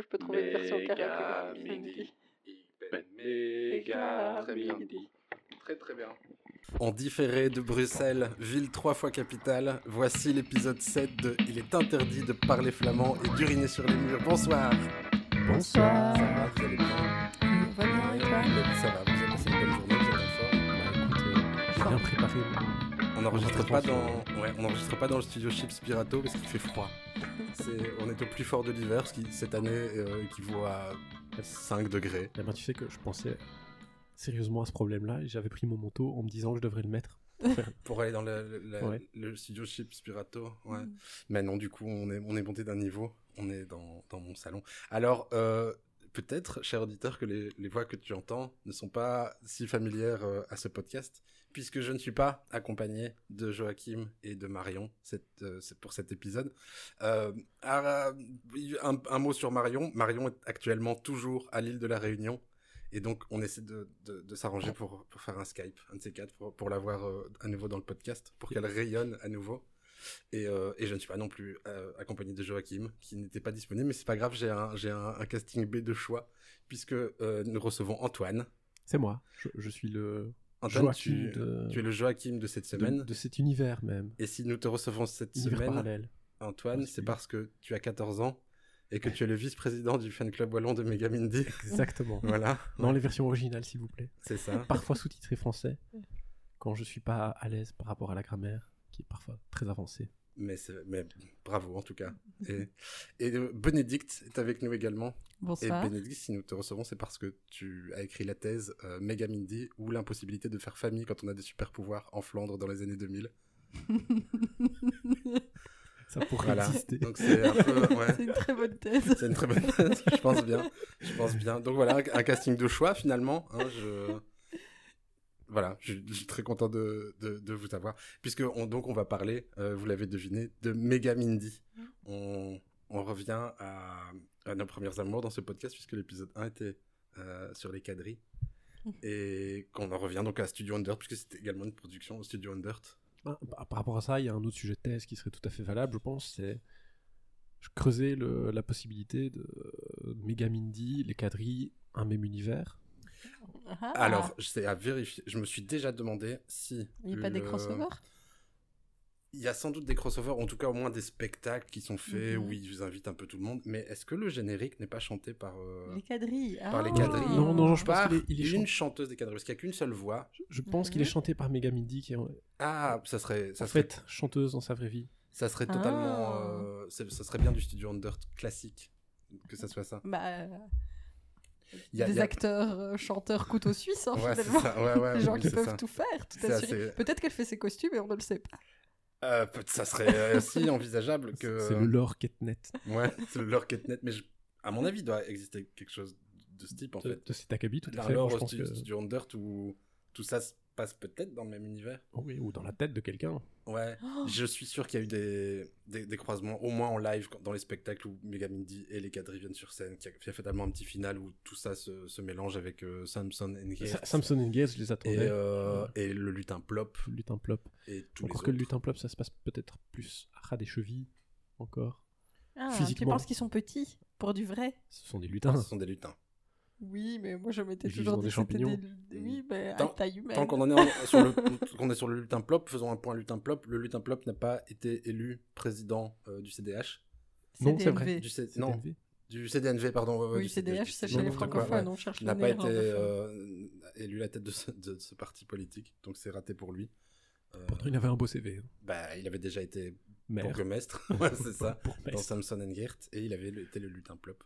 Je peux trouver une version karaoké. midi. Ben méga Très bien. midi. Très très bien. En différé de Bruxelles, ville trois fois capitale, voici l'épisode 7 de Il est interdit de parler flamand et d'uriner sur les murs. Bonsoir Bonsoir. Ça va, vous allez bien On va bien et toi Ça va, vous avez passé une bonne journée, vous êtes en forme Bah euh, j'ai bien préparé. On n'enregistre pas, dans... ouais, on pas dans le studio Chips Pirato parce qu'il fait froid. On est au plus fort de l'hiver, ce qui cette année euh, équivaut à 5 degrés. Eh ben, tu sais que je pensais sérieusement à ce problème-là et j'avais pris mon manteau en me disant que je devrais le mettre. pour aller dans le, le- le- Ouais. le studio Chips Pirato, ouais. Mm. Mais non, du coup, on est, on est monté d'un niveau. On est dans, dans mon salon. Alors, euh, peut-être, cher auditeur, que les, les voix que tu entends ne sont pas si familières euh, à ce podcast, puisque je ne suis pas accompagné de Joachim et de Marion euh, pour cet épisode. Euh, ah, un, un mot sur Marion. Marion est actuellement toujours à l'île de la Réunion. Et donc, on essaie de, s'arranger pour, faire un Skype, un de ces quatre, pour, pour l'avoir euh, à nouveau dans le podcast, pour qu'elle rayonne à nouveau. Et, euh, je ne suis pas non plus euh, accompagné de Joachim, qui n'était pas disponible, mais c'est pas grave, j'ai un, casting B de choix, puisque euh, nous recevons Antoine. C'est moi. Je suis le Antoine, Joachim tu, de, tu es le Joachim de cette semaine. de cet univers même. Et si nous te recevons cette Univers semaine, parallèle. Antoine, c'est parce que tu as 14 ans et que tu es le vice-président du fan club wallon de Megamindy. Exactement. voilà, Dans les versions originales, s'il vous plaît. c'est ça. Parfois sous-titré français, quand je suis pas à l'aise par rapport à la grammaire, qui est parfois très avancée. Mais, mais bravo en tout cas. Et, et euh, Bénédicte est avec nous également. Bonsoir. Et Bénédicte, si nous te recevons, c'est parce que tu as écrit la thèse euh, Megamindy ou l'impossibilité de faire famille quand on a des super pouvoirs en Flandre dans les années 2000. Ça pourrait Voilà. exister. Donc c'est un peu. Ouais. C'est une très bonne thèse. C'est une très bonne thèse, je pense bien. Je pense bien. Donc voilà, un, un casting de choix finalement. hein, je... Voilà, je, je suis très content de, de, de vous avoir. Puisque on, donc on va parler, euh, vous l'avez deviné, de Megamindy. On, on revient à, à nos premières amours dans ce podcast, puisque l'épisode 1 était euh, sur les quadrilles. Et qu'on en revient donc à Studio Undert, puisque c'était également une production au Studio Undert. Ah, par par rapport à ça, il y a un autre sujet de thèse qui serait tout à fait valable, je pense, c'est je creusais le- la possibilité de euh, Megamindy, les quadrilles, un même univers. Ah. Alors, c'est à vérifier. Je me suis déjà demandé si. il n'y a pas des crossovers? Il y a sans doute des crossovers, en tout cas au moins des spectacles qui sont faits Mhm. où ils invitent un peu tout le monde. Mais est-ce que le générique n'est pas chanté par, euh, Les quadrilles. par les Ah. quadrilles Non, non, je pense par qu'il est- il est une chan- chanteuse des quadrilles Parce qu'il n'y a qu'une seule voix. Je, je pense qu'il est chanté par Megamindy, qui est en, Ah, ça serait, ça en serait, fait chanteuse dans sa vraie vie. ça serait Ah. totalement. euh, c'est- ça serait bien du studio Undert classique que ça soit ça. Bah, euh, y a- des il y a- acteurs, euh, chanteurs couteau suisse, hein, Ouais, finalement. ça. Ouais, ouais, Des gens oui, qui peuvent ça. tout faire, tout assurer. assez- Peut-être qu'elle fait ses costumes et on ne le sait pas. Euh, ça serait euh, si envisageable que. C'est le lore Ketnet Ouais, c'est le lore Ketnet, mais je- à mon avis, il doit exister quelque chose de ce type en de, fait. de cet acabit, tout à fait. Lore stu- que- studio Undert où tout ça se passe peut-être dans le même univers. Oh oui, ou dans la tête de quelqu'un. Ouais, Oh. je suis sûr qu'il y a eu des, des, des croisements, au moins en live, dans les spectacles où Megamindy et les quadrilles viennent sur scène, qui a fait fatalement un petit final où tout ça se, se mélange avec euh, Samson and Sa- Samson and Gaze, je les et, attendais. euh, et le lutin plop Le lutin plop. et tous Encore que le lutin plop, ça se passe peut-être plus à ras des chevilles, encore. Ah, tu penses qu'ils sont petits pour du vrai? Ce sont des lutins. Ce sont des lutins. Oui, mais moi je m'étais toujours dit des champignons. des... Oui, mais à Tant- taille humaine. Tant qu'on en est en- sur le, qu'on est sur le lutin plop, faisons un point lutin plop. Le lutin plop n'a pas été élu président euh, du CDH. Non, c'est vrai. CDNV. Du, C- non, CDNV. du CDNV, pardon. Oui, du CDH, c'est chez les francophones, ouais. on cherche Il n'a pas été euh, élu à la tête de ce, de ce parti politique, donc c'est raté pour lui. Euh, Pourtant, il avait un beau CV. hein. bah, il avait déjà été Maire. bourgmestre, ouais, c'est ça, Pour dans. Samson and Geert, et il avait été le lutin plop.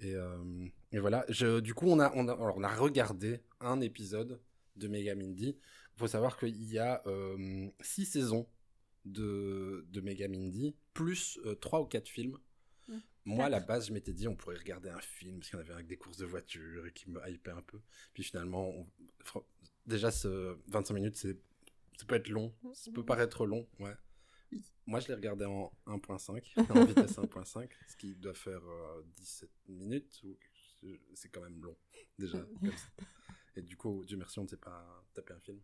Et, euh, et voilà, je, du coup, on a, on, a, alors, on a regardé un épisode de Megamindy. Il faut savoir qu'il y a euh, six saisons de, de Megamindy, plus euh, trois ou quatre films. Mm. Moi, à la base, je m'étais dit, on pourrait regarder un film, parce qu'il y en avait un avec des courses de voitures et qui me hypait un peu. Puis finalement, on- déjà, ce 25 minutes, c'est, ça peut être long, ça peut paraître long, ouais. Moi, je l'ai regardé en 1.5, en vitesse 1.5, ce qui doit faire euh, 17 minutes. ou- C'est quand même long, déjà. comme ça. Et du coup, Dieu merci, on ne s'est pas tapé un film.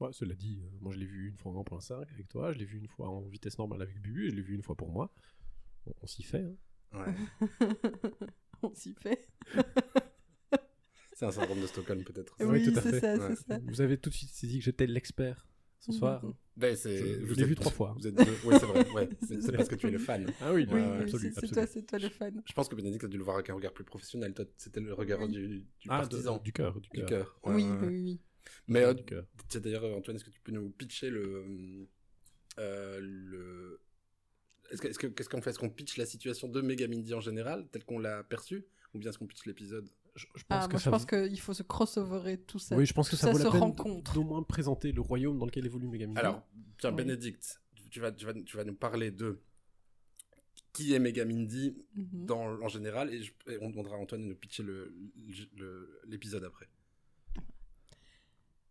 Ouais, cela dit, euh, moi je l'ai vu une fois en 1.5 avec toi, je l'ai vu une fois en vitesse normale avec Bubu, et je l'ai vu une fois pour moi. On, on s'y fait. hein. Ouais. On s'y fait. C'est un syndrome de Stockholm peut-être. Oui, Oui, tout à fait. ça, Ouais. c'est ça. Vous avez tout de suite saisi que j'étais l'expert ce soir. Ben, c'est. Je- je vous l'ai vu trois fois. Vous êtes deux. Oui, c'est vrai. Ouais. C'est c'est parce que tu es le fan. Ah oui, Oui, Ouais, oui, ouais, absolu, c'est- toi, c'est toi le fan. Je pense que Bénédicte a dû le voir avec un regard plus professionnel. Toi, c'était le regard Oui. du, du Ah, de- partisan. du cœur, du Du cœur. Ouais, oui, oui, oui. Mais euh, Du cœur. tiens, d'ailleurs, euh, Antoine, est-ce que tu peux nous pitcher le. euh, le... Est-ce que- est-ce que- Qu'est-ce qu'on fait? Est-ce qu'on pitch la situation de Megamindy en général, telle qu'on l'a perçue? Ou bien est-ce qu'on pitch l'épisode? Je, je pense Ah, que moi, je pense qu'il faut se crossoverer tout ça. Oui, je pense que ça, ça vaut se la peine rencontre. d'au moins présenter le royaume dans lequel évolue Megamindy. Alors, tiens, Oui. Bénédicte, tu vas, tu, vas, tu vas nous parler de qui est Megamindy Mhm. dans, en général, et, je- et on demandera à Antoine de nous pitcher le- le- l'épisode après.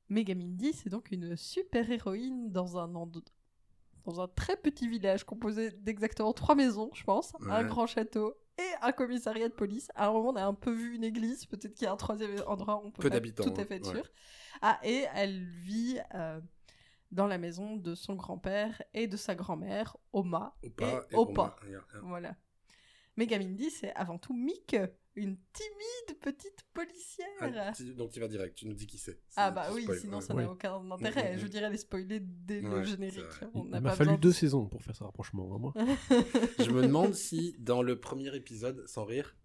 Megamindy, c'est donc une super-héroïne dans un, dans un très petit village composé d'exactement trois maisons, je pense, un grand château et un commissariat de police. À un moment, on a un peu vu une église, peut-être qu'il y a un troisième endroit où on peut Peu pas tout à fait ouais. sûr. Ah, et elle vit euh, dans la maison de son grand-père et de sa grand-mère, Oma. Opa et Opa. Oma. Voilà. Megamindy, c'est avant tout Mick, une timide petite policière. Ah, tu- donc tu vas direct, tu nous dis qui c'est. Ah bah oui, spoil, sinon ça n'a aucun intérêt. Mhm. Je dirais les spoiler dès Ouais, le générique. On Il m'a fallu besoin deux saisons pour faire ce rapprochement. hein, moi. Je me demande si dans le premier épisode, sans rire,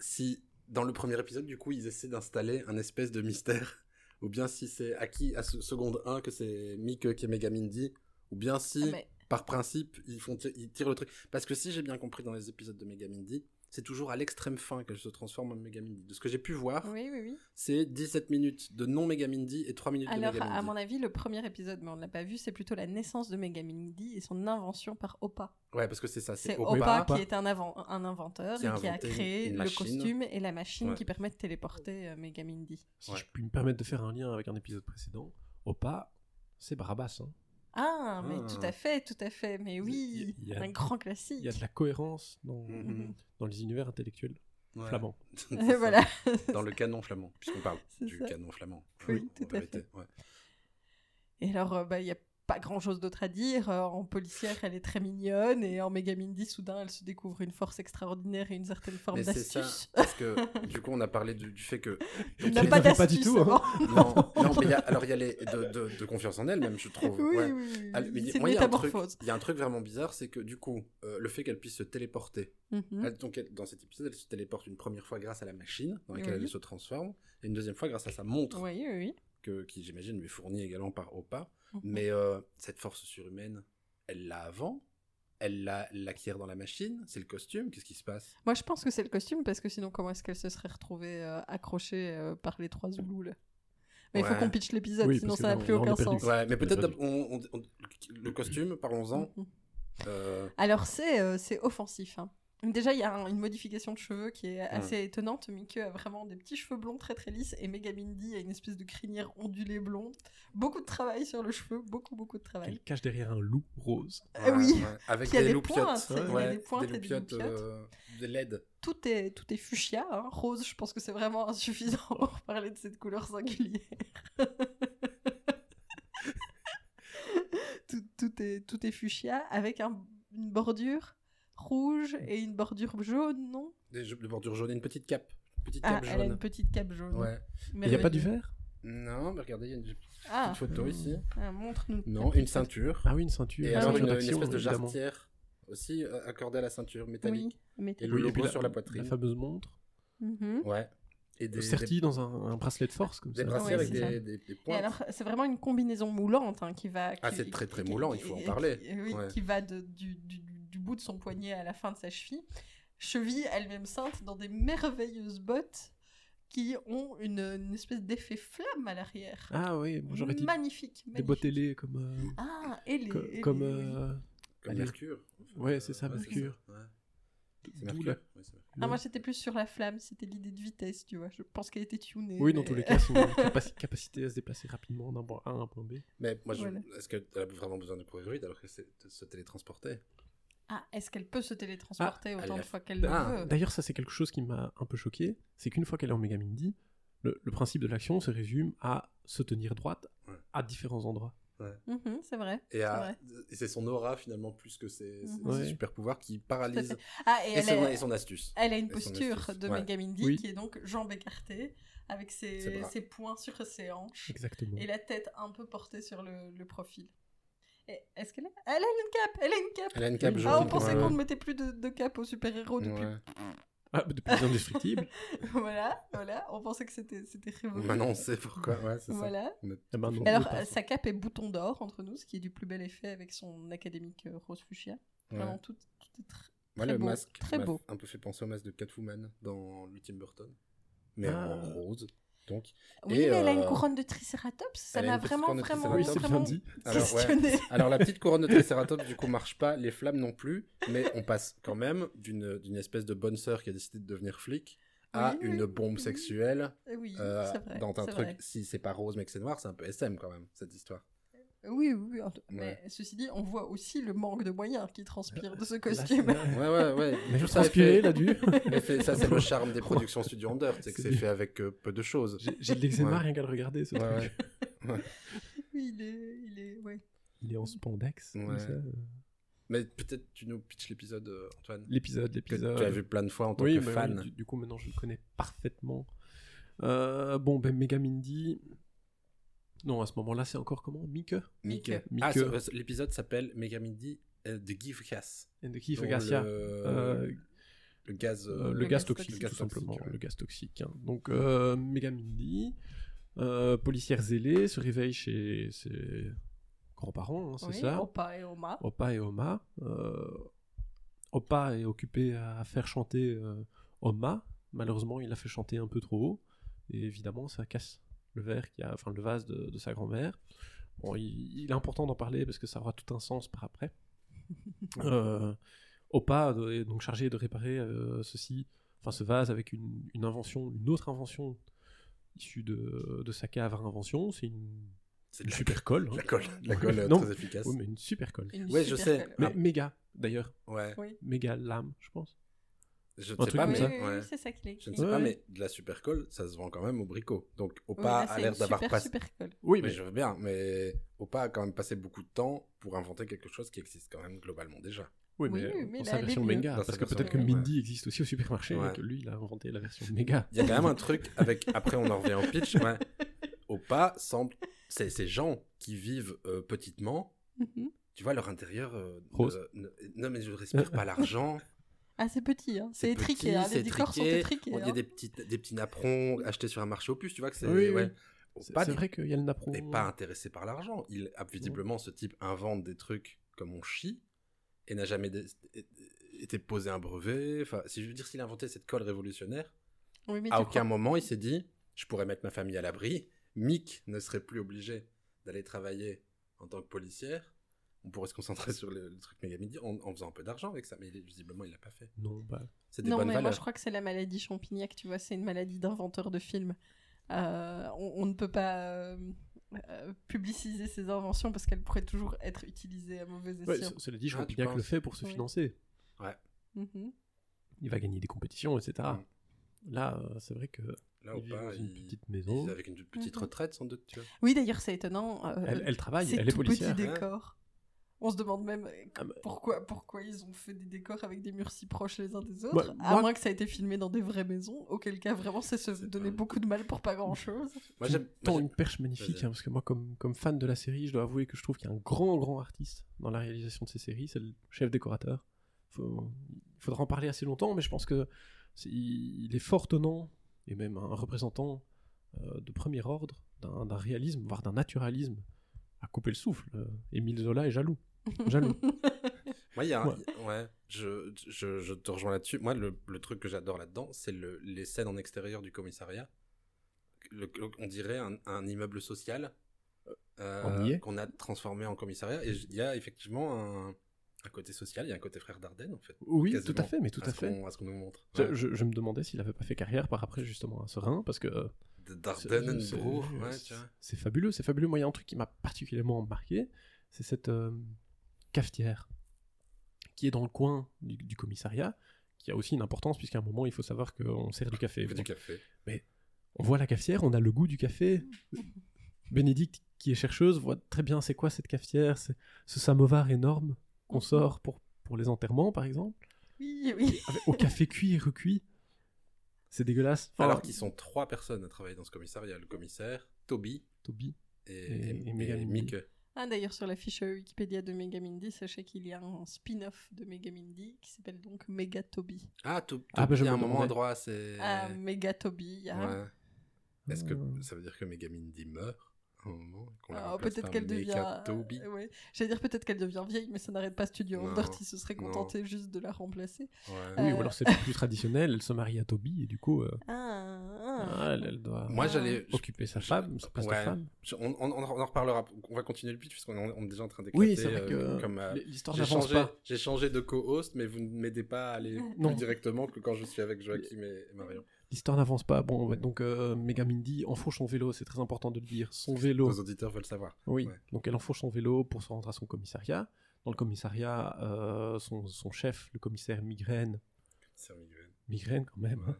si dans le premier épisode, du coup, ils essaient d'installer un espèce de mystère, ou bien si c'est acquis à ce- seconde 1 que c'est Mick qui est Megamindy, ou bien si, Ah, mais- par principe, ils, font ils tirent le truc. Parce que si j'ai bien compris dans les épisodes de Megamindy, c'est toujours à l'extrême fin qu'elle se transforme en Megamindy. De ce que j'ai pu voir, Oui, oui, oui. c'est 17 minutes de non-Megamindy et 3 minutes Alors, de Megamindy. à mon avis, le premier épisode, mais on ne l'a pas vu, c'est plutôt la naissance de Megamindy et son invention par Opa. Ouais, parce que c'est ça, c'est Opa. Opa, Opa. qui est un, avant- un inventeur Qui et qui a créé le costume et la machine Ouais. qui permet de téléporter euh, Megamindy. Si Ouais. je puis me permettre de faire un lien avec un épisode précédent, Opa, c'est Barabas. hein. Ah, mais Ah. tout à fait, tout à fait. Mais oui, Il y a- un grand classique. Il y a de la cohérence dans, Mhm. dans les univers intellectuels Ouais. flamands. Voilà. Dans le canon flamand, puisqu'on parle du ça. canon flamand. Oui, en tout à vérité, ouais. Et alors, euh, bah, il n'y a pas grand chose d'autre à dire. Euh, en policière, elle est très mignonne. Et en Megamindy, soudain, elle se découvre une force extraordinaire et une certaine forme Mais c'est ça, d'astuce. parce que du coup, on a parlé du, du fait que. N'a il y pas avait pas du d'astuce. tout, hein. oh. Non, non, mais il y a, alors il y a les de, de, de confiance en elle, même, je trouve. Oui, ouais. oui, oui, mais moi, il y a un truc- métamorphose. Il y a un truc vraiment bizarre, c'est que du coup, euh, le fait qu'elle puisse se téléporter. Mhm. elle- donc, elle- dans cet épisode, elle se téléporte une première fois grâce à la machine dans laquelle Oui. elle se transforme, et une deuxième fois grâce à sa montre, Oui, oui, oui. que, qui j'imagine lui est fournie également par Opa. Mhm. Mais euh, cette force surhumaine, elle l'a avant, elle l'a- elle l'acquiert dans la machine, c'est le costume, qu'est-ce qui se passe? Moi, je pense que c'est le costume, parce que sinon, comment est-ce qu'elle se serait retrouvée euh, accrochée euh, par les trois Zoulous là? Mais il faut qu'on pitch l'épisode, Oui, sinon ça n'a plus aucun sens. Ouais, mais peut-être perdu. on- on- on- le costume, parlons-en. Mhm. Euh, Alors, c'est euh, c'est offensif. hein. Déjà, il y a un- une modification de cheveux qui est assez étonnante. Mickey a vraiment des petits cheveux blonds très très lisses et Megamindy a une espèce de crinière ondulée blonde. Beaucoup de travail sur le cheveu, beaucoup beaucoup de travail. Elle cache derrière un loup rose. Ah oui, ouais, avec Qui a des des loupiottes. pointes, il y a ouais, des pointes et des loupiottes, loupiottes. euh, de LED. tout est, tout est fuchsia. hein. Rose, je pense que c'est vraiment insuffisant pour parler de cette couleur singulière. tout, tout est, tout est fuchsia avec un- une bordure rouge et une bordure jaune, non? Des bordure jaune et une petite cape. Petite Ah, cape elle a une jaune. petite cape jaune. Ouais. Il n'y a pas du verre Non, mais regardez, il y a une petite Ah, photo ici. ah, montre-nous. Non, une ceinture. Ah oui, une ceinture. Et Ah alors oui. une, une espèce de évidemment. jarretière aussi euh, accordée à la ceinture métallique. Oui, mais Et le Oui, logo puis sur la poitrine. La fameuse montre. Mhm. Ouais. Et des, sertie dans un, un bracelet de force comme des, des ça. bracelets Ouais, avec des, des, des Et pointes. alors, c'est vraiment une combinaison moulante hein, qui va. Ah, qui- c'est très, très qui- moulant, qui- il faut en parler. qui- oui, Ouais. qui va de- du- du bout de son poignet à la fin de sa cheville. Cheville elle-même ceinte dans des merveilleuses bottes qui ont une, une espèce d'effet flamme à l'arrière. Ah oui, moi j'aurais dit magnifique, des bottes ailées comme. euh, Ah, et les. co- et comme. euh, Comme. Mercure. Ouais, c'est ça, Ouais, Mercure. ça. Ouais. Mercure. Ouais. Ah, moi j'étais plus sur la flamme, c'était l'idée de vitesse, tu vois. Je pense qu'elle était tunée. Oui, dans mais- tous les cas, son capaci- capacité à se déplacer rapidement d'un point A à un point B. Mais moi, je... Voilà. est-ce qu'elle a vraiment besoin de courir vite alors que c'est de se télétransporter Ah, est-ce qu'elle peut se télétransporter Ah, autant de fois qu'elle le Ah, veut? D'ailleurs, ça c'est quelque chose qui m'a un peu choqué, c'est qu'une fois qu'elle est en Megamindy, le, le principe de l'action se résume à se tenir droite Ouais. à différents endroits. Mhm, c'est vrai. Et, c'est à- vrai. et c'est son aura finalement plus que ses, ses- Mhm. ses Ouais. super pouvoirs qui paralysent. Ah, et, Et, elle, son, a, et son astuce. elle a une posture de ouais. Oui. qui est donc jambes écartées, avec ses, poings sur ses hanches, Exactement. et la tête un peu portée sur le, le profil. Est-ce qu'elle a... Elle a une cape Elle a une cape Elle a une cape. Ah, on pensait ouais, qu'on ne mettait plus de, de cape aux super-héros depuis... Ouais. Ah, depuis les indestructibles. voilà, voilà, on pensait que c'était c'était révolu. Maintenant on sait pourquoi. Ouais, c'est ça. Voilà. Eh ben non. Alors, euh, sa cape est bouton d'or entre nous, ce qui est du plus bel effet avec son académique euh, rose fuchsia. ouais. Vraiment, tout, tout est Très le beau, masque très beau. un peu fait penser au masque de Catwoman dans lui Tim Burton. Mais Ah. en rose. Donc, Oui, Et, mais elle a une euh, couronne de Triceratops, ça m'a vraiment, vraiment, Oui, vraiment bien dit. Alors, ouais. questionné. Alors la petite couronne de Triceratops du coup marche pas, les flammes non plus, mais on passe quand même d'une d'une espèce de bonne sœur qui a décidé de devenir flic à Oui, une oui, bombe oui. sexuelle Oui, euh, vrai. dans un truc. vrai. Si c'est pas rose mais que c'est noir, c'est un peu SM quand même cette histoire. Oui, oui, Ouais. Mais ceci dit, on voit aussi le manque de moyens qui transpire de ce Là, costume. Ouais ouais ouais. Mais je transpirais fait- mais c'est- ça c'est le charme des productions Studio Under, c'est que C'est du- fait avec euh, peu de choses. J'ai- de l'eczéma Ouais. rien qu'à le regarder. Ce Ouais, truc. ouais. Oui, il est, il est, ouais. Il est en spandex. comme. Mais peut-être tu nous pitches l'épisode euh, Antoine L'épisode, l'épisode. tu as vu plein de fois en tant oui, que fan. oui, du, du coup, maintenant, je le connais parfaitement. Euh, bon, ben, Megamindy. Non, à ce moment-là, c'est encore comment? Mike. Mickey. Ah, ce- l'épisode s'appelle Megamindy euh, de Give Gas. And the dont Garcia. Le, Euh, le gaz. Euh, euh, le, le gaz gaz toxique, toxique. Gaz tout toxique, simplement, ouais. le gaz toxique. hein. Donc, euh, Megamindy, euh, policière zélée, se réveille chez ses grands-parents, hein, c'est Oui, ça? Opa et Oma. Opa et Oma. Euh, Opa est occupé à faire chanter euh, Oma. Malheureusement, il a fait chanter un peu trop haut. Et évidemment, ça casse le verre, qui a, enfin le vase de, de sa grand-mère. Bon, il, il est important d'en parler parce que ça aura tout un sens par après. Euh, Opa est donc chargé de réparer euh, ceci, enfin ce vase avec une, une invention, une autre invention issue de, de sa cave à invention. C'est une, C'est une la super colle. hein. La colle, la colle euh, Non. très efficace. Oui, mais une super colle. Une Ouais, je sais. colle. Mais Ah. méga, d'ailleurs. Ouais. Oui. Méga lame, je pense. Je ne sais pas, mais ça. Oui, oui, ouais. oui, c'est ça qu'il est. je ne écrit. sais pas, Ouais. mais de la super colle, ça se vend quand même au bricot. Donc Oui, Opa là, a l'air d'avoir passé. super colle. Oui, Mais mais je veux bien, mais Opa a quand même passé beaucoup de temps pour inventer quelque chose qui existe quand même globalement déjà. Oui, mais, oui, mais dans sa version. Dans Parce que peut-être que Mindy existe aussi au supermarché Ouais. et que lui, il a inventé la version Mega. Il y a quand même un truc avec. Après, on en revient au pitch. Ouais. Opa semble. C'est ces gens qui vivent euh, petitement. Mhm. Tu vois, leur intérieur. euh, Rose. ne- ne- non, mais je respire pas l'argent. Ah, c'est petit, hein. c'est petit, étriqué. hein. Les c'est décors sont étriqué. étriqués. Il y a hein. des, petites, des petits napperons achetés sur un marché aux puces. Tu vois que c'est. Oui, ouais. C'est vrai qu'il y a le napperon. n'est pas intéressé par l'argent. Il a visiblement ce type invente des trucs comme on chie et n'a jamais été posé un brevet. Enfin, si je veux dire, s'il a inventé cette colle révolutionnaire, Oui, mais à aucun crois- moment il s'est dit je pourrais mettre ma famille à l'abri. Mick ne serait plus obligé d'aller travailler en tant que policière. On pourrait se concentrer sur le, le truc méga midi en, en faisant un peu d'argent avec ça, mais il- visiblement il l'a pas fait. Non, bah. C'est des Non, bonnes mais valeurs. moi je crois que c'est la maladie Champignac, tu vois, c'est une maladie d'inventeur de films. Euh, on, on ne peut pas euh, euh, publiciser ses inventions parce qu'elles pourraient toujours être utilisées à mauvais Ouais, escient. c- cela dit, Ah, Champignac le penses fait pour se Oui. financer. Mhm. Il va gagner des compétitions, etc. Mm. Là, c'est vrai que Là, il vit Opa, dans une il- petite maison. avec une petite Mhm. retraite sans doute, tu vois. Oui, d'ailleurs, c'est étonnant. euh, Elle, elle travaille, c'est elle est tout policière. petit décor. On se demande même euh, Ah, bah- pourquoi, pourquoi ils ont fait des décors avec des murs si proches les uns des autres, Moi- à moi- moins que ça ait été filmé dans des vraies maisons, auquel cas vraiment c'est se donner pas- beaucoup de mal pour pas grand chose. Moi, j'aime. j'aime- une perche magnifique, hein, parce que moi, comme, comme fan de la série, je dois avouer que je trouve qu'il y a un grand, grand artiste dans la réalisation de ces séries, c'est le chef décorateur. Faut- il faudra en parler assez longtemps, mais je pense que c'est- il est fort tenant, et même un représentant euh, de premier ordre d'un d'un réalisme, voire d'un naturalisme, à couper le souffle. Euh, Émile Zola est jaloux. Jaloux. Moi, il y a un- Ouais. ouais, je, je, je te rejoins là-dessus. Moi, le, le truc que j'adore là-dedans, c'est le, les scènes en extérieur du commissariat. Le- on dirait un, un immeuble social euh, qu'on a transformé en commissariat. Et il y a effectivement un, un côté social, il y a un côté frère d'Ardenne, en fait. Oui, tout à fait, mais tout à fait. à ce qu'on nous montre. Je, Ouais. je- je me demandais s'il avait pas fait carrière par après justement à Serein, parce que euh, De Dardenne, C'est- ouais. C'est fabuleux, c'est fabuleux. Moi, il y a un truc qui m'a particulièrement marqué, c'est cette euh, cafetière qui est dans le coin du, du commissariat, qui a aussi une importance, puisqu'à un moment, il faut savoir qu'on sert du café. Du café. on voit la cafetière, on a le goût du café Bénédicte, qui est chercheuse, voit très bien c'est quoi cette cafetière, c'est ce samovar énorme qu'on Mhm. sort pour, pour les enterrements, par exemple, Oui, oui. avec- au café cuit et recuit. C'est dégueulasse. Enfin, Alors qu'ils sont trois personnes à travailler dans ce commissariat. Le commissaire, Toby Toby. et, Et- et, et Megan Mick. Ah, d'ailleurs, sur la fiche euh, Wikipédia de Megamindy, sachez qu'il y a un spin-off de Megamindy qui s'appelle donc Megatoby. Ah, To- Toby, Ah, bah, je à un moment droit, c'est... Ah, Megatoby, il y a- Ouais. Est-ce que Ah. ça veut dire que Megamindy meurt? Un moment et qu'on la Ah, peut-être qu'elle devient. Euh, ouais. J'allais dire peut-être qu'elle devient vieille, mais ça n'arrête pas Studio ils se seraient non. contentés juste de la remplacer. Ouais. Oui, Euh, ou alors c'est plus traditionnel, elle se marie à Toby et du coup, euh, Ah, ah. ah, elle, elle doit Moi, j'allais... occuper sa femme, sa place ouais. de femme. je- on, on- on en reparlera. On va continuer le pitch puisqu'on est on est déjà en train Oui, d'éclater. c'est vrai euh, que comme, euh, l'histoire j'ai n'avance changé, pas. j'ai changé de co-host, mais vous ne m'aidez pas à aller Non. plus directement que quand je suis avec Joachim et, et Marion. L'histoire n'avance pas. Bon, ouais, donc euh, Megamindy enfourche son vélo, c'est très important de le dire. Son vélo. Nos auditeurs veulent savoir. Oui, Ouais. donc elle enfourche son vélo pour se rendre à son commissariat. Dans le commissariat, euh, son, son chef, le commissaire Migraine, C'est migraine. Migraine quand même, hein,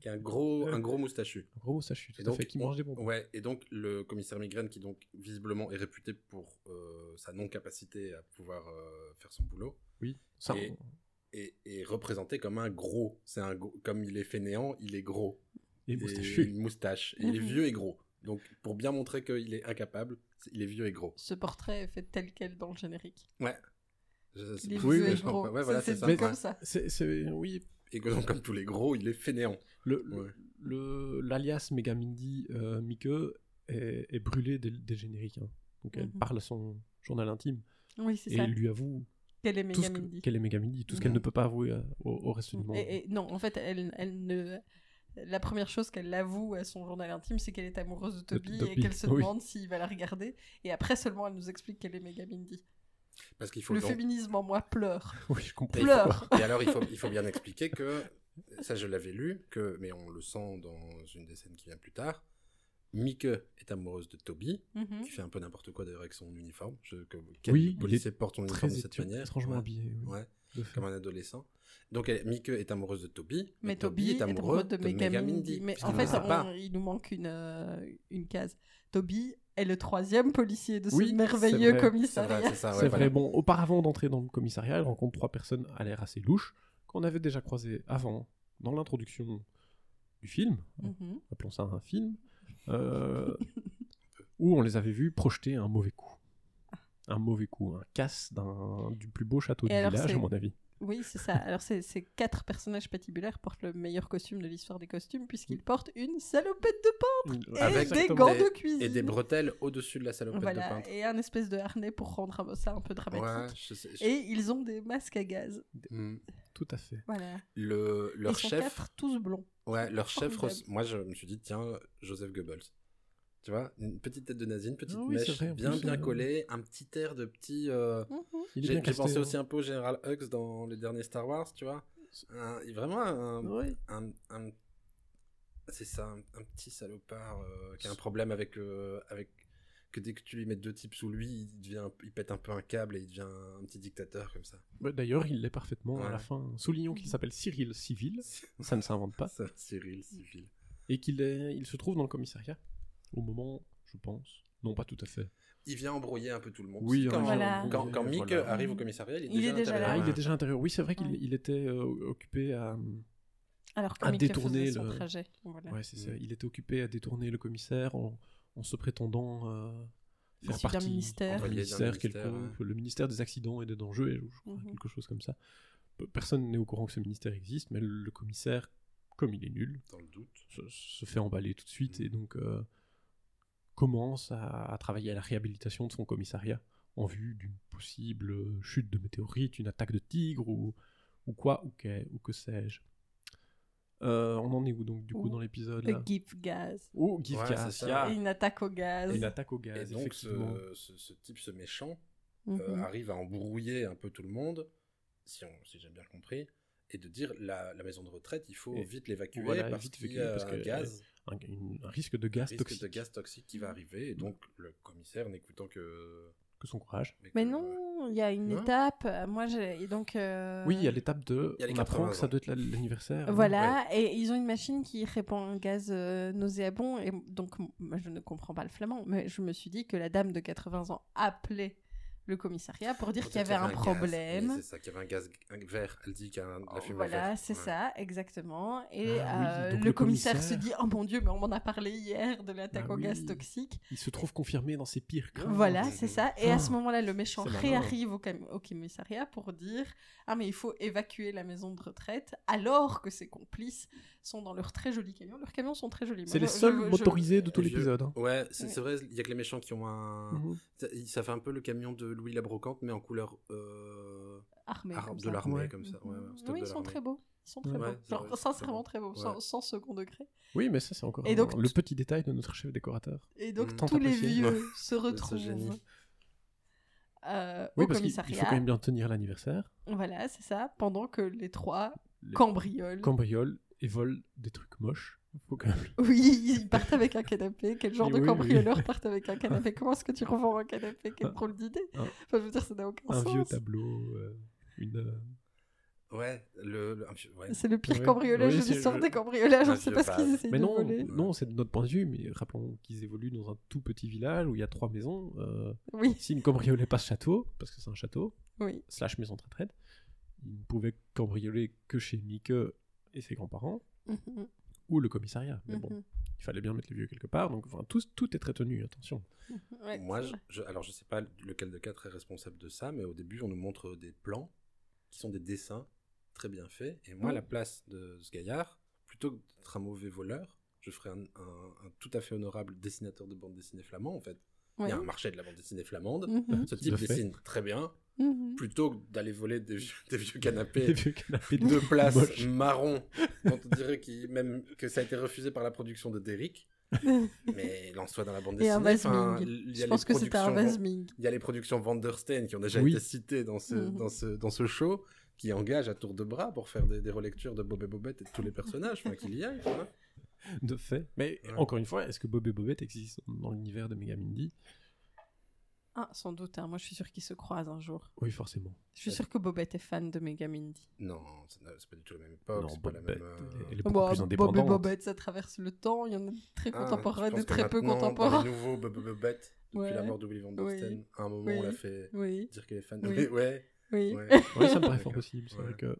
Qui a un gros, un gros moustachu. un gros moustachu, tout Et à donc, fait, qui on- mange des bonbons. Ouais, et donc le commissaire Migraine, qui donc visiblement est réputé pour euh, sa non-capacité à pouvoir euh, faire son boulot, Oui, ça, Et- est, est représenté comme un gros. C'est un gros- comme il est fainéant, il est gros. et Et moustachu. une moustache. Et il est vieux et gros. Donc pour bien montrer qu'il est incapable, il est vieux et gros. Ce portrait est fait tel quel dans le générique. Ouais. Je- Il est Oui, vieux et gros. Ouais, voilà, c'est comme ça. C'est, oui, Et que donc, comme tous les gros, il est fainéant. le, le- Ouais. l'alias Megamindy euh, Mike est, est brûlé dès, dès le générique. hein. Donc elle Mhm. parle à son journal intime Oui, c'est et ça. elle lui avoue Quelle est Megamindy qu'elle est Megamindy, tout ce qu'elle ne peut pas avouer euh, au, au reste du monde. Et, et non, en fait, elle, elle ne. La première chose qu'elle avoue à son journal intime, c'est qu'elle est amoureuse de Toby, et Toby, qu'elle se oui. demande s'il va la regarder. Et après seulement, elle nous explique qu'elle est Megamindy. Parce qu'il faut Le donc- féminisme en moi pleure. Oui, je comprends. Pleure. et alors, il faut, il faut bien expliquer que, ça je l'avais lu, que, mais on le sent dans une des scènes qui vient plus tard, Mike est amoureuse de Toby, Mhm. qui fait un peu n'importe quoi d'ailleurs avec son uniforme. Je, que, quel Oui, policier porte son Très uniforme de cette manière étrangement Ouais. habillé. oui, Ouais, de comme un adolescent. Donc elle, Mike est amoureuse de Toby, Mais Toby est amoureux de Megamindy. Mais en fait, on- il nous manque une, euh, une case. Toby est le troisième policier de ce merveilleux vrai. C'est vrai, commissariat. c'est ça. ouais, c'est voilà. vrai. Bon, auparavant d'entrer dans le commissariat, elle rencontre trois personnes à l'air assez louches qu'on avait déjà croisées avant dans l'introduction du film. Mhm. Appelons ça un film. Euh, où on les avait vus projeter un mauvais coup. Un mauvais coup, un casse d'un du plus beau château Et du alors, village, à mon avis. Oui, c'est ça. Alors, ces, ces quatre personnages patibulaires portent le meilleur costume de l'histoire des costumes, puisqu'ils portent une salopette de pain et Avec des Exactement. gants des- de cuisine. Et des bretelles au-dessus de la salopette de peintre. et un espèce de harnais pour rendre ça un peu Ouais, dramatique. je sais- je- Et ils ont des masques à gaz. Hmm. Tout à fait. Voilà. Le, leur ils sont chef, quatre, tous blonds. ouais, leur chef, moi je me suis dit, tiens, Joseph Goebbels. Tu vois, une petite tête de nazi, une petite Ah oui, mèche vrai, bien plus, bien euh, collée, un petit air de petit. euh, Mhm. Il est J'ai pensé hein. aussi un peu au général Hux dans les derniers Star Wars, tu vois. Un- vraiment un, Ouais. un, un- c'est ça, un, un petit salopard euh, qui a un problème avec, euh, avec que dès que tu lui mets deux types sous lui, il devient, il pète un peu un câble et il devient un petit dictateur comme ça. Bah, D'ailleurs, il l'est parfaitement à Ouais. la fin. Soulignons qu'il s'appelle Cyril Civil, ça ne s'invente pas, Ça, Cyril civil. et qu'il est... il se trouve dans le commissariat au moment, je pense. Non, pas tout à fait. Il vient embrouiller un peu tout le monde. Oui, quand, hein, Voilà. quand, quand Mick voilà. arrive au commissariat, il est Il déjà, est déjà à l'intérieur. là. Ah, il est déjà à l'intérieur. Oui, c'est vrai qu'il Ouais. il était euh, occupé à. Alors À il détourner faisait son le- trajet. Voilà. Ouais, c'est ça. Mm. Il était occupé à détourner le commissaire en, en se prétendant euh, faire partie ministère. ministère ministère, quelconque, le ministère des accidents et des dangers, je crois, Mhm. quelque chose comme ça. Pe- Personne n'est au courant que ce ministère existe, mais le, le commissaire, comme il est nul, Dans le doute. se, se fait emballer tout de suite et donc euh, commence à, à travailler à la réhabilitation de son commissariat en vue d'une possible chute de météorite, une attaque de tigre ou, ou quoi, ou que, ou que sais-je. Euh, on en est où donc du coup Ou dans l'épisode Le là? GIF gaz. Oh, Ouais, ça. y a Et une attaque au gaz. une attaque au Et gaz, donc, effectivement. ce, ce, ce type, ce méchant, Mhm. euh, arrive à embrouiller un peu tout le monde, si, on- si j'ai bien compris, et de dire la, la maison de retraite, il faut Et vite l'évacuer voilà, parce vite qu'il y a parce un gaz, un, une- un risque de gaz risque toxique. de gaz toxique qui va arriver, et donc le commissaire, n'écoutant que que son courage. Mais que- non, il y a une Non étape. euh, Moi, j'ai et donc. euh, Oui, il y a l'étape de. A on apprend 80 que ça doit être la- l'anniversaire. Voilà, et ils ont une machine qui répand un gaz euh, nauséabond, et donc moi je ne comprends pas le flamand, mais je me suis dit que la dame de 80 ans appelait le commissariat pour dire qu'il y avait un problème. Oui, c'est ça, qu'il y avait un gaz vert. Elle dit qu'il y a un, la fumée Voilà, c'est Ouais. ça, exactement. Et Ah euh, le, le commissaire, commissaire- se dit Oh mon dieu, mais on m'en a parlé hier de l'attaque Ah au gaz toxique. Il se trouve confirmé dans ses pires craintes. Voilà, c'est ça. Et à ce Ah, moment-là, le méchant réarrive au, cam- au commissariat pour dire Ah, mais il faut évacuer la maison de retraite, alors que ses complices sont dans leurs très jolis camions. Leurs camions sont très jolis. C'est Moi, les je- seuls je- je- motorisés de tout vieux. l'épisode. hein. Ouais, c'est Ouais. c'est vrai, il y a que les méchants qui ont un. Mhm. Ça, ça fait un peu le camion de Louis la Brocante, mais en couleur euh, comme de ça. l'armée, Ouais. comme ça. Ouais, ouais, stock oui, ils sont très beaux. Ils sont très Ouais, beaux. Genre, sincèrement très beaux, beau. sans, second degré. Oui, mais ça, c'est encore Et un- donc, le petit détail de notre chef décorateur. Et donc. Tant tous les vieux se retrouvent euh, Oui, au parce qu'il il commissariat. faut quand même bien tenir l'anniversaire. Voilà, c'est ça. Pendant que les trois Les- cambriolent. Cambriolent et volent des trucs moches. Faut quand même... Oui, ils partent avec un canapé. Quel genre Oui, de oui, cambrioleurs partent avec un canapé? Comment est-ce que tu revends un canapé? Quelle Un- drôle d'idée. un- Enfin, je veux dire, ça n'a aucun Un sens. vieux tableau, euh, une... euh, Ouais, le. le- un vieux- ouais. C'est le pire Ouais. cambriolage de l'histoire le- des cambriolages. On ne sait pas ce qu'ils essayent Mais de non, voler. non, c'est de notre point de vue, mais rappelons qu'ils évoluent dans un tout petit village où il y a trois maisons. euh, Oui, S'ils ne cambriolaient pas ce château, parce que c'est un château, oui. slash maison de retraite, ils ne pouvaient cambrioler que chez Mike et ses grands-parents, Mhm, ou le commissariat. Mais bon, mhm, il fallait bien mettre les vieux quelque part, donc enfin, tout, tout est très tenu, attention. mhm. Ouais, Moi, je, je- alors je sais pas lequel de quatre est responsable de ça, mais au début, on nous montre des plans qui sont des dessins très bien faits. Et moi, à Mm. la place de ce gaillard, plutôt que d'être un mauvais voleur, je ferais un, un- un tout à fait honorable dessinateur de bande dessinée flamand, en fait. Il y a un marché de la bande dessinée flamande. Mhm, Ce type dessine très bien, mhm. plutôt que d'aller voler des vieux, des vieux Les canapés vieux canapés de place marron, dont on dirait qu'il- même que ça a été refusé par la production de Derrick. Mais lance-toi dans la bande Et un dessinée. il y a Je les pense que c'était un il y a les productions Van der Steen qui ont déjà Oui. été citées dans ce, Mhm. dans, ce, dans ce show, qui engagent à tour de bras pour faire des, des relectures de Bob et Bobette et de tous les personnages, qu'il y aille. quoi. de fait. Mais Ouais. encore une fois, est-ce que Bob et Bobette existent dans l'univers de Megamindy Ah, sans doute. hein. Moi, je suis sûre qu'ils se croisent un jour. Oui, forcément. Je suis sûre que Bobette est fan de Megamindy. Non, c'est pas du tout la même époque, non, c'est pas la Bobette, même. elle, euh, est- elle est Bah, plus Bob et. Bobette, ça traverse le temps. Il y en a de très ah, contemporains, de que très peu contemporains. Dans les nouveaux Bob et Bobette, depuis Ouais. la mort de Willy Van Oui. À un moment, Oui. on l'a fait Oui, dire qu'il est fan. Oui. Oui, ouais. oui. ouais. Ça me paraît fort possible. C'est Ouais. vrai que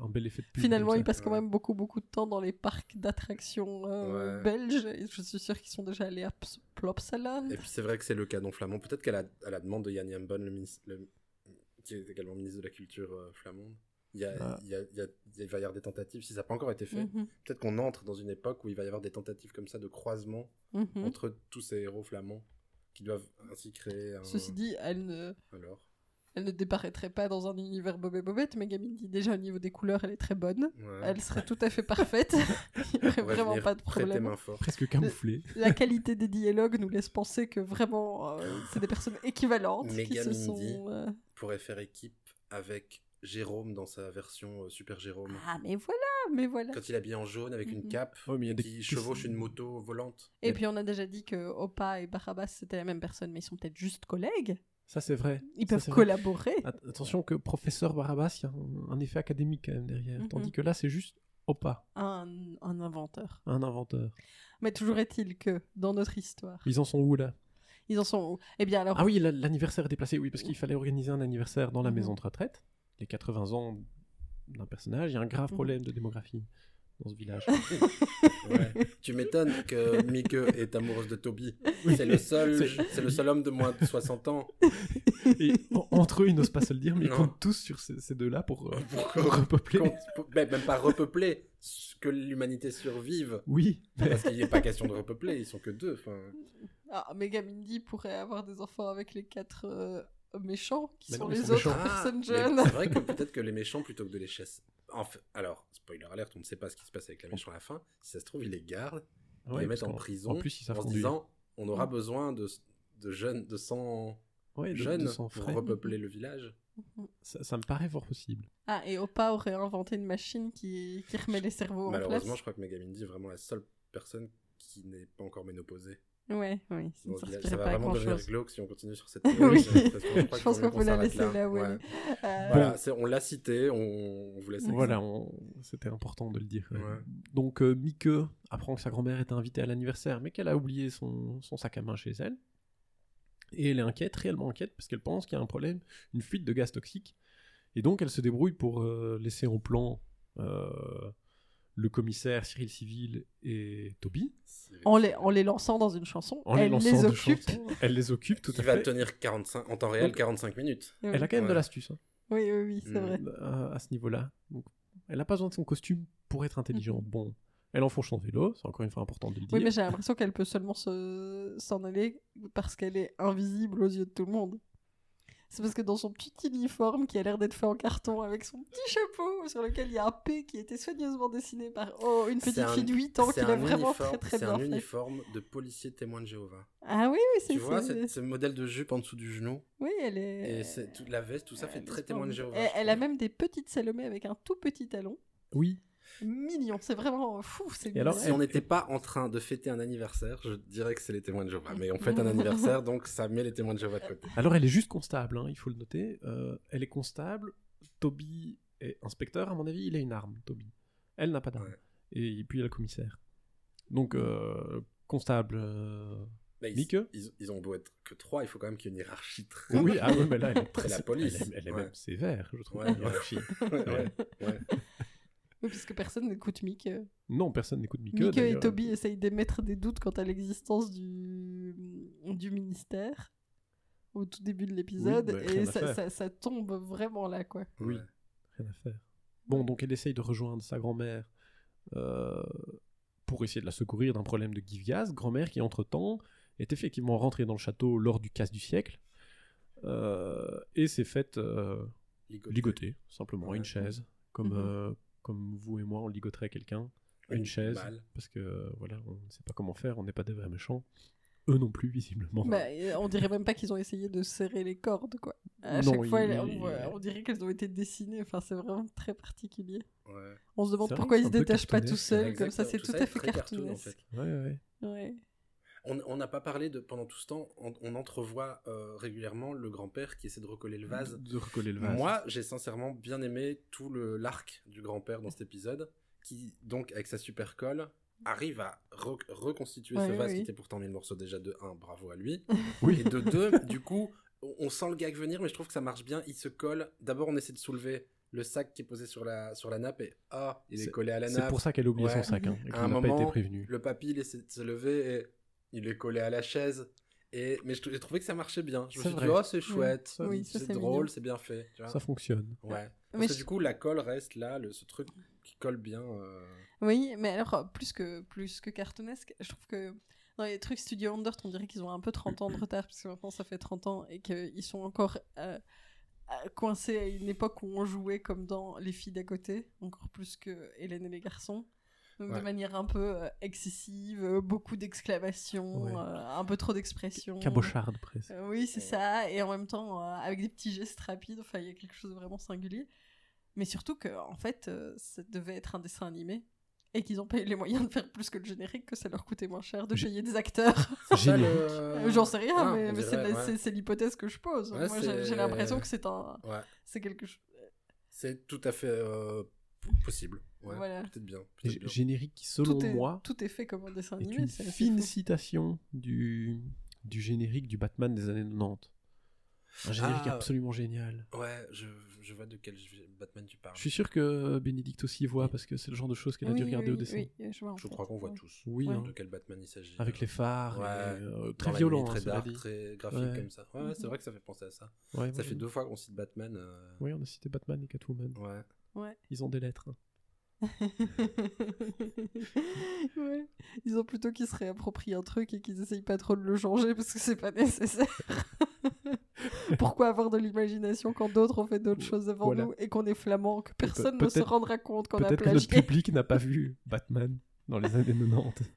un bel effet de pub. Finalement, ils passent quand même beaucoup, beaucoup de temps dans les parcs d'attractions euh, Ouais. belges. Et je suis sûre qu'ils sont déjà allés à Ps- Plopsaland. Et puis c'est vrai que c'est le canon flamand. Peut-être qu'à la, à la demande de Yann Jambon, le ministre, le- qui est également ministre de la Culture euh, flamande, il, y a, Ah. il, y a- il y a- il va y avoir des tentatives, si ça n'a pas encore été fait. Mhm, Peut-être qu'on entre dans une époque où il va y avoir des tentatives comme ça de croisement mhm. entre tous ces héros flamands qui doivent ainsi créer un... Ceci dit, elle ne, Alors elle ne déparaîtrait pas dans un univers Bob et Bobette. Megamindy, déjà au niveau des couleurs, elle est très bonne. ouais. Elle serait tout à fait parfaite. Il n'y aurait vraiment pas de problème. presque camouflé. La qualité des dialogues nous laisse penser que vraiment, euh, c'est des personnes équivalentes qui se sont. euh, pourrait faire équipe avec Jérôme dans sa version euh, Super Jérôme. Ah, mais voilà, mais voilà. Quand il est habillé en jaune avec une cape Ouais, mais il y a des qui chevauche une moto volante. Et puis on a déjà dit que Opa et Barabbas c'était la même personne, mais ils sont peut-être juste collègues. Ça, c'est vrai. Ils peuvent collaborer. Att- Attention que professeur Barabbas, il y a un, un effet académique quand même derrière. Mhm. Tandis que là, c'est juste Opa, Un, un inventeur. un inventeur. Mais toujours est-il que dans notre histoire, Ils en sont où là? Ils en sont où? Eh bien alors, Ah oui, la- l'anniversaire est déplacé. Oui, parce qu'il fallait organiser un anniversaire dans la Mhm. maison de retraite. Les 80 ans d'un personnage. Il y a un grave Mhm. problème de démographie dans ce village. Ouais. tu m'étonnes que Mike est amoureuse de Toby. C'est le seul, C'est- le seul homme de moins de 60 ans. Et en- entre eux, ils n'osent pas se le dire, mais ils comptent tous sur ces, ces deux-là pour, euh, Pour pour repeupler. Compte- pour- ben, même pas repeupler, que l'humanité survive. Oui, Parce qu'il n'est pas question de repeupler, ils sont que deux. Enfin, ah, Megamindy pourrait avoir des enfants avec les quatre euh, méchants qui Mais sont non, les sont autres méchants. personnes Ah, mais jeunes. C'est vrai que peut-être que les méchants, plutôt que de les chasser. Enfin, alors, spoiler alert, on ne sait pas ce qui se passe avec les méchants à la fin. Si ça se trouve, ils les gardent, ils Ouais, les parce mettent en prison En plus, ils en se disant on aura besoin de, de jeunes, de 100 Ouais, de- de jeunes pour repeupler le village. Ça, ça me paraît fort possible. Ah, et Opa aurait inventé une machine qui, qui remet les cerveaux en Malheureusement, place. je crois que Megamindy est vraiment la seule personne qui n'est pas encore ménopausée. Ouais, oui. Ça ça va pas vraiment devenir glauque si on continue sur cette Oui. théorie. Je, pense qu'on peut la laisser là où elle Ouais. est. Euh, Voilà, on l'a cité, on, on vous laisse. Voilà, on- c'était important de le dire. Ouais. Donc euh, Mike apprend que sa grand-mère est invitée à l'anniversaire, mais qu'elle a oublié son, son sac à main chez elle. Et elle est inquiète, réellement inquiète, parce qu'elle pense qu'il y a un problème, une fuite de gaz toxique. Et donc elle se débrouille pour euh, laisser en plan euh, le commissaire Cyril Civil et Toby. en, les, en les lançant dans une chanson, En elle les occupe. Elle les occupe tout Qui à va fait. tenir 45, en temps réel Donc- 45 minutes. Oui, Elle a quand même de l'astuce hein, oui, oui, oui, c'est Mm. vrai. à, à ce niveau-là. Donc, elle n'a pas besoin de son costume pour être intelligente. Bon, elle enfonce son vélo, c'est encore une fois important de le dire. Oui, mais j'ai l'impression qu'elle peut seulement se- s'en aller parce qu'elle est invisible aux yeux de tout le monde. C'est parce que dans son petit uniforme qui a l'air d'être fait en carton avec son petit chapeau sur lequel il y a un P qui a été soigneusement dessiné par oh, une C'est petite un- fille de 8 ans qui C'est l'a un vraiment uniforme- très très C'est bien un fait. uniforme de policier témoin de Jéhovah. Ah oui, oui, c'est Tu vois, c'est- ce modèle de jupe en dessous du genou Oui, elle est. et c'est toute la veste, tout ça fait elle très témoin de. Jéhovah. Elle, elle a même des petites salomées avec un tout petit talon. Oui, Mignon, c'est vraiment fou. C'est Et alors. Si on n'était pas en train de fêter un anniversaire, je dirais que c'est les témoins de Jéhovah. Mais on fête un anniversaire, donc ça met les témoins de Jéhovah de côté. Alors elle est juste constable, hein, il faut le noter. Euh, elle est constable. Toby est inspecteur, à mon avis, il a une arme, Toby. Elle n'a pas d'arme. Ouais. Et puis il y a le commissaire. Donc euh, constable. euh, Mais ils, Mieke ils, ils ont beau être que trois, il faut quand même qu'il y ait une hiérarchie très. Oui, ah ouais, mais là elle est très la police. Elle est, elle est Ouais. même sévère, je trouve. Ouais, la hiérarchie. ouais. Oui, puisque personne n'écoute Mick. euh. Non, personne n'écoute Mieke. Mick et. Toby essayent d'émettre des doutes quant à l'existence du... du ministère au tout début de l'épisode Oui, bah, et ça, faire. ça, ça tombe vraiment là quoi. Oui. Rien à faire. Bon, donc elle essaye de rejoindre sa grand-mère euh, pour essayer de la secourir d'un problème de Givgaz. Grand-mère qui, entre-temps, est effectivement rentrée dans le château lors du casse du siècle euh, et s'est faite euh, Ligoté. ligoter, simplement, à Ouais. une chaise, comme, Mhm. euh, comme vous et moi, on ligoterait quelqu'un, une chaise, mal. parce que voilà, on ne sait pas comment faire, on n'est pas des vrais méchants. Eux non plus, visiblement. Bah, euh, on dirait même pas qu'ils ont essayé de serrer les cordes quoi. À Non, chaque fois, il- on, il- voit- on dirait qu'elles ont été dessinées. Enfin, c'est vraiment très particulier. Ouais. On se demande pourquoi ils se détachent pas tout seuls comme ça. C'est tout à fait cartoon, en cartoonesque. fait. Ouais, ouais. Ouais. On n'a pas parlé de pendant tout ce temps, on, on entrevoit euh, régulièrement le grand-père qui essaie de recoller le vase. De recoller le vase. Moi, j'ai sincèrement bien aimé tout le l'arc du grand-père dans cet épisode, qui donc avec sa super colle arrive à re- reconstituer ce vase oui. qui était pourtant mille morceaux déjà de 1, bravo à lui. Oui. Et de 2, du coup, on sent le gag venir, mais je trouve que ça marche bien. Il se colle. D'abord, on essaie de soulever le sac qui est posé sur la, sur la nappe et ah, il est, C'est- collé à la C'est nappe. pour ça qu'elle a oublié Ouais. son sac, hein, et À qu'elle un n'a pas été moment, prévenue. Le papy, il essaie de se lever et il est collé à la chaise. Et, mais j'ai trouvé que ça marchait bien. Je me suis vrai. dit, oh, c'est chouette, ça- Oui, c'est drôle, c'est bien fait. tu vois. Ça fonctionne. Ouais. Parce Mais que je- du coup, la colle reste là, le, ce truc qui colle bien. euh, Oui, mais alors, plus que, plus que cartoonesque, je trouve que dans les trucs Studio Undert, on dirait qu'ils ont un peu 30 ans de retard, parce que maintenant ça fait 30 ans, et qu'ils sont encore euh, euh, coincés à une époque où on jouait comme dans Les filles d'à côté, encore plus que Hélène et les garçons. Donc de manière un peu euh, excessive, euh, beaucoup d'exclamations, Ouais. euh, un peu trop d'expressions. Cabocharde, presque. Euh, oui, c'est ça, et en même temps, euh, avec des petits gestes rapides, enfin, il y a quelque chose de vraiment singulier. Mais surtout que, en fait, euh, ça devait être un dessin animé, et qu'ils n'ont pas eu les moyens de faire plus que le générique, que ça leur coûtait moins cher de payer des acteurs. J'en sais rien, Ah, mais, c'est ouais. l'hypothèse que je pose. Ouais, Moi, j'ai l'impression que c'est un... Ouais. C'est quelque chose... C'est tout à fait euh, possible. Ouais, Voilà. Peut-être bien. Générique qui, selon Tout est, moi, tout est fait comme un dessin animé. une fine fou. citation du, du générique du Batman des années 90. Un générique Ah. absolument génial. Ouais, je, je vois de quel Batman tu parles. Je suis sûr que Bénédicte aussi voit, parce que c'est le genre de choses qu'elle a Oui, dû regarder oui, au dessin. oui, je vois, Je crois qu'on voit tous Oui, Ouais. hein. de quel Batman il s'agit. Avec les phares, Ouais. et, euh, très violent, nuit, hein, très dark, dit. très graphique Ouais. comme ça. Ouais, c'est vrai que ça fait penser à ça. Ouais, Ça ouais, fait deux fois qu'on cite Batman. euh, Oui, on a cité Batman et Catwoman. Ouais. Ouais. Ils ont des lettres. hein. ouais. Ils ont plutôt qu'ils se réapproprient un truc et qu'ils essayent pas trop de le changer parce que c'est pas nécessaire. Pourquoi avoir de l'imagination quand d'autres ont fait d'autres choses avant Voilà. nous et qu'on est flamand, que personne ne se rendra compte qu'on a Peut-être que plagié public n'a pas vu Batman dans les années 90.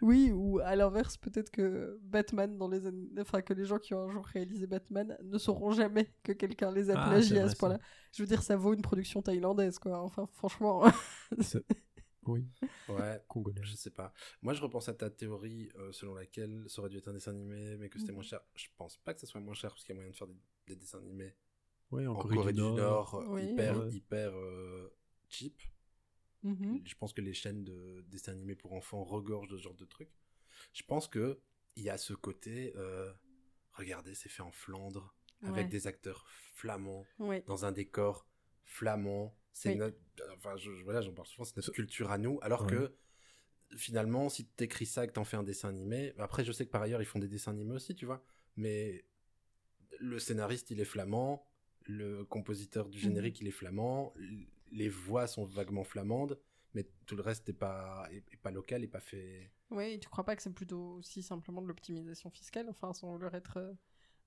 Oui, ou à l'inverse, peut-être que Batman dans les années... Enfin, que les gens qui ont un jour réalisé Batman ne sauront jamais que quelqu'un les a Ah, plagiés c'est à ce point-là. Je veux dire, ça vaut une production thaïlandaise, quoi. Enfin, franchement... Oui. Ouais. congolais. Je sais pas. Moi, je repense à ta théorie euh, selon laquelle ça aurait dû être un dessin animé, mais que c'était Mhm. moins cher. Je pense pas que ça soit moins cher parce qu'il y a moyen de faire des, des dessins animés Ouais, en, en Corée, du Nord, euh, Oui. hyper, Ouais. hyper euh, cheap. Mhm. Je pense que les chaînes de dessins animés pour enfants regorgent de ce genre de trucs. Je pense que il y a ce côté, euh, regardez, c'est fait en Flandre, avec Ouais. des acteurs flamands, Ouais. dans un décor flamand. C'est Oui. notre, enfin, je, je- voilà, j'en parle souvent, c'est notre culture à nous. Alors Ouais. que finalement, si t'écris ça, que t'en fais un dessin animé, après, je sais que par ailleurs, ils font des dessins animés aussi, tu vois. Mais le scénariste, il est flamand. Le compositeur du générique, il est flamand. Les voix sont vaguement flamandes. Mais tout le reste n'est pas, est, est pas local, est pas fait. Oui, tu crois pas que c'est plutôt aussi simplement de l'optimisation fiscale? Enfin, sans leur être.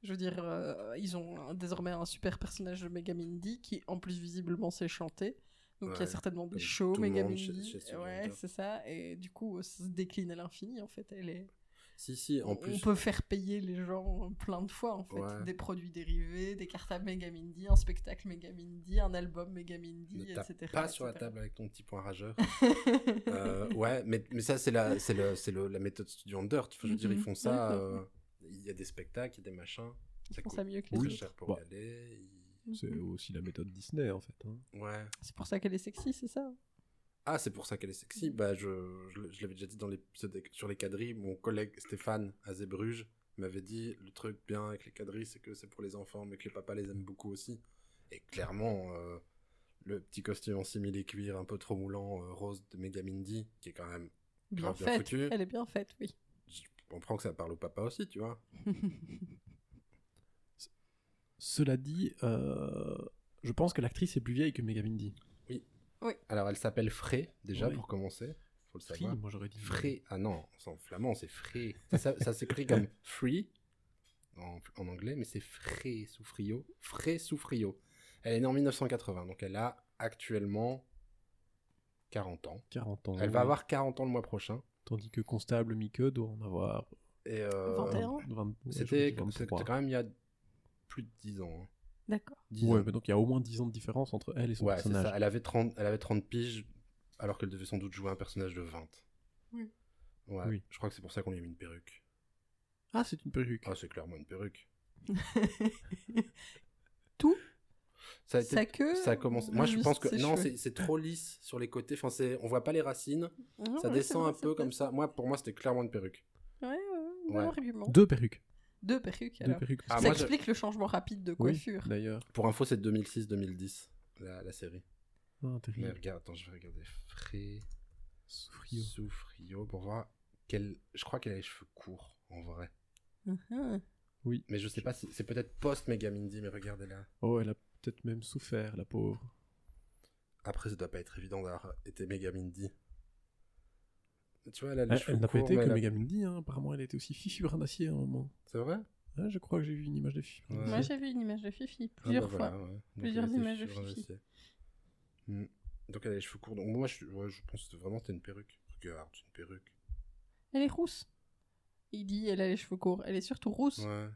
Euh, Je veux dire, euh, ils ont désormais un super personnage de Megamindy qui, en plus, visiblement, sait chanter. Donc, il y a certainement des shows Megamindy. Ouais, c'est ça. Et du coup, ça se décline à l'infini, en fait. Elle est... Si, si, en on, plus. on peut faire payer les gens plein de fois, en fait. Ouais. Des produits dérivés, des cartables Megamindy, un spectacle Megamindy, un album Megamindy, Ne etc. pas sur la etc. table avec ton petit point rageur. Euh, ouais, mais, mais ça, c'est la, c'est le, la méthode Studio Under. Enfin, je veux dire, ils Mhm. font ça. Euh, Il y a des spectacles, il y a des machins. Ils Ça coûte ça mieux que les très cher pour Bah. y aller. C'est Mhm. aussi la méthode Disney en fait. hein. Ouais. C'est pour ça qu'elle est sexy, c'est ça? Ah, c'est pour ça qu'elle est sexy. Bah, je, je, je l'avais déjà dit dans l'épisode sur les quadrilles. Mon collègue Stéphane à Zébruges m'avait dit le truc bien avec les quadrilles, c'est que c'est pour les enfants, mais que les papas les aiment beaucoup aussi. Et clairement, euh, le petit costume en simili cuir un peu trop moulant euh, rose de Megamindy, qui est quand même Bien grave bien faite. foutu. Elle est bien faite, oui. Je comprends que ça parle au papa aussi, tu vois. Cela dit, euh, je pense que l'actrice est plus vieille que Megamindy. Alors, elle s'appelle Frey, déjà, Oui. pour commencer. Faut le Free, moi j'aurais dit. Frey. Ah non, c'est en flamand, c'est Frey. Ça, ça, ça s'écrit comme free en, en anglais, mais c'est Frey Soufrio. Frey Soufrio. Elle est née en 1980, donc elle a actuellement 40 ans. 40 ans. Elle va avoir 40 ans le mois prochain. Tandis que Constable Mieke doit en avoir. Et euh, 21. 20, ouais, C'était j'aurais dit c'était 23. quand même il y a plus de 10 ans. hein. D'accord. 10 Ouais, ans. mais donc il y a au moins 10 ans de différence entre elle et son Ouais, c'est personnage. ça. Elle avait 30, elle avait 30 piges, alors qu'elle devait sans doute jouer un personnage de 20. Oui. Ouais, Oui. je crois que c'est pour ça qu'on lui a mis une perruque. Ah, c'est une perruque. Ah, c'est clairement une perruque. Tout? Ça a été Sa queue Ça a commencé. Moi, je pense que non, c'est trop lisse sur les côtés. Enfin, c'est on voit pas les racines. Ah, ça descend vrai, un peu comme ça. Moi, pour moi, c'était clairement une perruque. Ouais, ouais, ouais, argument. Deux perruques. Deux perruques, Deux alors. perruques. Ah, ça moi, je- explique le changement rapide de Oui, coiffure. d'ailleurs. Pour info, c'est 2006-2010 la, la série. Ah, Mais terrible. regarde, attends, je vais regarder. Fré Souffrio. Soufrio pour voir quel. Je crois qu'elle a les cheveux courts en vrai. Mhm. Mais je sais pas. si- C'est peut-être post Megamindy, mais regardez là. Oh, elle a peut-être même souffert, la pauvre. Après, ça doit pas être évident d'avoir été Megamindy. Tu vois, elle a les Elle, cheveux elle n'a pas courts, été que elle a- Megamindy, hein. apparemment elle était aussi Fifi Brin d'Acier à un moment. C'est vrai? Je crois que j'ai vu une image de Fifi. Ouais. Moi, j'ai vu une image de Fifi Ah, plusieurs bah fois. voilà, ouais. Donc, Plusieurs images de Fifi. Hmm. Donc elle a les cheveux courts. Donc moi, je, ouais, je pense que vraiment c'était une perruque. Regarde, c'est une perruque. Elle est rousse. Il dit elle a les cheveux courts. Elle est surtout rousse. Ouais.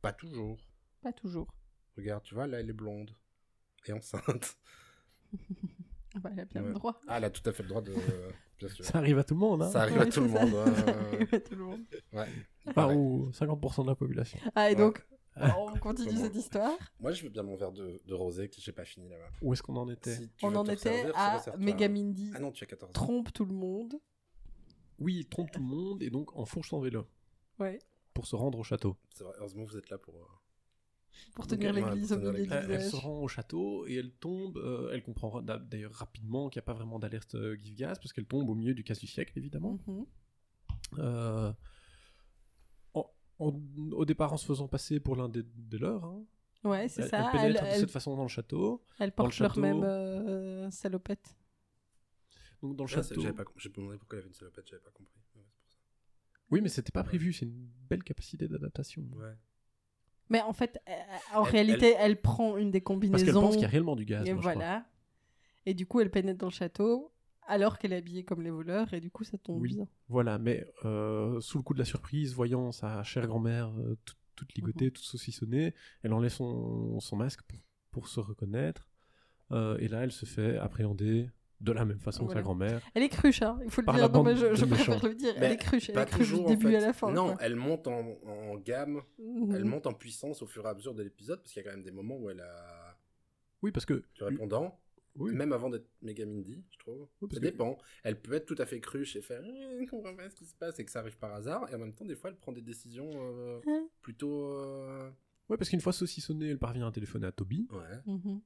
Pas toujours. Pas toujours. Regarde, tu vois, là, elle est blonde. Et enceinte. Ah bah, elle a bien Ouais. le droit. Ah, elle a tout à fait le droit de... bien sûr. Ça arrive à tout le monde, hein. Ça arrive à tout le ça. monde. ouais, Ça ouais, ouais. arrive à tout le monde. Ouais. il Enfin, paraît. ou 50% de la population. Ah, et Ouais. donc, on continue Comment cette histoire. Moi, je veux bien mon verre de, de rosé que j'ai pas fini là-bas. Où est-ce qu'on en était Si On en était à. Megamindy Ah non, tu as 14 ans. trompe tout le monde. Oui, il trompe tout le monde et donc enfourche son vélo Ouais. pour se rendre au château. C'est vrai, heureusement, vous êtes là pour... Pour tenir l'église au milieu. Elle, se rend au château et elle tombe. euh, elle comprend d'a- d'ailleurs rapidement qu'il n'y a pas vraiment d'alerte euh, Gif-Gaz parce qu'elle tombe au milieu du casse du siècle, évidemment. Mhm. Euh, en- en- au départ, en se faisant passer pour l'un des, des leurs, hein. Ouais, c'est ça. elle Elle, pénètre de cette façon dans le château. elle le porte leur même euh, salopette. Donc dans le Ah, château. j'avais pas J'ai demandé pourquoi elle avait une salopette, j'avais pas compris. Ouais, c'est pour ça. Oui, mais c'était pas prévu. C'est une belle capacité d'adaptation. Ouais. Mais en fait, euh, en Elle- réalité, elle... prend une des Parce combinaisons. qu'elle pense qu'il y a réellement du gaz. Et moi, voilà. Et du coup, elle pénètre dans le château alors qu'elle est habillée comme les voleurs. Et du coup, ça tombe Oui. bien. Voilà, mais euh, sous le coup de la surprise, voyant sa chère grand-mère euh, toute, toute ligotée, toute saucissonnée, elle enlève son, son masque pour, pour se reconnaître. Euh, et là, elle se fait appréhender de la même façon que sa grand-mère. Elle est cruche, hein, il faut le Par dire. la Non, mais je, je préfère le dire. Mais elle est cruche, elle Pas est cruche toujours, du en début fait. à la fin. Non, quoi. elle monte en, en gamme, Mhm. elle monte en puissance au fur et à mesure de l'épisode, parce qu'il y a quand même des moments où elle a Oui, parce que. du répondant, Oui. même avant d'être méga Mindy, je trouve. Oui, ça que- dépend. Elle peut être tout à fait cruche et faire Eh, je comprends pas ce qui se passe et que ça arrive par hasard, et en même temps, des fois, elle prend des décisions euh, Hein plutôt. euh, Ouais, parce qu'une fois saucissonnée, elle parvient à téléphoner à Toby. Ouais. Mhm.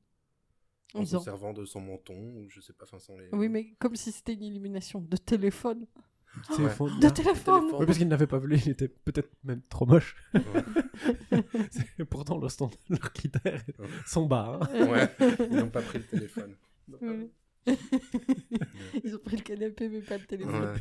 En se servant de son menton, ou je sais pas, enfin, sans les. Oui, mais comme si c'était une illumination de téléphone. Téléphone. De téléphone téléphone. Oui, parce qu'il n'avait pas volé, il était peut-être même trop moche. Ouais. C'est- Pourtant, leur, stand- leur critère Ouais. sont bas. hein. Ouais, ils n'ont pas pris le téléphone. Ouais. Ils ont pris le canapé, mais pas le téléphone.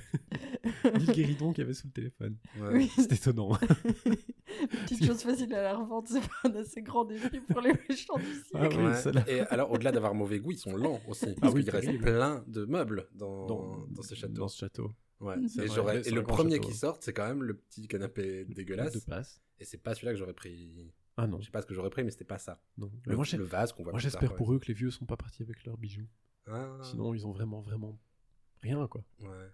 Ouais, Ni le guéridon qu'il y avait sous le téléphone. ouais. Oui, C'est étonnant. petite chose facile à la revente, c'est pas un assez grand défi pour les méchants du siècle. Ah Ouais. Et alors, au-delà d'avoir mauvais goût, ils sont lents aussi. Ah Parce oui, qu'il reste terrible. plein de meubles dans, Dans, dans, ce château. Dans ce château. Ouais. C'est Et, vrai, le premier château. qui sort, c'est quand même le petit canapé dégueulasse. De passe. Et c'est pas celui-là que j'aurais pris. Ah non, Je sais pas ce que j'aurais pris, mais c'était pas ça. non. Le, Mais moi, j'ai- le vase qu'on voit moi, j'espère pour eux que les vieux sont pas partis avec leurs bijoux. Ah, Sinon, ils ont vraiment, vraiment rien, quoi. ouais.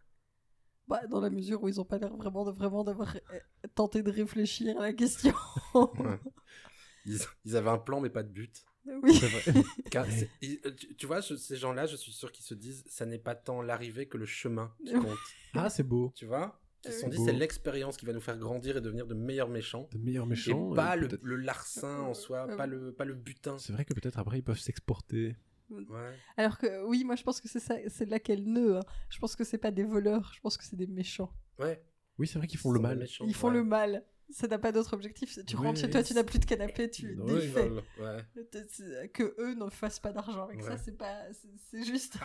Bah, dans la mesure où ils ont pas l'air vraiment de vraiment d'avoir euh, tenté de réfléchir à la question. Ouais. Ils, ils avaient un plan, mais pas de but. oui. Car ils- euh, tu, tu vois, je- ces gens-là, je suis sûr qu'ils se disent ça n'est pas tant l'arrivée que le chemin qui compte. ah, c'est beau. tu vois Ils se sont dit c'est l'expérience qui va nous faire grandir et devenir de meilleurs méchants. De meilleurs Et méchants. pas et le, peut-être- le larcin en soi, pas le, pas le butin. C'est vrai que peut-être après, ils peuvent s'exporter. Ouais. Alors que oui, moi je pense que c'est ça, c'est là qu'est le nœud. hein. Je pense que c'est pas des voleurs, je pense que c'est des méchants. Ouais. Oui, c'est vrai qu'ils Ils font le mal. méchants, Ils font ouais. le mal. Ça n'a pas d'autre objectif. Tu rentres chez toi, tu n'as plus de canapé, tu Ils défais. ouais. C'est- Que eux ne fassent pas d'argent avec ça, c'est pas, c'est- c'est juste.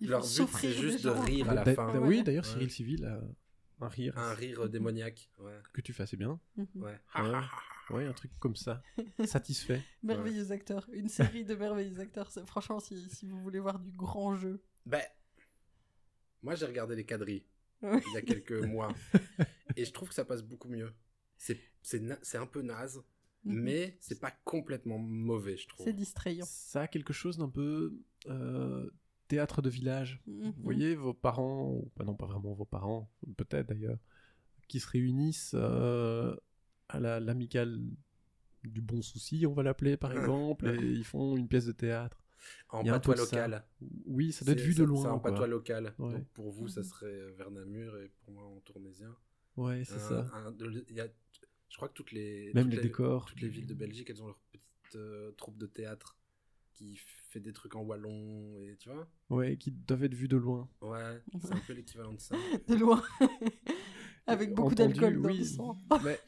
Il Leur faut but, souffrir c'est juste de rire à la D'a- fin. Ouais. Oui, d'ailleurs, Ouais. Cyril Civil a un rire Un rire démoniaque. Ouais. que tu fais assez bien. Mhm. Ouais. Ouais, un truc comme ça. Satisfait. Merveilleux acteur. Une série de merveilleux acteurs. Franchement, si, si vous voulez voir du grand jeu. Ben, moi j'ai regardé les quadrilles Ouais. il y a quelques mois et je trouve que ça passe beaucoup mieux. C'est un peu naze, Mhm. mais c'est pas complètement mauvais, je trouve. C'est distrayant. Ça a quelque chose d'un peu euh, théâtre de village. Mhm. Vous voyez vos parents, ou bah non pas vraiment vos parents, peut-être d'ailleurs, qui se réunissent euh, à la- l'amicale du bon souci, on va l'appeler par exemple, et ils font une pièce de théâtre. En patois ça. local. Oui, ça doit être vu de loin. C'est en patois local. Ouais. Donc pour vous, ça Mhm. serait euh, vers Namur et pour moi en tournésien. Ouais, c'est Un- ça. un- de- y a- je crois que toutes les Même toutes les décors. toutes les villes de Belgique, elles ont leur petite euh, troupe de théâtre qui fait des trucs en wallon et tu vois. Ouais, qui doivent être vus de loin. Ouais, c'est un peu l'équivalent de ça. De loin. Avec beaucoup Entendu, d'alcool dans oui. le sang. Mais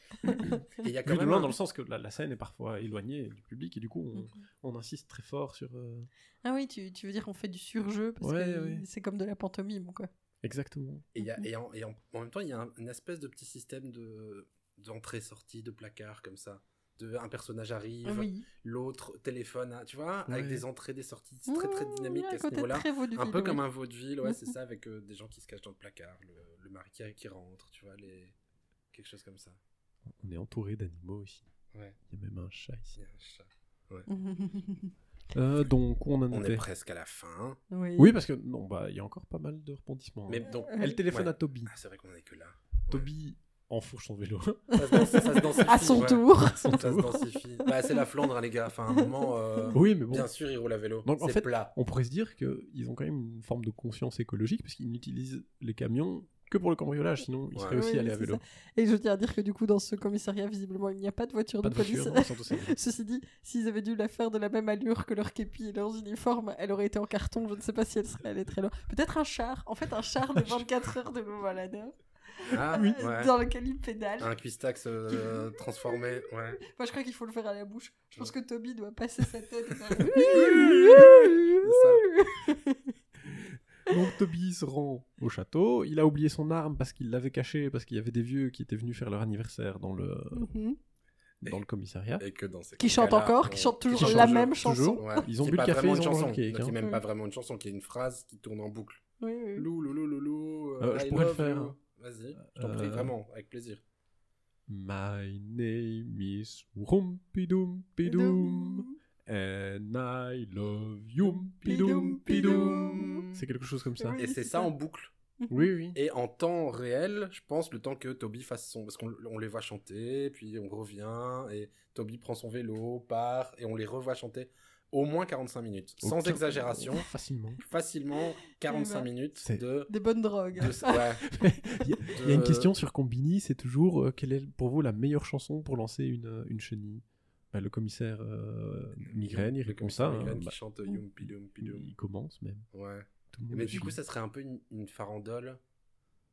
Et il y a quand vu de même loin un- dans le sens que la, la scène est parfois éloignée du public et du coup on, on insiste très fort sur. euh, Ah oui, tu, tu veux dire qu'on fait du surjeu parce Ouais, que ouais. c'est comme de la pantomime, quoi. Exactement. Et, il y a- et en, et en- en même temps, il y a un- une espèce de petit système de d'entrée-sortie, de placard comme ça. De, un personnage arrive, Oui. l'autre téléphone, hein, tu vois, avec des entrées, des sorties, c'est très très dynamique il y a à un ce niveau-là. Un peu comme oui. un vaudeville, ouais, c'est Mhm. ça, avec euh, des gens qui se cachent dans le placard, le, le mari qui, qui rentre, tu vois, les... quelque chose comme ça. On est entouré d'animaux ici. Ouais, Il y a même un chat ici. il y a un chat. Euh, donc on en On était. est presque à la fin. oui. Oui, parce que non, bah il y a encore pas mal de rebondissements. Mais hein. donc, Elle téléphone Ouais. à Toby. ah, c'est vrai qu'on est que là. Toby enfourche son vélo. Ça se, danse- ça se densifie. À son ouais. tour. Ça se densifie. Bah, c'est la Flandre, hein, les gars. Enfin, à un moment, euh, oui, mais bon. bien sûr, ils roulent à vélo. Donc, en fait, plat. On pourrait se dire qu'ils ont quand même une forme de conscience écologique parce qu'ils n'utilisent les camions que pour le cambriolage, sinon ils Ouais. seraient aussi Oui, allés à vélo. ça. Et je tiens à dire que du coup, dans ce commissariat, visiblement, il n'y a pas de voiture Pas de, de police. voiture. Ceci dit, s'ils avaient dû la faire de la même allure que leur képi et leurs uniformes, elle aurait été en carton. Je ne sais pas si elle serait allée très loin. Peut-être un char. En fait, un char de 24 heures de Louvain-la-Neuve. Ah, euh, ouais. Dans lequel il pédale. Un cuistax euh, transformé, ouais. Moi, je crois qu'il faut le faire à la bouche. Je pense que Toby doit passer sa tête. Donc Toby se rend au château. Il a oublié son arme parce qu'il l'avait cachée parce qu'il y avait des vieux qui étaient venus faire leur anniversaire dans le, Mhm. dans le commissariat. Et que dans ces Qui chante cas-là, encore, on- qui chante toujours Qui la même chanson. Ouais, Ils ont bu le café, ils une ont chanson, qui est hein. même pas vraiment une chanson, qui est une phrase qui tourne en boucle. Oui, oui. Lou, lou, lou, lou, lou, Euh, I je pourrais le faire. Vas-y, je t'en prie, Euh, vraiment, avec plaisir. My name is Rumpidumpidum And I love you. C'est quelque chose comme ça. Et c'est ça en boucle. Oui, oui. Et en temps réel, je pense, le temps que Toby fasse son. Parce qu'on on les voit chanter, puis on revient, et Toby prend son vélo, part, et on les revoit chanter au moins 45 minutes. Sans exagération, Facilement. facilement 45 Eh ben, minutes c'est- de. Des bonnes drogues. de- ouais, Il y a- il y a une question sur Combini, c'est toujours euh, quelle est pour vous la meilleure chanson pour lancer une, une chenille? Bah, Le commissaire euh, Migraine, il répond ça. hein. Migraine Bah, chante il commence même. Ouais. Tout le monde Mais du coup, ça serait un peu une, une farandole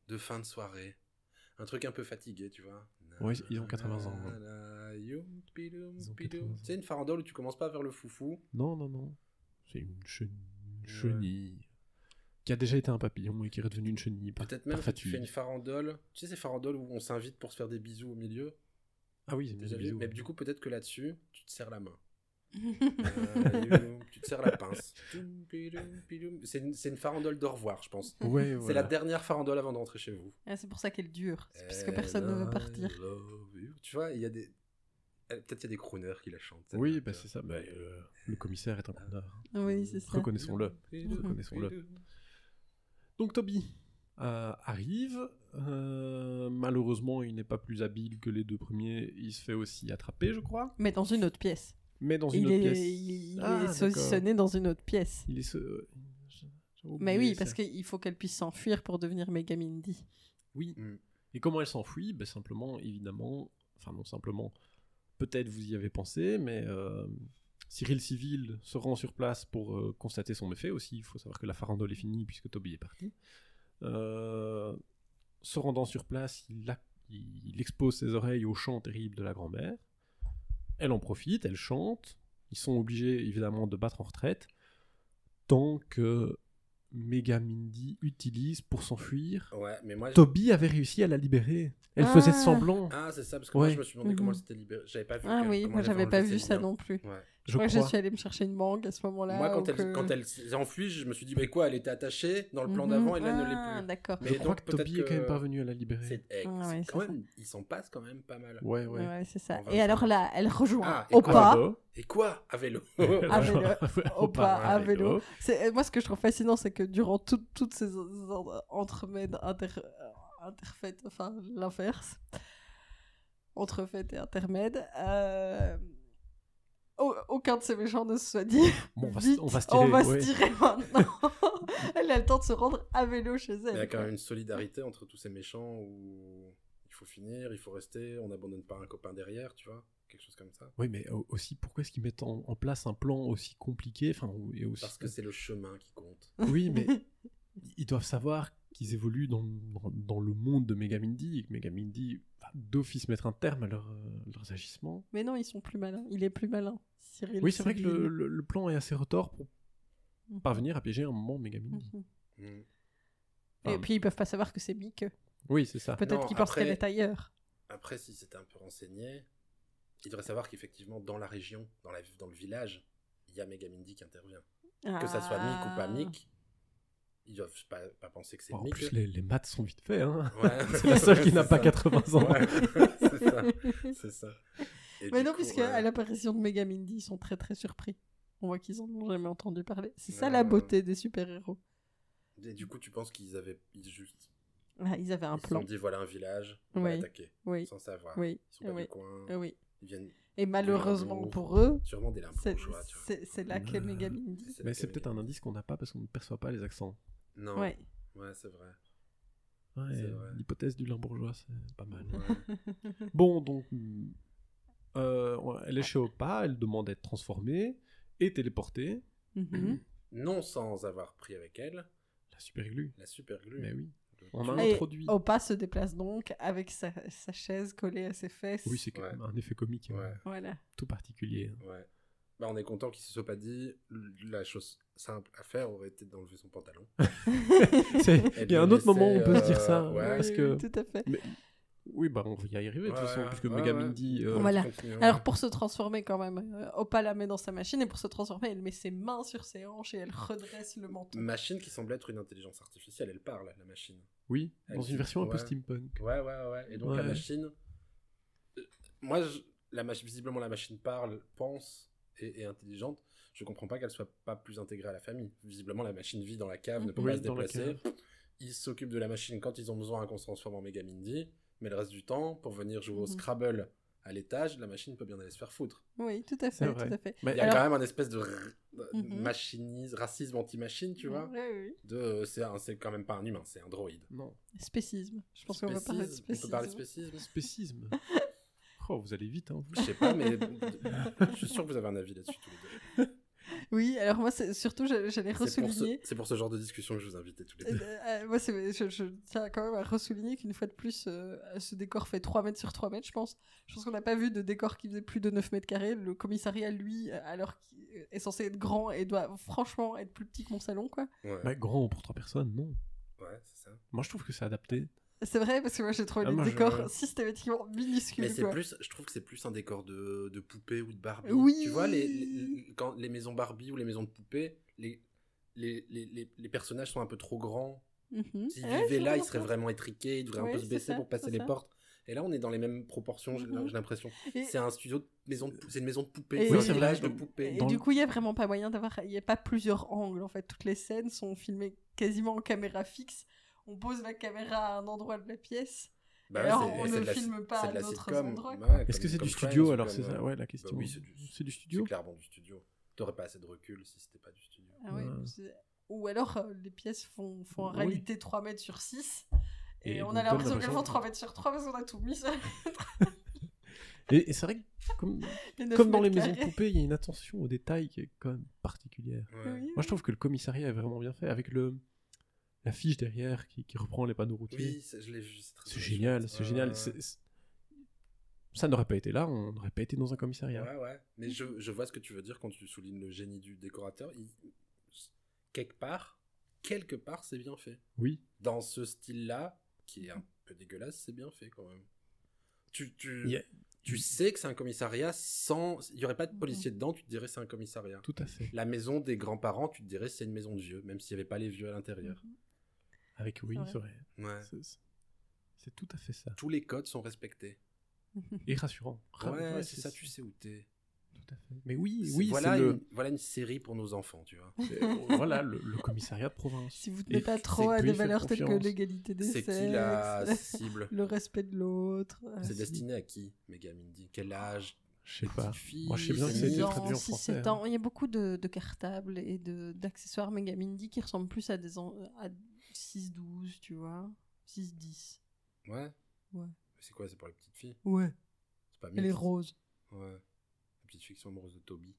de fin de soirée. Un truc un peu fatigué, tu vois. Ouais, ils ont 80 ans. Nanana, yum, pidum, Ils ont pidum. 80 ans. Tu sais, une farandole où tu commences pas vers le foufou. Non, non, non. C'est une, une Ouais. chenille qui a déjà été un papillon et qui est redevenu une chenille. Peut-être même que tu fais une farandole. Tu sais, ces farandoles où on s'invite pour se faire des bisous au milieu? Ah oui, c'est des bisous. Mais du coup, peut-être que là-dessus, tu te serres la main. Euh, tu te serres la pince. C'est une, farandole d'au revoir, je pense. Ouais, C'est voilà. la dernière farandole avant d'entrer chez vous. Ah, c'est pour ça qu'elle dure. C'est parce que And personne ne veut partir. Tu vois, il y a des. Peut-être il y a des crooners qui la chantent. Oui, bah, c'est ça. Bah, euh, le commissaire est un connard. Oui, c'est ça. Reconnaissons-le. Reconnaissons-le. Donc Toby euh, arrive. euh, malheureusement, il n'est pas plus habile que les deux premiers. Il se fait aussi attraper, je crois. Mais dans une autre pièce. Mais dans une Il autre est, pièce. il, il Ah, est d'accord. saucissonné dans une autre pièce. Il est ce... j'ai Mais oui, parce qu'il faut qu'elle puisse s'enfuir pour devenir Megamindy. Oui. Mm. Et comment elle s'enfuit? Ben, Simplement, évidemment, enfin non simplement, peut-être vous y avez pensé, mais euh, Cyril Civil se rend sur place pour euh, constater son méfait aussi. Il faut savoir que la farandole est finie puisque Toby est parti. Euh, se rendant sur place, il, a- il expose ses oreilles au chant terrible de la grand-mère. Elle en profite, elle chante. Ils sont obligés évidemment de battre en retraite tant que Megamindy utilise pour s'enfuir Ouais, mais moi. je- Toby avait réussi à la libérer. Elle Ah. faisait semblant. Ah, c'est ça, parce que moi je me suis demandé comment Mhm. elle s'était libérée. J'avais pas vu. Ah oui, comment moi j'avais pas vu ça non plus. Ouais. Je je crois que crois. je suis allée me chercher une mangue à ce moment-là. Moi, quand elle, que- quand elle s'est enfuie, je me suis dit, mais quoi, elle était attachée dans le plan Mhm. d'avant et là, elle ne Ah, l'est plus. d'accord. Mais je crois donc, que Toby peut-être est quand même que- parvenu à la libérer. C'est eh, Ah ouais, quand même, ils s'en passent quand même pas mal. Ouais, ouais. Ouais, c'est ça. Et alors là, elle rejoint Ah, au pas. Et quoi? À vélo À vélo. Au pas, à vélo. C'est- Moi, ce que je trouve fascinant, c'est que durant tout- toutes ces en- entremèdes inter... interfaites, enfin l'inverse, entrefaites et intermèdes, euh, aucun de ces méchants ne se soit dit Bon, on va se- vite, on va se tirer, ouais. tirer maintenant. elle a le temps de se rendre à vélo chez Il y a elle. quand même une solidarité entre tous ces méchants où il faut finir, il faut rester, on n'abandonne pas un copain derrière, tu vois Quelque chose comme ça. Oui, mais au- aussi, pourquoi est-ce qu'ils mettent en, en place un plan aussi compliqué enfin, et aussi... Parce que c'est le chemin qui compte. Oui, mais ils doivent savoir qu'ils évoluent dans, dans, dans le monde de Megamindy et que Megamindy va d'office mettre un terme à leur, euh, leurs agissements. Mais non, ils sont plus malins. Il est plus malin. Cyril Oui, c'est vrai que le, le- le plan est assez retors pour Mhm. parvenir à piéger un moment Megamindy. Mhm. Et puis ils peuvent pas savoir que c'est Mick. Oui, c'est ça. Peut-être qu'ils pensent qu'elle est ailleurs. Après, si c'était un peu renseigné, il devrait savoir qu'effectivement, dans la région, dans, la, dans le village, il y a Megamindy qui intervient. Que ça soit Mick ou pas Ah. Mick, ils doivent pas, pas penser que c'est en Mick. plus, les, les maths sont vite faits. Hein. Ouais. C'est la seule qui n'a pas ça. 80 ans. Ouais, c'est ça. C'est ça. Et Mais non, coup, puisque ouais. à l'apparition de Megamindy, ils sont très très surpris. On voit qu'ils en ont jamais entendu parler. C'est ça la beauté des super-héros. Et du coup, tu penses qu'ils avaient ils juste. Ah, ils avaient un Ils se plan. sont dit voilà un village, on va Oui. l'attaquer. Oui, Sans savoir. oui, Ils sont pas oui. du coin. Oui. Ils viennent Et malheureusement pour eux, c'est bourgeois, tu vois. c'est- c'est là qu'est Euh, Megamindy. C'est Mais c'est peut-être un indice qu'on n'a pas parce qu'on ne perçoit pas les accents. Non. Ouais. Ouais, c'est vrai. Ouais, C'est vrai. L'hypothèse du limbourgeois, c'est pas mal. Ouais. Bon, donc, euh, ouais, elle est chez Opa, elle demande d'être transformée et téléportée. Mhm. non sans avoir pris avec elle La super glue. la super glue. Mais oui. On Et introduit. Opa se déplace donc avec sa, sa chaise collée à ses fesses. Oui, c'est quand Ouais. même un effet comique Ouais. Voilà. tout particulier. hein. Ouais. Bah, on est content qu'il se soit pas dit. La chose simple à faire aurait été d'enlever son pantalon. Il y a un autre moment où on peut se dire ça. euh, ouais. parce Oui, que... oui, tout à fait. Oui, bah on va y arriver de toute Ouais, façon, ouais, puisque ouais, Megamindy... ouais. euh, Voilà. Continuons. Alors pour se transformer quand même, euh, Opa la met dans sa machine et pour se transformer, elle met ses mains sur ses hanches et elle redresse le menton. Machine qui semble être une intelligence artificielle, elle parle, la machine. Oui, Elle dans une version un peu ouais. steampunk. Ouais, ouais, ouais. Et donc Ouais. la machine. euh, Moi, je- la mach- visiblement, la machine parle, pense et, et intelligente, je comprends pas qu'elle soit pas plus intégrée à la famille. Visiblement, la machine vit dans la cave, ne peut Oui, pas se déplacer. Ils s'occupent de la machine quand ils ont besoin qu'on se transforme en Megamindy, mais le reste du temps, pour venir jouer au Mhm. Scrabble à l'étage, la machine peut bien aller se faire foutre. Oui, tout à fait, tout à fait. Mais Il y a Alors- quand même un espèce de de Mhm. machinisme, racisme anti-machine, tu vois. Oui, oui, De, euh, c'est un- c'est quand même pas un humain, c'est un droïde. non. Spécisme. Je pense qu'on va parler de Spécisme. On peut parler de spécisme Spécisme. oh, vous allez vite, hein. Je sais pas, mais je suis sûr que vous avez un avis là-dessus tous les deux. Oui, alors moi, c'est- surtout, j'a- j'allais C'est pour, ce, ressouligner. c'est pour ce genre de discussion que je vous invitais tous les Euh, deux. euh, moi, c'est- je, je tiens quand même à ressouligner qu'une fois de plus, euh, ce décor fait 3 mètres sur 3 mètres, je pense. Je pense qu'on n'a pas vu de décor qui faisait plus de 9 mètres carrés. Le commissariat, lui, euh, alors qu'il est censé être grand et doit franchement être plus petit que mon salon, quoi. Ouais, Bah, grand pour trois personnes, non? ouais c'est ça. Moi, je trouve que c'est adapté. C'est vrai, parce que moi, j'ai trouvé Ah, les moi, je- décors systématiquement minuscules, Mais c'est plus, je trouve que c'est plus un décor de, de poupée ou de Barbie. Oui. Tu vois, les, les- quand les maisons Barbie ou les maisons de poupées, les, les, les, les, les personnages sont un peu trop grands. Mhm. S'ils Ouais, vivaient là, ils seraient vraiment étriqués, ils devraient Ouais, un peu se baisser ça, pour passer les ça. portes. Et là, on est dans les mêmes proportions, j'ai Mhm. j'ai l'impression. Et- C'est un studio de maison, de- c'est une maison de poupées, Et- c'est Oui, un c'est village vrai. de poupées. Et Dans du coup, il n'y a vraiment pas moyen d'avoir. Il n'y a pas plusieurs angles, en fait. Toutes les scènes sont filmées quasiment en caméra fixe. On pose la caméra à un endroit de la pièce. Bah ouais, alors, on ne la filme pas à d'autres endroits, Bah ouais, Est-ce que c'est du studio alors C'est ça, ouais, la question. bah oui, c'est du- C'est studio? clairement du studio. T'aurais pas assez de recul si c'était pas du studio. Ah ouais, Ouais. c'est- Ou alors, euh, les pièces font, font en Oui. réalité 3 mètres sur 6. Et, Et on a l'impression qu'elles font que- 3 mètres sur 3 parce qu'on a tout mis sur Et, et c'est vrai que, comme, les 9 comme dans les maisons de poupées, il y a une attention aux détails qui est quand même particulière. Ouais. Oui, Moi, je trouve que le commissariat est vraiment bien fait, avec le la fiche derrière qui, qui reprend les panneaux routiers. Oui, c'est- je l'ai vu. c'est génial, c'est Ouais, génial. Ça n'aurait pas été là, on n'aurait pas été dans un commissariat. Ouais, ouais. Mais je, je vois ce que tu veux dire quand tu soulignes le génie du décorateur. Il- Quelque part, quelque part, c'est bien fait. Oui, Dans ce style-là, qui est un peu dégueulasse, c'est bien fait quand même. Tu, tu, tu sais que c'est un commissariat sans. Il n'y aurait pas de policier dedans, tu te dirais c'est un commissariat. tout à fait. La maison des grands-parents, tu te dirais c'est une maison de vieux, même s'il n'y avait pas les vieux à l'intérieur. Avec oui, c'est vrai. Ouais. C'est- tout à fait ça. Tous les codes sont respectés. Et rassurant. Ra- Ouais, c'est ça, tu sais où t'es. Tout à fait. Mais oui, C'est- oui, voilà, le, une, voilà une série pour nos enfants, tu vois. voilà, le, le commissariat de province. Si vous tenez Et pas trop à des valeurs telles que l'égalité des C'est sexes, qui la cible le respect de l'autre. C'est destiné à qui, Megamindy Quel âge Je sais pas. Fille, Moi, je sais bien que mignon. traduit en 6, français. 7 hein. Il y a beaucoup de, de cartables et d'accessoires Megamindy qui ressemblent plus à des en- à 6-12, tu vois. 6-10. Ouais Ouais. C'est quoi C'est pour les petites filles? Ouais. C'est pas Elle est rose. Ouais. Les petites filles qui sont amoureuses de Toby.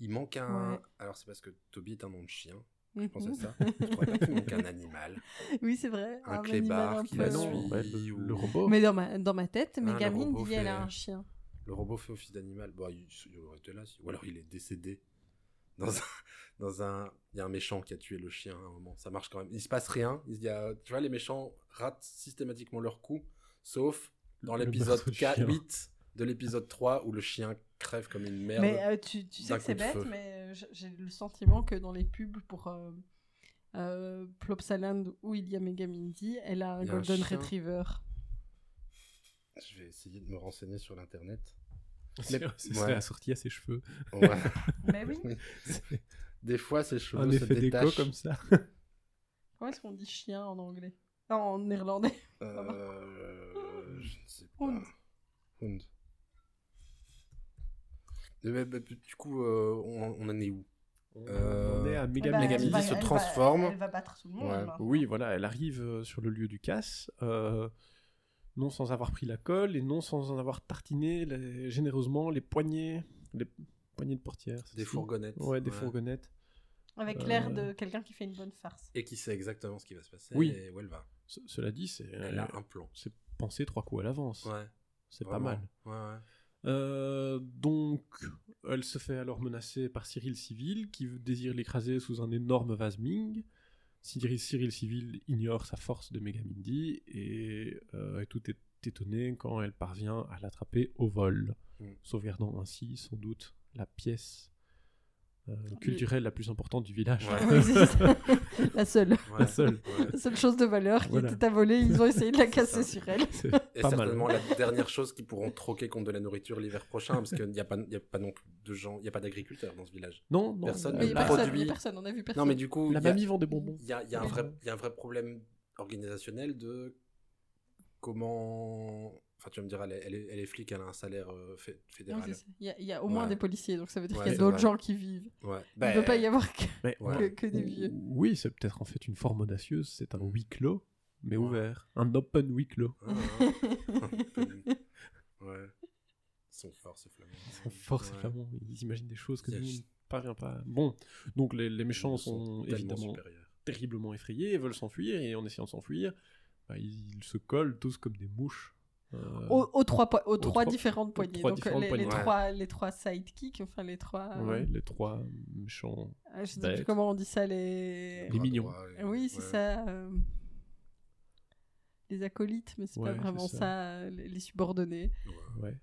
Il manque un. Ouais. Alors, c'est parce que Toby est un nom de chien. Je pense à Mhm. ça. Je trouvais pas qu'il manque un animal. Oui, c'est vrai. Un animal clébard un qui la suit. ouais, le, ou- le robot. Mais dans ma, dans ma tête, Ah, le Megamine robot dit elle a fait- un chien. Le robot fait office d'animal. Bon, il, il aurait été là. si- Ou alors il est décédé. Dans un. Dans un... Il y a un méchant qui a tué le chien à un moment. Ça marche quand même. Il se passe rien. Il y a... Tu vois, les méchants ratent systématiquement leur coup. Sauf dans l'épisode meurtre du 4, chien. 8 de l'épisode 3 où le chien crève comme une merde. Mais euh, tu, tu sais que c'est bête, feu. mais euh, j'ai le sentiment que dans les pubs pour euh, euh, Plopsaland où il y a Megamindy, elle a un a Golden. Retriever. Je vais essayer de me renseigner sur l'internet. C'est ouais. assorti à ses cheveux. Ouais. Mais oui. C'est Des fois, ces cheveux un se effet d'écho détachent. comme ça. Comment est-ce qu'on dit chien en anglais? Non, en néerlandais. Euh, je ne sais pas. Hund. Hund. Eh ben, ben, du coup, euh, on, on en est où? Euh, On est à Eh Mega ben, se elle va- transforme. Elle va battre tout le monde. Ouais. là. Oui, voilà, elle arrive euh, sur le lieu du casse, euh, non sans avoir pris la colle et non sans en avoir tartiné les- généreusement les poignées, les poignées de portière. Des ça fourgonnettes. Ouais, des Ouais. fourgonnettes. Avec Euh, l'air de quelqu'un qui fait une bonne farce. Et qui sait exactement ce qui va se passer Oui. et où elle va. Ce- cela dit, c'est Elle a un plan. c'est pensé trois coups à l'avance. Ouais. c'est pas mal. Ouais, ouais. Euh, donc, elle se fait alors menacer par Cyril Civil, qui désire l'écraser sous un énorme vase Ming. Cyril, Cyril Civil ignore sa force de Megamindy et euh, est tout est étonné quand elle parvient à l'attraper au vol, Mm. sauvegardant ainsi sans doute la pièce culturelle la plus importante du village. Ouais. Oui, c'est ça. la seule. Ouais. La seule. Ouais. La seule chose de valeur qui Voilà. était à voler, ils ont essayé de la casser sur elle. C'est Et pas mal. certainement la dernière chose qu'ils pourront troquer contre de la nourriture l'hiver prochain, parce qu'il n'y a, pas- il y a pas non plus de gens, il n'y a pas d'agriculteurs dans ce village. Non, non. Personne euh, ne Mais personne, produit- mais personne, on a vu personne. Non, mais du coup, la il y a- mamie vend des bonbons. il y a, y a un Oui. vrai, il y a un vrai problème organisationnel de comment. Enfin, tu vas me dire, elle est, elle est, elle est flic, elle a un salaire euh, fédéral. il, y a, il y a au moins Ouais. des policiers, donc ça veut dire Ouais, qu'il y a d'autres gens qui vivent. Ouais. Il Ben, ne peut pas y avoir que, Mais Ouais. que, que des vieux. Oui, c'est peut-être en fait une forme audacieuse. C'est un huis clos, mais Ouais. ouvert. Un open huis clos. ah, ah. ouais. Ils sont forts, ces flamands. Ils sont forts, ces Ouais. flamands. Ils imaginent des choses que nous ne parvions pas. Bon, donc les, les méchants Ils sont, évidemment supérieurs. terriblement effrayés veulent s'enfuir. Et en essayant de s'enfuir, bah, ils se collent tous comme des mouches. Euh, Aux, aux trois, po- aux trois trois- différentes poignées. trois donc différentes les, les poignées. Ouais. trois, les trois sidekicks, enfin les trois. euh, ouais, les trois méchants. ah, je sais bêtes. plus comment on dit ça, les. Les Bras mignons. Oui, c'est ouais. ça. euh, Les acolytes, mais c'est Ouais, pas vraiment ça. ça, les les subordonnés. Ouais.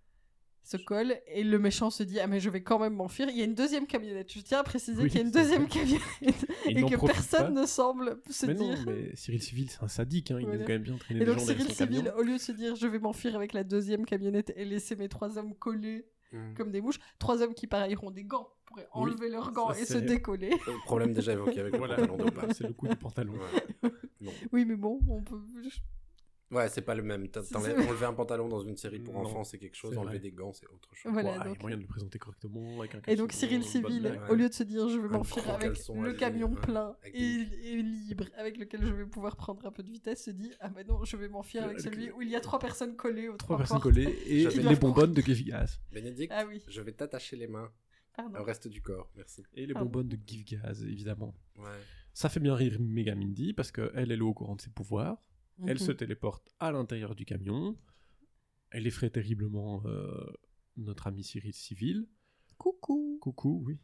Se colle et le méchant se dit ah mais je vais quand même m'enfuir il y a une deuxième camionnette je tiens à préciser Oui, qu'il y a une deuxième camionnette Et que personne pas. ne semble se Mais dire non, mais Cyril Civil, c'est un sadique. Hein. Il Voilà. aime quand même bien traîner et les donc gens Cyril son Civil camion. au lieu de se dire je vais m'enfuir avec la deuxième camionnette et laisser mes trois hommes collés Mm. comme des mouches trois hommes qui pareil auront des gants pourraient Oui, enlever leurs gants ça, et se décoller Euh, Problème déjà évoqué avec le Voilà, pantalon de c'est le coup du pantalon. Ouais. Oui mais bon on peut Ouais, c'est pas le même. Enlever un pantalon dans une série pour enfants, c'est quelque chose. Enlever vrai. des gants, c'est autre chose. Voilà, Ouais, il y a donc- moyen de le présenter correctement. Avec un et donc Cyril Civil au lieu de se dire je vais m'enfuir avec le camion plein avec et, et libre avec lequel je vais pouvoir prendre un peu de vitesse se dit ah bah non je vais m'enfuir avec celui où il y a trois personnes collées aux Trois trois personnes portes. collées et les bonbonnes de Give Gas. Bénédicte, ah oui je vais t'attacher les mains pardon au reste du corps. Merci. Et les bonbonnes de Give Gas, évidemment. Ouais. Ça fait bien rire Mega Mindy parce qu'elle, elle est au courant de ses pouvoirs. Elle Mhm. se téléporte à l'intérieur du camion. Elle effraie terriblement euh, notre ami Cyril Civil. coucou Coucou, oui.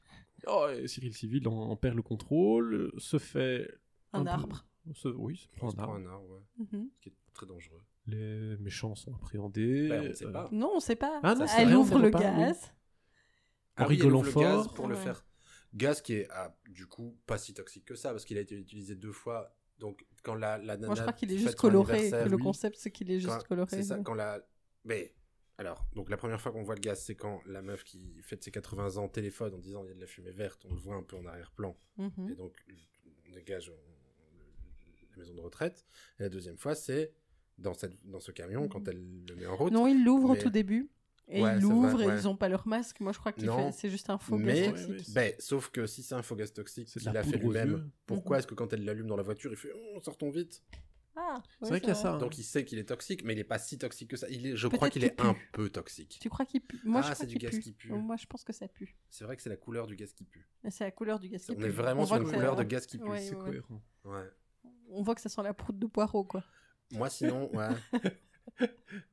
Oh, et Cyril Civil en, en perd le contrôle, se fait. un arbre se- oui, se prend un prend arbre. un arbre, ouais. Mhm. Ce qui est très dangereux. Les méchants sont appréhendés. Ben, on ne sait euh, pas. non on sait pas Ah non, c'est elle vrai, ouvre le pas, oui. gaz En Ah oui, rigolant le gaz pour le faire. Gaz qui est, ah, du coup, pas si toxique que ça, parce qu'il a été utilisé deux fois. Donc, quand la, la nana. moi je crois qu'il est juste coloré le concept c'est qu'il est juste quand- coloré C'est ça, quand la. Mais. Alors, donc la première fois qu'on voit le gaz, c'est quand la meuf qui fête ses 80 ans téléphone en disant il y a de la fumée verte, on le voit un peu en arrière-plan. Mhm. Et donc, on dégage on- la maison de retraite. Et la deuxième fois, c'est dans, cette, dans ce camion, quand elle le met en route. non il l'ouvre au tout début et Ouais, ils l'ouvrent et ouais. ils ont pas leur masque moi je crois fait c'est juste un faux mais- gaz toxique ouais, Ben, sauf que si c'est un faux gaz toxique qu'il la a fait lui-même, pourquoi Mhm. est-ce que quand elle l'allume dans la voiture, il fait oh, sortons vite? Ah C'est vrai qu'il y a ça. hein. Donc il sait qu'il est toxique, mais il est pas si toxique que ça. Il est, je crois qu'il est un peu toxique. tu crois qu'il pue? Moi Ah, je c'est du gaz pue. qui pue. moi je pense que ça pue C'est vrai que c'est la couleur du gaz qui pue. Mais c'est la couleur du gaz qui On pue. est vraiment On sur une que ça- couleur de gaz qui pue. Ouais, C'est ouais. cohérent. Ouais. on voit que ça sent la proute de poireau quoi Moi sinon, ouais.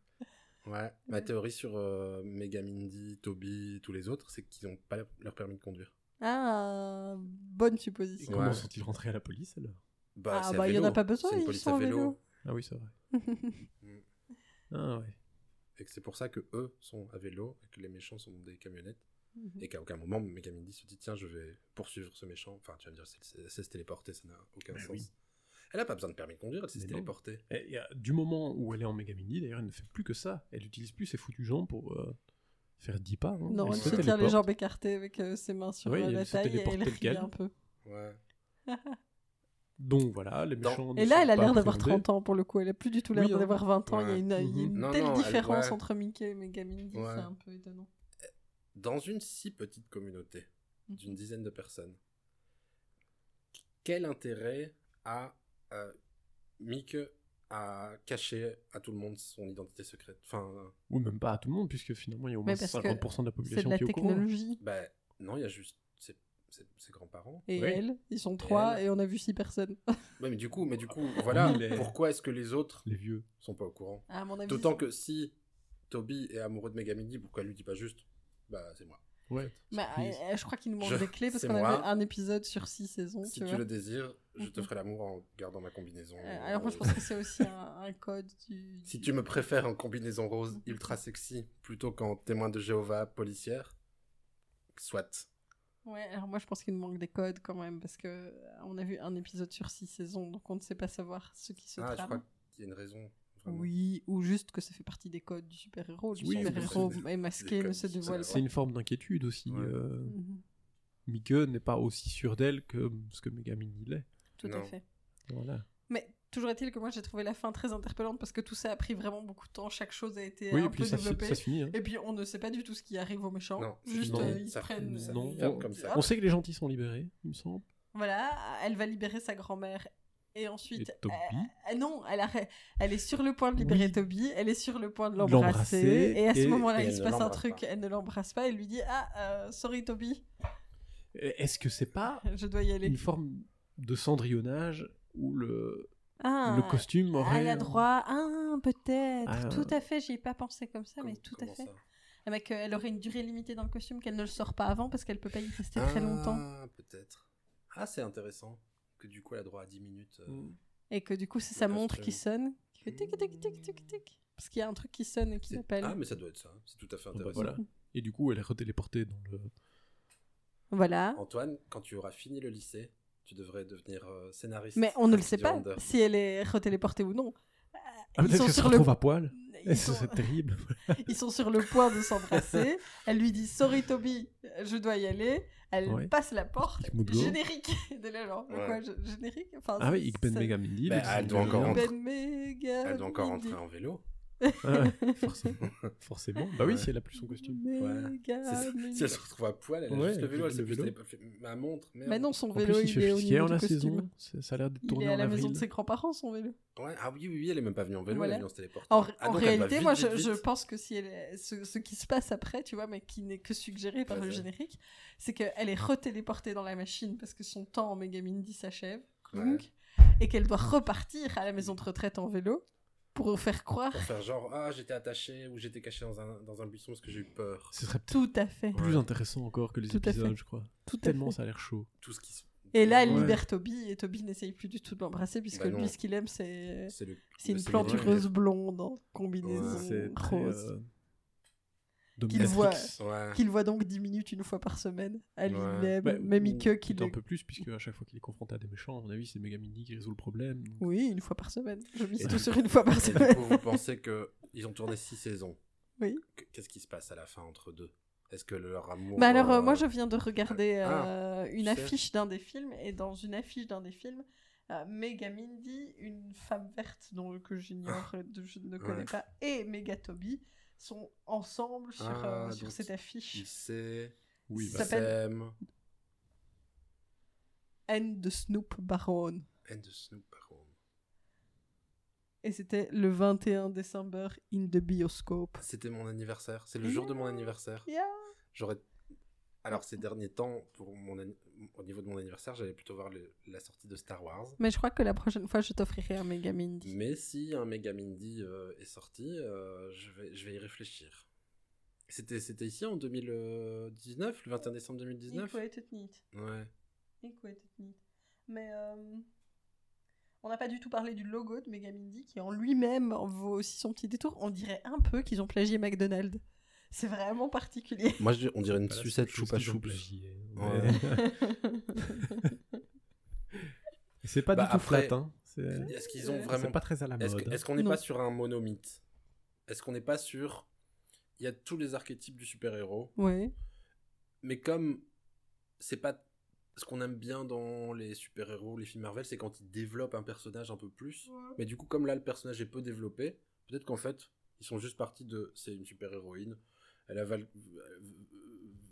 Ouais, ma théorie sur euh, Megamindy, Toby, tous les autres, c'est qu'ils n'ont pas leur- permis de conduire. ah bonne Et supposition comment Ouais. sont-ils rentrés à la police alors Bah, Ah, bah, il y en a pas besoin, ils police sont à vélo. vélo. Ah oui, c'est vrai. Ah ouais. Et que c'est pour ça que eux sont à vélo et que les méchants sont dans des camionnettes. Mhm. Et qu'à aucun moment, Megamindy se dit tiens, je vais poursuivre ce méchant. Enfin, tu vas me dire, c'est- c'est- elle sait se téléporter, ça n'a aucun Mais sens. oui. Elle a pas besoin de permis de conduire, elle sait se Mais non. téléporter. Et il y a- du moment où elle est en Mega Mini, d'ailleurs, elle ne fait plus que ça. Elle n'utilise plus ses foutus jambes pour euh, faire 10 pas. hein. Non, elle se se tient les jambes écartées avec euh, ses mains sur Oui, la se taille et elle rit un peu. Ouais. Donc voilà, les méchants. ne Et là, elle a l'air d'avoir appréhendés. 30 ans pour le coup. Elle a plus du tout l'air Oui, hein. d'avoir 20 ans. Il y a une, il y a une Mhm. Non, telle non, elle- différence ouais. entre Mickey et Megamindy, Ouais. c'est un peu étonnant. Dans une si petite communauté Mhm. d'une dizaine de personnes, quel intérêt a euh, Mieke à cacher à tout le monde son identité secrète Enfin, euh, Ou même pas à tout le monde, puisque finalement, il y a au moins parce que 50% de la population de la qui est au courant. technologie. bah, non, il y a juste ses, ses- ses grands-parents. Et Oui. elle, ils sont trois elle. et on a vu six personnes. Ouais, mais du coup, mais du coup, voilà, pourquoi est-ce que les autres Les vieux. sont pas au courant? À mon avis. D'autant que si Toby est amoureux de Megamindy, pourquoi elle lui dit pas juste Bah, c'est moi? Ouais. Bah, surprise. euh, je crois qu'il nous manque Je- des clés parce qu'on avait un épisode sur six saisons. Si tu le désires, je te Mhm. ferai l'amour en gardant ma combinaison. Euh, alors moi je pense que c'est aussi un, un code du... Si tu me préfères en combinaison rose Mhm. ultra sexy plutôt qu'en témoin de Jéhovah policière, soit. Ouais, alors moi je pense qu'il nous manque des codes quand même, parce que euh, on a vu un épisode sur six saisons, donc on ne sait pas savoir ce qui se Ah, je crois qu'il y a une raison. Oui, ou juste que ça fait partie des codes du super-héros. Le Oui, super-héros est masqué, ne se du dévoile C'est une forme d'inquiétude aussi. Ouais. euh, Mhm, Mike n'est pas aussi sûr d'elle que ce que Megamini l'est. Tout à fait. Voilà. Mais toujours est-il que moi j'ai trouvé la fin très interpellante parce que tout ça a pris vraiment beaucoup de temps, chaque chose a été Oui, un et puis peu ça, fi- développée. ça se finit. hein. Et puis on ne sait pas du tout ce qui arrive aux méchants. Non, Juste non, euh, ils ça- prennent. ça Non, comme ça. hop. On sait que les gentils sont libérés, il me semble. Voilà, elle va libérer sa grand-mère. Et ensuite, Et euh, euh, non, elle, a- elle est sur le point de libérer Oui. Toby, elle est sur le point de L'embrasser, et à ce moment-là, il elle se passe un truc, pas. elle ne l'embrasse pas, et lui dit Ah, euh, sorry Toby, Est-ce que c'est pas je dois y aller. une forme de cendrillonnage où le, Ah, le costume aurait. Elle a droit, ah, peut-être, Ah. tout à fait, j'y ai pas pensé comme ça, mais tout à fait. Ah, mais qu'elle aurait une durée limitée dans le costume, qu'elle ne le sort pas avant parce qu'elle peut pas y rester très longtemps. Ah, peut-être. Ah, c'est intéressant. Que du coup, elle a droit à 10 minutes. euh, Mm. Et que du coup, c'est sa montre qui sonne, qui fait tic tic tic tic tic. Parce qu'il y a un truc qui sonne et qui l'appelle. Ah, mais ça doit être ça. C'est tout à fait intéressant. voilà. Et du coup, elle est retéléportée dans le. Voilà. Antoine, quand tu auras fini le lycée, tu devrais devenir euh, scénariste. Mais on ne le sait pas Under. si elle est retéléportée ou non. Ah, ils, peut-être sont se sur le... retrouve à poil. ils, Ça, sont... C'est terrible. ils sont sur le point de s'embrasser. Elle lui dit Sorry Toby, je dois y aller. Elle Ouais. passe la porte. Générique de la genre. Ouais. Quoi, générique? Enfin, Ah oui, c'est- Megamindi. Bah, le elle doit designer. encore rentrer. Ben. Elle doit encore rentrer en vélo. Ah ouais, forcément. forcément. Bah oui, Ouais. si elle a plus son costume. Méga. Si elle se retrouve à poil, elle a Ouais, juste le vélo. Elle le sait plus, pas fait ma montre. Merde. Mais non, son En vélo, plus, il il, fait est au niveau en la saison. Ça a l'air de Il tourner est à la maison de ses grands-parents, son vélo. Ouais, ah oui, oui, oui, elle est même pas venue en vélo, Voilà. elle est venue en se téléporter. En, Ah, en donc réalité, vite, moi, vite, je, pense que si elle est- ce, ce qui se passe après, tu vois, mais qui n'est que suggéré par le générique, c'est qu'elle est retéléportée dans la machine parce que son temps en Megamindy s'achève, et qu'elle doit repartir à la maison de retraite en vélo pour faire croire Pour faire genre, ah, j'étais attaché ou j'étais caché dans un, dans un buisson parce que j'ai eu peur. Ce serait tout à fait. plus Ouais. intéressant encore que les Tout épisodes, je crois. Tout à Tellement fait. ça a l'air chaud. Tout ce qui se. Et là, elle Ouais. libère Toby, et Toby n'essaye plus du tout de l'embrasser, puisque Bah lui, ce qu'il aime, c'est C'est une plantureuse blonde en combinaison Ouais, très. rose. euh, Qu'il voit. Ouais. Qu'il voit donc 10 minutes une fois par semaine. Elle, Ouais. Bah, même Ike qui un peu plus, puisque à chaque fois qu'il est confronté à des méchants, à mon avis, c'est Megamini qui résout le problème. donc- Oui, une fois par semaine. Je mise tout sur une fois par semaine. coup, vous pensez que ils ont tourné six saisons Oui. Que- Qu'est-ce qui se passe à la fin entre deux? Est-ce que leur amour. Bah alors, euh, euh, moi, je viens de regarder Ah, euh, une affiche d'un des films, et dans une affiche d'un des films, euh, Megamindy, une femme verte dont que j'ignore, euh, de- je ne connais Ouais. pas, et Megatobi sont ensemble sur, Ah, euh, sur donc cette Il affiche. sait. Oui, il bah, s'appelle-. N de Snoop Baron. And the Snoop Baron. Et c'était le 21 décembre in the bioscope. C'était mon anniversaire. C'est le jour de mon anniversaire. Yeah. J'aurais. Alors, ces derniers temps, pour mon anni- au niveau de mon anniversaire, j'allais plutôt voir le- la sortie de Star Wars. Mais je crois que la prochaine fois, je t'offrirai un Megamindy. Mais si un Megamindy euh, est sorti, euh, je, vais, je vais y réfléchir. C'était, c'était ici en 2019, le 21 décembre 2019 Ik weet het niet. Ouais. Weet het niet. Mais euh, on n'a pas du tout parlé du logo de Megamindy qui en lui-même vaut aussi son petit détour. On dirait un peu qu'ils ont plagié McDonald's. C'est vraiment particulier. Moi, je- on dirait une sucette choupa choups. plagié, Ouais. C'est pas Bah, du tout après, flat, hein. C'est Est-ce qu'ils ont vraiment c'est pas très à la Est-ce mode. que- est-ce qu'on n'est pas sur un monomythe? Est-ce qu'on n'est pas sur. Il y a tous les archétypes du super-héros, ouais. mais comme c'est pas. Ce qu'on aime bien dans les super-héros, les films Marvel, c'est quand ils développent un personnage un peu plus. Mais du coup, comme là, le personnage est peu développé, peut-être qu'en fait, ils sont juste partis de. C'est une super-héroïne. Elle a val- euh,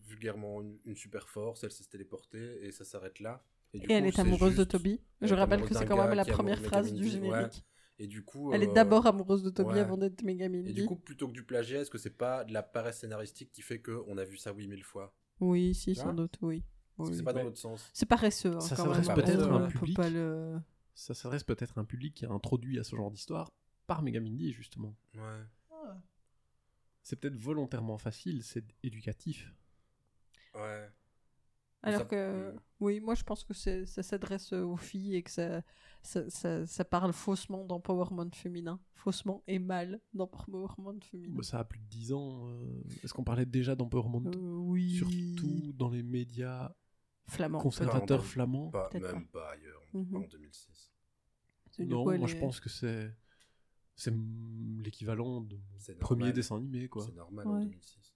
vulgairement une, une super force, elle s'est téléportée, et ça s'arrête là. du Et coup, elle est amoureuse de juste- Toby. Je rappelle que c'est quand même la première phrase du ouais. générique. Et du coup. Elle est euh, d'abord amoureuse de Toby ouais. avant d'être Megamindy. Et du coup, plutôt que du plagiat, est-ce que c'est pas de la paresse scénaristique qui fait qu'on a vu ça 8000 fois? Oui, si, sans doute, oui. Parce que Oui. c'est pas dans l'autre sens. C'est paresseux. hein, Ça quand s'adresse peut-être à un public. le- Ça s'adresse peut-être à un public qui est introduit à ce genre d'histoire par Megamindi, justement. Ouais. C'est peut-être volontairement facile, c'est éducatif. Ouais. Alors Ça- que, Mm. oui, moi je pense que ça s'adresse aux filles et que ça, ça, ça, ça parle faussement d'empowerment féminin. Faussement et mal d'empowerment féminin. Bah, ça a plus de 10 ans. euh, Est-ce qu'on parlait déjà d'empowerment Euh, oui. Surtout dans les médias Flamand. conservateur peut-être. flamand. Pas, même pas ailleurs, Mhm. pas en 2006. C'est du Non, moi je pense que c'est c'est l'équivalent de mon premier dessin animé quoi. C'est normal en Ouais. 2006.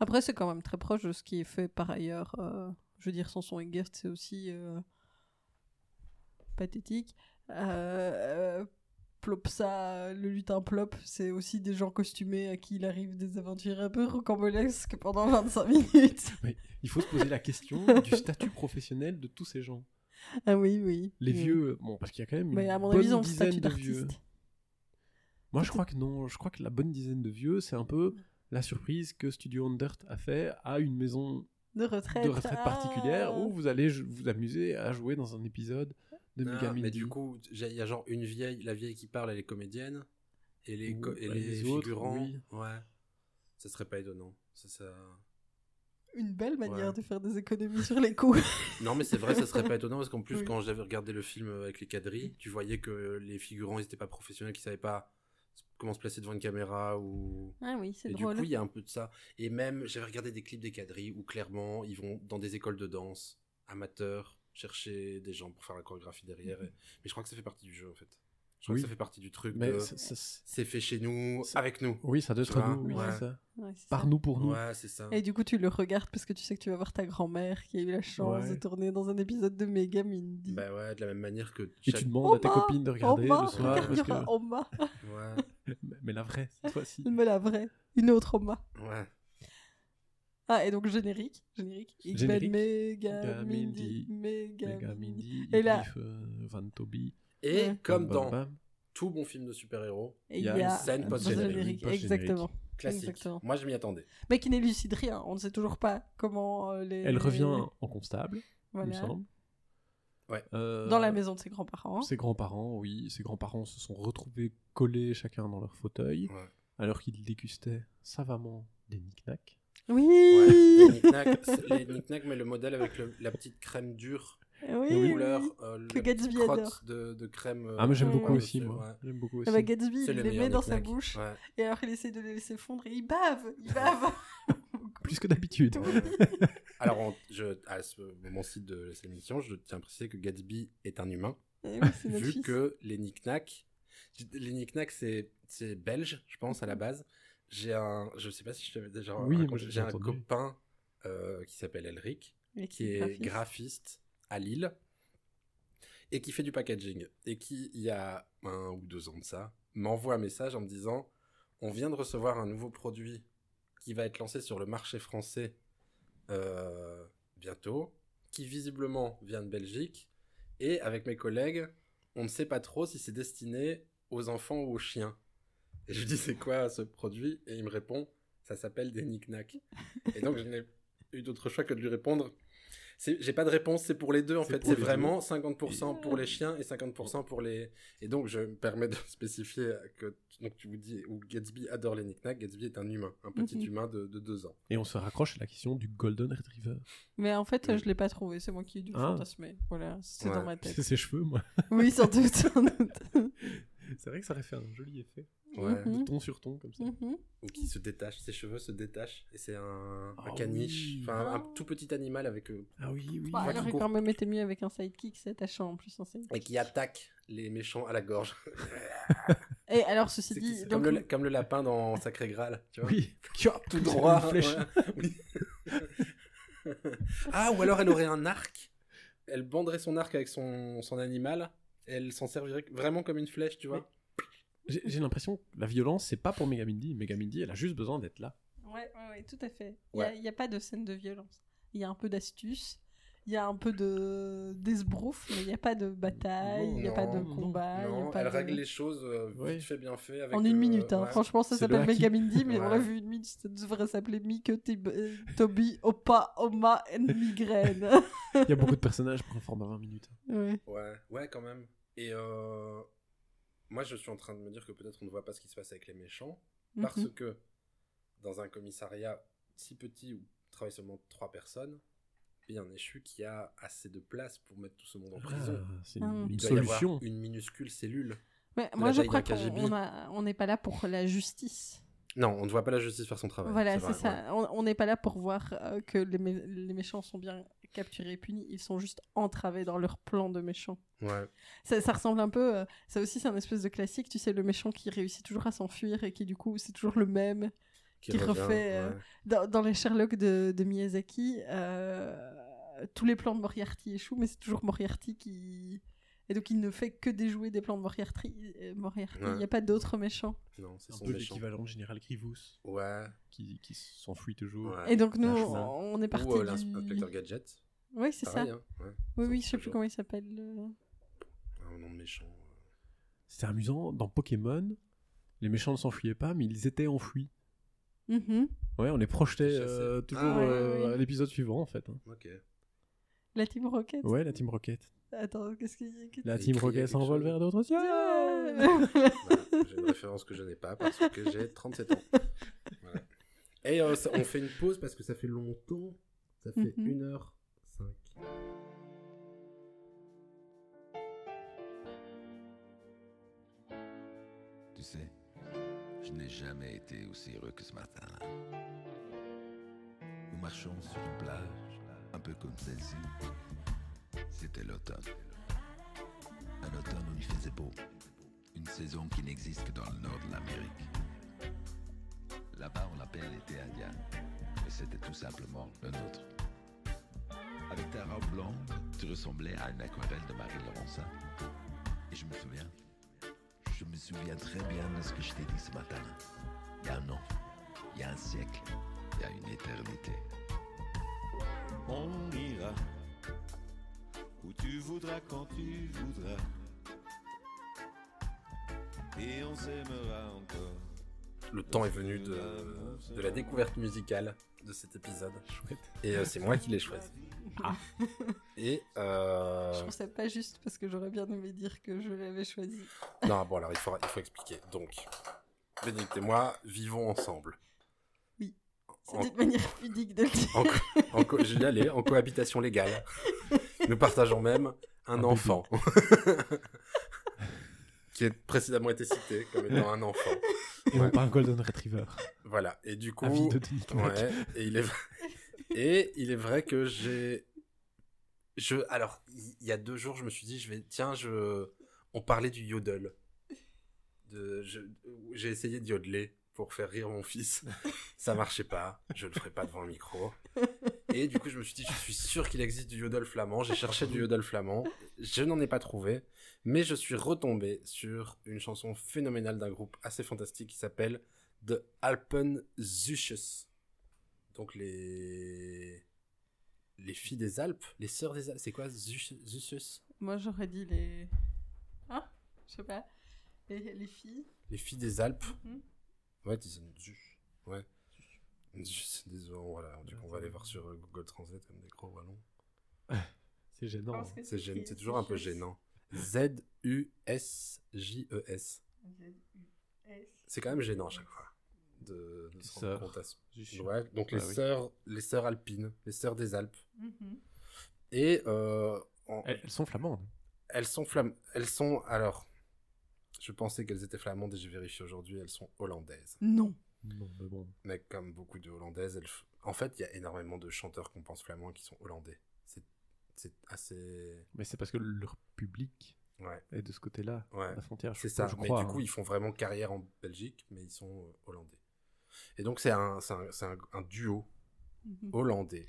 Après, c'est quand même très proche de ce qui est fait par ailleurs. euh, je veux dire, Samson et Gert, c'est aussi euh, pathétique. Euh, euh, Plopsa, le lutin Plop, c'est aussi des gens costumés à qui il arrive des aventures un peu rocambolesques pendant 25 minutes. Il faut se poser la question du statut professionnel de tous ces gens. Ah oui, oui. Les Oui. vieux, bon parce qu'il y a quand même une Mais à mon bonne avis, ils ont le dizaine statut de vieux. Moi je crois que non, je crois que la bonne dizaine de vieux, c'est un peu la surprise que Studio Undert a fait à une maison De retraite. de retraite particulière Ah. où vous allez vous amuser à jouer dans un épisode de Ah, Megamindi. mais du coup, il y a genre une vieille, la vieille qui parle, elle est comédienne. Et les, et bah, les, les autres, figurants, oui. ouais. Ça serait pas étonnant. Ça, ça... Une belle manière Ouais. de faire des économies sur les coûts. Non, mais c'est vrai, ça serait pas étonnant parce qu'en plus, Oui. quand j'avais regardé le film avec les quadrilles, tu voyais que les figurants, ils étaient pas professionnels, qu'ils savaient pas comment se placer devant une caméra ou. Ah oui, c'est du coup, il y a un peu de ça. Et même, j'avais regardé des clips des quadrilles où clairement, ils vont dans des écoles de danse, amateurs, chercher des gens pour faire la chorégraphie derrière. et- Mais je crois que ça fait partie du jeu en fait. Je crois Oui. que ça fait partie du truc. Mais de- C'est fait chez nous, avec nous. oui, ça doit être nous, oui, ouais. c'est ça. Ouais, c'est Par ça. nous pour nous. Ouais, c'est ça. Et du coup, tu le regardes parce que tu sais que tu vas voir ta grand-mère qui a eu la chance Ouais. de tourner dans un épisode de Mega Mindy. Bah ouais, de la même manière que. Et tu demandes à tes Oma, copines de regarder Oma, le soir il parce que... Oma. Ouais, Mais la vraie, cette fois-ci. Mais la vraie. Une autre Oma. ouais. Ah, et donc générique. Générique. Ik ben Générique. Mega Mindy. Mindy. Et là- euh, Van Toby, Et Ouais. comme Bam dans Bam Bam. tout bon film de super-héros, Il y a une scène un post-générique. générique. Post-générique. Exactement. classique. Exactement. Moi, je m'y attendais. Mais qui n'élucide rien. On ne sait toujours pas comment euh, les. Elle revient en constable, il me semble. Ouais. Euh, Dans la maison de ses grands-parents. Ses grands-parents, oui, ses grands-parents se sont retrouvés collés chacun dans leur fauteuil, Ouais. alors qu'ils dégustaient savamment des knick-knacks. Oui. Ouais, les knick-knacks, knick-knacks, mais le modèle avec le- la petite crème dure, Oui. couleur, euh, Que Gatsby adore. de, de crème. euh, Ah, mais j'aime Ouais, beaucoup ouais. aussi, dessus, moi. ouais. J'aime beaucoup Ah aussi. bah, Gatsby, il le les met dans sa bouche. Ouais. Et alors il essaie de les laisser fondre et il bave. Il bave. Plus que d'habitude. Alors, on- je, à ce moment-ci de cette émission, je tiens à préciser que Gatsby est un humain, Eh oui, vu fils. que les knick-knacks, les knick-knacks, c'est, c'est belge, je pense, à la base. J'ai un, je sais pas si je t'avais déjà Oui, j'ai un copain euh, qui s'appelle Elric, Et qui est graphiste. À Lille et qui fait du packaging et qui, il y a un ou deux ans de ça, m'envoie un message en me disant on vient de recevoir un nouveau produit qui va être lancé sur le marché français euh, bientôt, qui visiblement vient de Belgique et avec mes collègues, on ne sait pas trop si c'est destiné aux enfants ou aux chiens. Et je lui dis c'est quoi ce produit? Et il me répond ça s'appelle des knick-knacks. Et donc je n'ai eu d'autre choix que de lui répondre j'ai pas de réponse, c'est pour les deux en fait. C'est vraiment 50% pour les chiens et 50% pour les. Et donc je me permets de spécifier que donc tu vous dis où Gatsby adore les knickknacks. Gatsby est un humain, un petit Mhm. humain de, de deux ans. Et on se raccroche à la question du Golden Retriever. Mais en fait, Mm. je l'ai pas trouvé. C'est moi qui ai dû le Ah. fantasmer. Voilà, c'est Ouais. dans ma tête. C'est ses cheveux, moi. Oui, sans doute. sans doute. C'est vrai que ça aurait fait un joli effet. Ouais. Mhm. De ton sur ton, comme ça. Mhm. Ou qui se détache, ses cheveux se détachent et c'est un, un Ah caniche, oui. enfin un, Ah. un tout petit animal avec euh, Ah oui, oui. Bah, il court. quand même été mieux avec un sidekick, c'est attachant en plus. Un sidekick. et qui attaque les méchants à la gorge. Et alors, ceci C'est dit, donc, comme, le, comme le lapin dans Sacré Graal, tu vois. Oui. tout Une droit. flèche. ouais. Oui. ah, ou alors elle aurait un arc. Elle banderait son arc avec son, son animal. Elle s'en servirait vraiment comme une flèche, tu vois. J'ai l'impression que la violence, c'est pas pour Megamindy. Megamindy, elle a juste besoin d'être là. Ouais, ouais, ouais, tout à fait. Il Ouais. n'y a, pas de scène de violence. Il y a un peu d'astuce, il y a un peu de d'esbrouf, mais il n'y a pas de bataille, il n'y a pas de combat. il y a non, pas elle de- règle les choses euh, vite Ouais. fait, bien fait. Avec, En une euh, minute, hein. ouais. franchement, ça s'appelle haki. Megamindy, mais on l'a Ouais. vu une minute, ça devrait s'appeler Mike, euh, Toby, Opa, Oma and Migraine. Il y a beaucoup de personnages pour un format 20 minutes. ouais. Ouais, ouais, quand même. Et euh, moi, je suis en train de me dire que peut-être on ne voit pas ce qui se passe avec les méchants. Parce Mhm. que dans un commissariat si petit où travaillent seulement trois personnes, il y a un échu qui a assez de place pour mettre tout ce monde en prison. Ah, c'est Ah. une, Il une doit y avoir solution. une minuscule cellule. Mais moi, je crois qu'on n'est pas là pour la justice. Non, on ne voit pas la justice faire son travail. voilà, c'est ça. On on n'est pas là pour voir euh, que les, mé- les méchants sont bien capturés et punis, ils sont juste entravés dans leur plan de méchant. Ouais. Ça, ça ressemble un peu, euh, ça aussi c'est un espèce de classique, tu sais, le méchant qui réussit toujours à s'enfuir et qui du coup c'est toujours le même. Qui refait, euh, ouais. Dans, dans les Sherlock de, de Miyazaki, euh, tous les plans de Moriarty échouent, mais c'est toujours Moriarty qui... Et donc il ne fait que déjouer des plans de Moriarty. Moriarty. Il Ouais. n'y a pas d'autres méchants. Non, c'est Un peu l'équivalent de Général Grievous, Ouais. qui, qui s'enfuit toujours. ouais. Et donc nous, on, on est parti Ou euh, du... l'inspecteur Gadget. Oui, c'est ça. Hein. ouais. Oui, oui, je sais plus comment il s'appelle. euh. Un nom de méchant. C'était amusant, dans Pokémon, les méchants ne s'enfuyaient pas, mais ils étaient Mhm. Ouais, on projetait Chassés. euh, toujours Ah, ouais, euh, ouais. à l'épisode suivant, en fait. hein. Ok. La Team Rocket. Ouais, la Team Rocket. Attends, qu'est-ce qu'il y a La Team Rocket s'envole vers d'autres cieux Yeah Voilà, j'ai une référence que je n'ai pas parce que j'ai 37 ans. Voilà. Et euh, ça- on fait une pause parce que ça fait longtemps. Ça fait Mhm. 1h05. Tu sais, je n'ai jamais été aussi heureux que ce matin-là. Nous marchons sur une plage, un peu comme celle-ci. C'était l'automne. Un automne où il faisait beau. Une saison qui n'existe que dans le nord de l'Amérique. Là-bas, on l'appelle l'été indien. Mais c'était tout simplement le nôtre. Avec ta robe blonde, tu ressemblais à une aquarelle de Marie Laurencin. Et je me souviens, me souviens très bien de ce que je t'ai dit ce matin. Il y a un an, il y a un siècle, il y a une éternité. On ira où tu voudras quand tu voudras. Et on s'aimera encore. Le temps est venu de, de la découverte musicale de cet épisode. Chouette. Et euh, c'est moi qui l'ai choisi. Et euh... Je trouve ça pas juste parce que j'aurais bien aimé dire que je l'avais choisi. non, bon alors il faut, il faut expliquer. Donc, Bénédicte et moi vivons ensemble. C'est En- une manière pudique de le dire. En, co- en co- je vais y aller, en cohabitation légale. Nous partageons même un, Un enfant. Qui précédemment été cité comme étant un enfant. Et Ouais. non pas un Golden Retriever. Voilà. Et du coup. De. Ouais, et il est vrai, et il est vrai que j'ai je alors il y a deux jours je me suis dit je vais tiens je on parlait du yodel de je- j'ai essayé de yodeler pour faire rire mon fils ça marchait pas je le ferai pas devant le micro et du coup je me suis dit je suis sûr qu'il existe du yodel flamand j'ai cherché du yodel flamand je n'en ai pas trouvé mais je suis retombé sur une chanson phénoménale d'un groupe assez fantastique qui s'appelle The Alpenzuches. Donc les les filles des Alpes, les sœurs des Alpes, c'est quoi Zuch- Zuches Moi j'aurais dit les. Hein? Je sais pas. Les, les filles. Les filles des Alpes. Mhm. Ouais, disent Zuch. Ouais. Des voilà, du coup on va aller voir sur euh, Google Translate comme des gros wallons. C'est gênant. Hein. C'est gênant, écrit c'est toujours un peu Zuches. gênant. Z U S J E S. Z-U-S. C'est quand même gênant à chaque fois de, de Les se rendre sœurs. compte à ce- Zuch. Ouais, donc les Ah oui. sœurs les sœurs alpines, les sœurs des Alpes. Mhm. Et euh, en- Elles, elles sont flamandes. Elles sont flam... Elles sont alors. Je pensais qu'elles étaient flamandes et j'ai vérifié aujourd'hui, elles sont hollandaises. Non. Non, mais bon. Mais comme beaucoup de hollandaises, elles... en fait, il y a énormément de chanteurs qu'on pense flamands qui sont hollandais. C'est, assez. Mais c'est parce que leur public Ouais, est de ce côté-là, ouais. la frontière. C'est je- ça. Je mais crois. du coup, hein. ils font vraiment carrière en Belgique, mais ils sont euh, hollandais. Et donc, c'est un, c'est un, un- un duo Mhm. hollandais.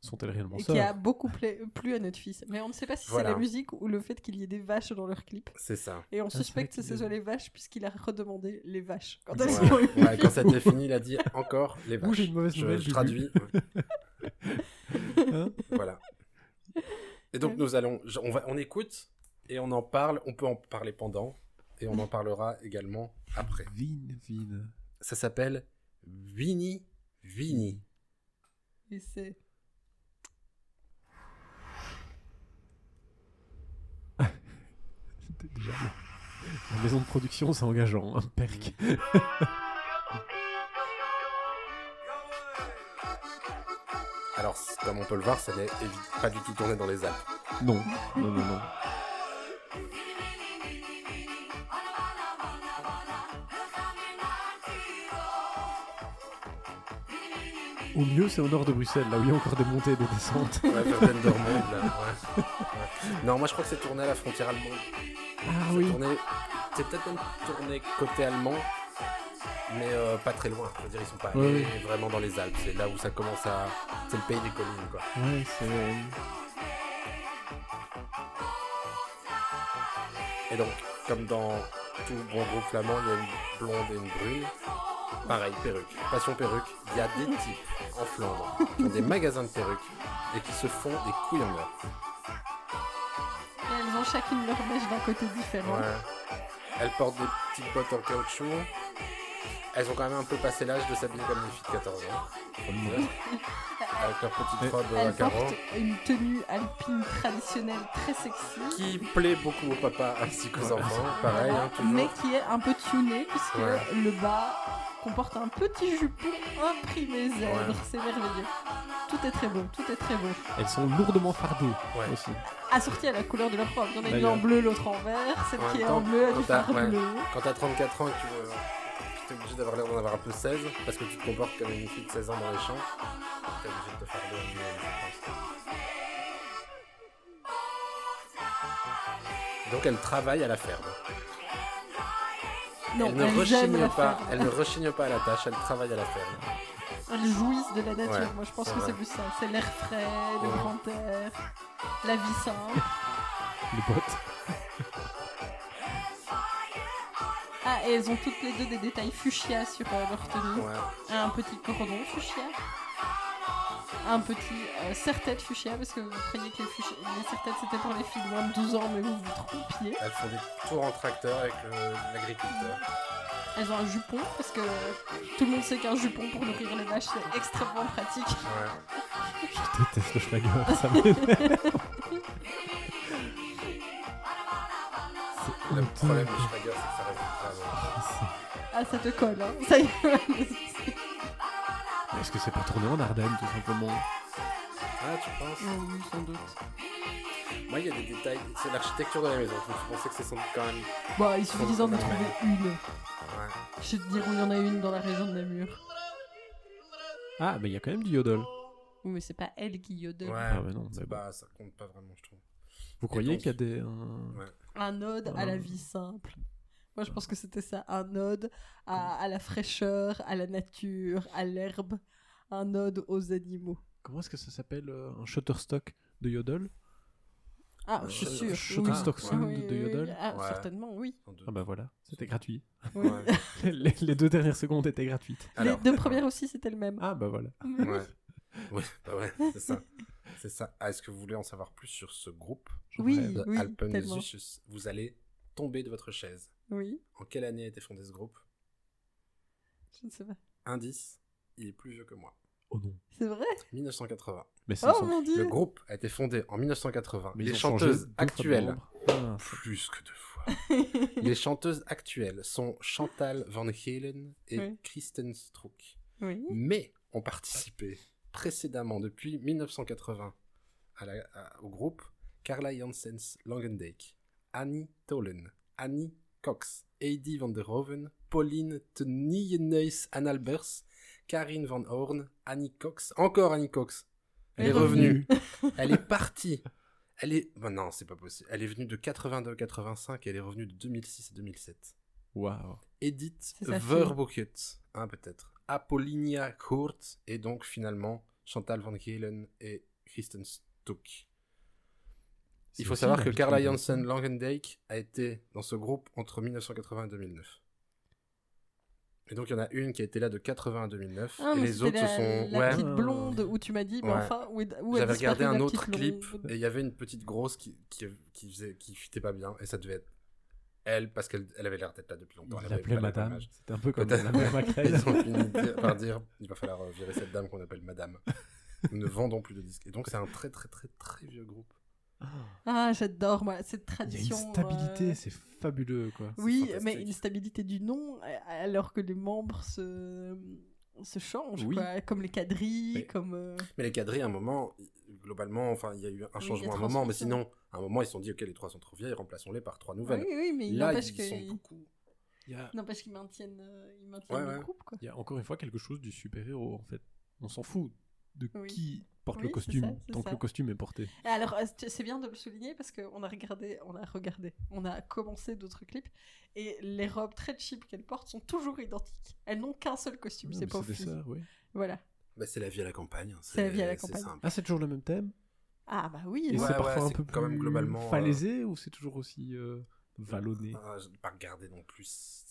Sont-elles réellement Et qui a beaucoup pla- plu à notre fils. Mais on ne sait pas si Voilà. c'est la musique ou le fait qu'il y ait des vaches dans leur clip. C'est ça. Et on vrai suspecte que ce soit les vaches puisqu'il a redemandé les vaches. Quand Ouais, elles ont eu ouais, quand ça était fini, il a dit encore les vaches. J'ai une mauvaise je, nouvelle, je j'ai traduis. Hein Voilà. Et donc nous allons, on, va, on écoute et on en parle. On peut en parler pendant et on en parlera également après. Vin, vin. Ça s'appelle Vini Vini. Et c'est. Déjà La maison de production, c'est engageant. hein, perc. Alors comme on peut le voir, ça n'est pas du tout tourné dans les Alpes. Non, non, non, non. Au mieux, c'est au nord de Bruxelles, là où il y a encore des montées et des descentes. Ouais, Dendermonde, là. Ouais. Ouais. Non, moi je crois que c'est tourné à la frontière allemande. Ah oui. tourné- C'est peut-être même tourné côté allemand, mais euh, pas très loin. Je veux dire, ils sont pas Ouais, allés vraiment dans les Alpes. C'est là où ça commence à. C'est le pays des collines, quoi. Ouais, c'est. Et donc, comme dans tout bon groupe flamand, il y a une blonde et une brune. Pareil, perruque. Passion perruque. Il y a des types en Flandre qui ont des magasins de perruques et qui se font des couilles en or. Et elles ont chacune leur mèche d'un côté différent. Ouais. Elles portent des petites bottes en caoutchouc. Elles ont quand même un peu passé l'âge de s'habiller comme des filles de 14 ans. Avec leur petite robe à Elles carreaux. portent une tenue alpine traditionnelle très sexy. Qui plaît beaucoup aux papas ainsi qu'aux enfants. Pareil, hein, toujours. mais qui est un peu tunée puisque Ouais. le bas comporte un petit jupon imprimé zèbre. Ouais. C'est merveilleux. Tout est très beau, tout est très beau. Elles sont lourdement fardées Ouais. aussi. Assorti à la couleur de leur robe. Il y en a une en bleu, l'autre en vert. Celle qui est en bleu a du fard ouais. bleu. Quand t'as 34 ans et que tu veux. T'es obligé d'avoir l'air d'en avoir un peu 16 parce que tu te comportes comme une fille de 16 ans dans les champs. T'es obligé de te faire deux minimum, je pense. Donc elle travaille à la ferme. Non, elle ne rechigne pas, elle ne rechigne pas à la tâche, elle travaille à la ferme. Elles jouissent de la nature. Ouais, Moi, je pense que c'est plus ça. C'est l'air frais, le Ouais. grand air, la vie simple. Les bottes. Ah, et elles ont toutes les deux des détails fuchsia sur euh, leur tenue. Ouais. Un petit cordon fuchsia. Un petit euh, serre-tête fuchsia, parce que vous croyez que les, fuchsia- les serre-têtes c'était pour les filles de moins de 12 ans, mais vous vous trompiez. Elles font des tours en tracteur avec le- l'agriculteur. Elles ont un jupon, parce que tout le monde sait qu'un jupon pour nourrir les vaches c'est extrêmement pratique. Ouais. Je déteste le schlager, ça m'énerve. C'est Le honteux. problème du Schwager, c'est Ah, ça te colle, hein. Ça y est. Est-ce que c'est pas tourné en Ardennes, tout simplement Ah, tu penses oui, sans doute. Moi, il y a des détails. C'est l'architecture de la maison. Je pensé que c'est sans doute quand même. Bon, il suffit d'en trouver une. Ouais. Je vais te dire où il y en a une dans la région de Namur. Ah, mais il y a quand même du yodel. Oui, mais c'est pas elle qui yodel. Ouais. Ah, mais non, mais bon. pas- ça compte pas vraiment, je trouve. Vous croyez qu'il y a des. un- Ouais. Un ode à la Ah. vie simple. Moi, je pense que c'était ça. Un ode à, à la fraîcheur, à la nature, à l'herbe. Un ode aux animaux. Comment est-ce que ça s'appelle euh, Un shutterstock de yodel? Ah, Euh, je suis sh- sûre. Shutterstock oui. Sound Oui, de Yodel oui. Ah, Ouais. certainement, oui. Ah bah voilà, c'était gratuit. Les, les deux dernières secondes étaient gratuites. Les deux premières aussi, c'était le même. Ah bah voilà. Ouais. Ouais, bah ouais, c'est ça. C'est ça. Ah, Est-ce que vous voulez en savoir plus sur ce groupe? Oui, de oui, Alpen Vous allez tomber de votre chaise. Oui, En quelle année a été fondé ce groupe? Je ne sais pas. Indice, il est plus vieux que moi. Oh non. C'est vrai? 1980. Mais c'est Oh mon Le dieu groupe a été fondé en 1980. Mais Les chanteuses actuelles. Ah, plus que deux fois. Les chanteuses actuelles sont Chantal Van Halen et Oui. Kristen Struck. Oui. Mais ont participé précédemment, depuis 1980, à la- à- au groupe Carla Janssens Langendijk, Annie Tolen, Annie Cox, Heidi van der Hoven, Pauline te Nijenhuis Annalbers, Karine van Horn, Annie Cox, encore Annie Cox. Elle est Elle est revenue. Elle est partie. Elle est. Bon, non, c'est pas possible. Elle est venue de 82 à 85 et elle est revenue de 2006 à 2007. Waouh. Edith. Verboeket, hein, peut-être. Apollinia Koort et donc finalement Chantal Van Gelen et Kristen Stuck. Il faut savoir que Carla Janssen Langendijk a été dans ce groupe entre 1980 et 2009. Et donc il y en a une qui a été là de 80 à 2009 Ah, et les autres la, se sont la ouais, petite blonde où tu m'as dit, mais Ouais. enfin, où, est- où j'avais regardé un autre clip blonde et il y avait une petite grosse qui qui, qui faisait qui fitait pas bien et ça devait être elle parce qu'elle elle avait l'air d'être là depuis longtemps. Elle avait l'appelait madame. C'était un peu comme mère Macrel. Ils ont fini par dire il va falloir euh, virer cette dame qu'on appelle madame. Nous ne vendons plus de disques. Et donc c'est un très très très très vieux groupe. Ah, j'adore, moi, cette Il y a tradition. une stabilité, euh, c'est fabuleux quoi. Oui, mais une stabilité du nom, alors que les membres se, se changent, Oui. quoi. Comme les quadrilles, Mais- comme... euh, Mais les quadrilles, à un moment, globalement, enfin, il y a eu un changement à un moment, mais sinon, à un moment, ils se sont dit, ok, les trois sont trop vieilles, remplaçons-les par trois nouvelles. Oui, oui, mais il Là, n'empêche ils que... sont beaucoup. Il y a, N'empêche qu'ils maintiennent, euh, ils maintiennent Ouais, le ouais. groupe, quoi. il y a encore une fois quelque chose du super-héros en fait. on s'en fout de Oui. qui porte Oui, le costume ça, tant que ça. le costume est porté. Alors, euh, c'est bien de le souligner parce qu'on a regardé, on a regardé, on a commencé d'autres clips et les robes très cheap qu'elles portent sont toujours identiques. Elles n'ont qu'un seul costume, c'est pas oui. Voilà. Bah, c'est la vie à la campagne. hein, C'est la vie à la campagne. simple. Ah, c'est toujours le même thème? Ah bah oui. Et Ouais, c'est ouais, parfois un peu quand même plus globalement, euh, falaisé ou c'est toujours aussi euh, vallonné? Ah, je n'ai pas regardé non plus.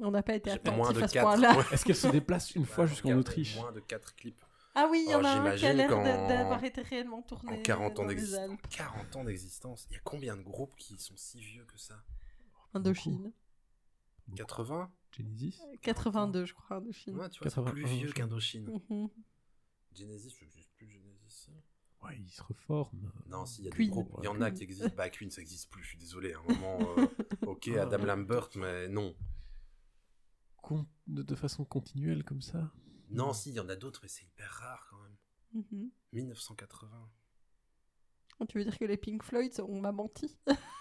On n'a pas été J'ai moins attentif de à ce 4. point-là. Est-ce qu'elle se déplace une fois Ouais, jusqu'en Autriche? Moins de 4 clips. Ah oui, il y en Oh, a un qui a l'air d'avoir été réellement tourné En 40 ans dans les d'existence. Alpes. 40 ans d'existence. Il y a combien de groupes qui sont si vieux que ça? Indochine. 80 Genesis? 82, je crois, Indochine. Ouais, tu vois, c'est plus 81, vieux qu'Indochine. Mhm. Genesis, je n'existe plus Genesis. Ouais, il se reforme. Non, si, il y a Queen. des groupes. Il y en a qui existent. Bah, Queen, ça existe plus, je suis désolé. À un moment, euh, ok, Ah, Adam. Lambert, mais non. Con- de façon continuelle comme ça? Non, si, il y en a d'autres, mais c'est hyper rare quand même. Mhm. 1980. Tu veux dire que les Pink Floyd, on m'a menti?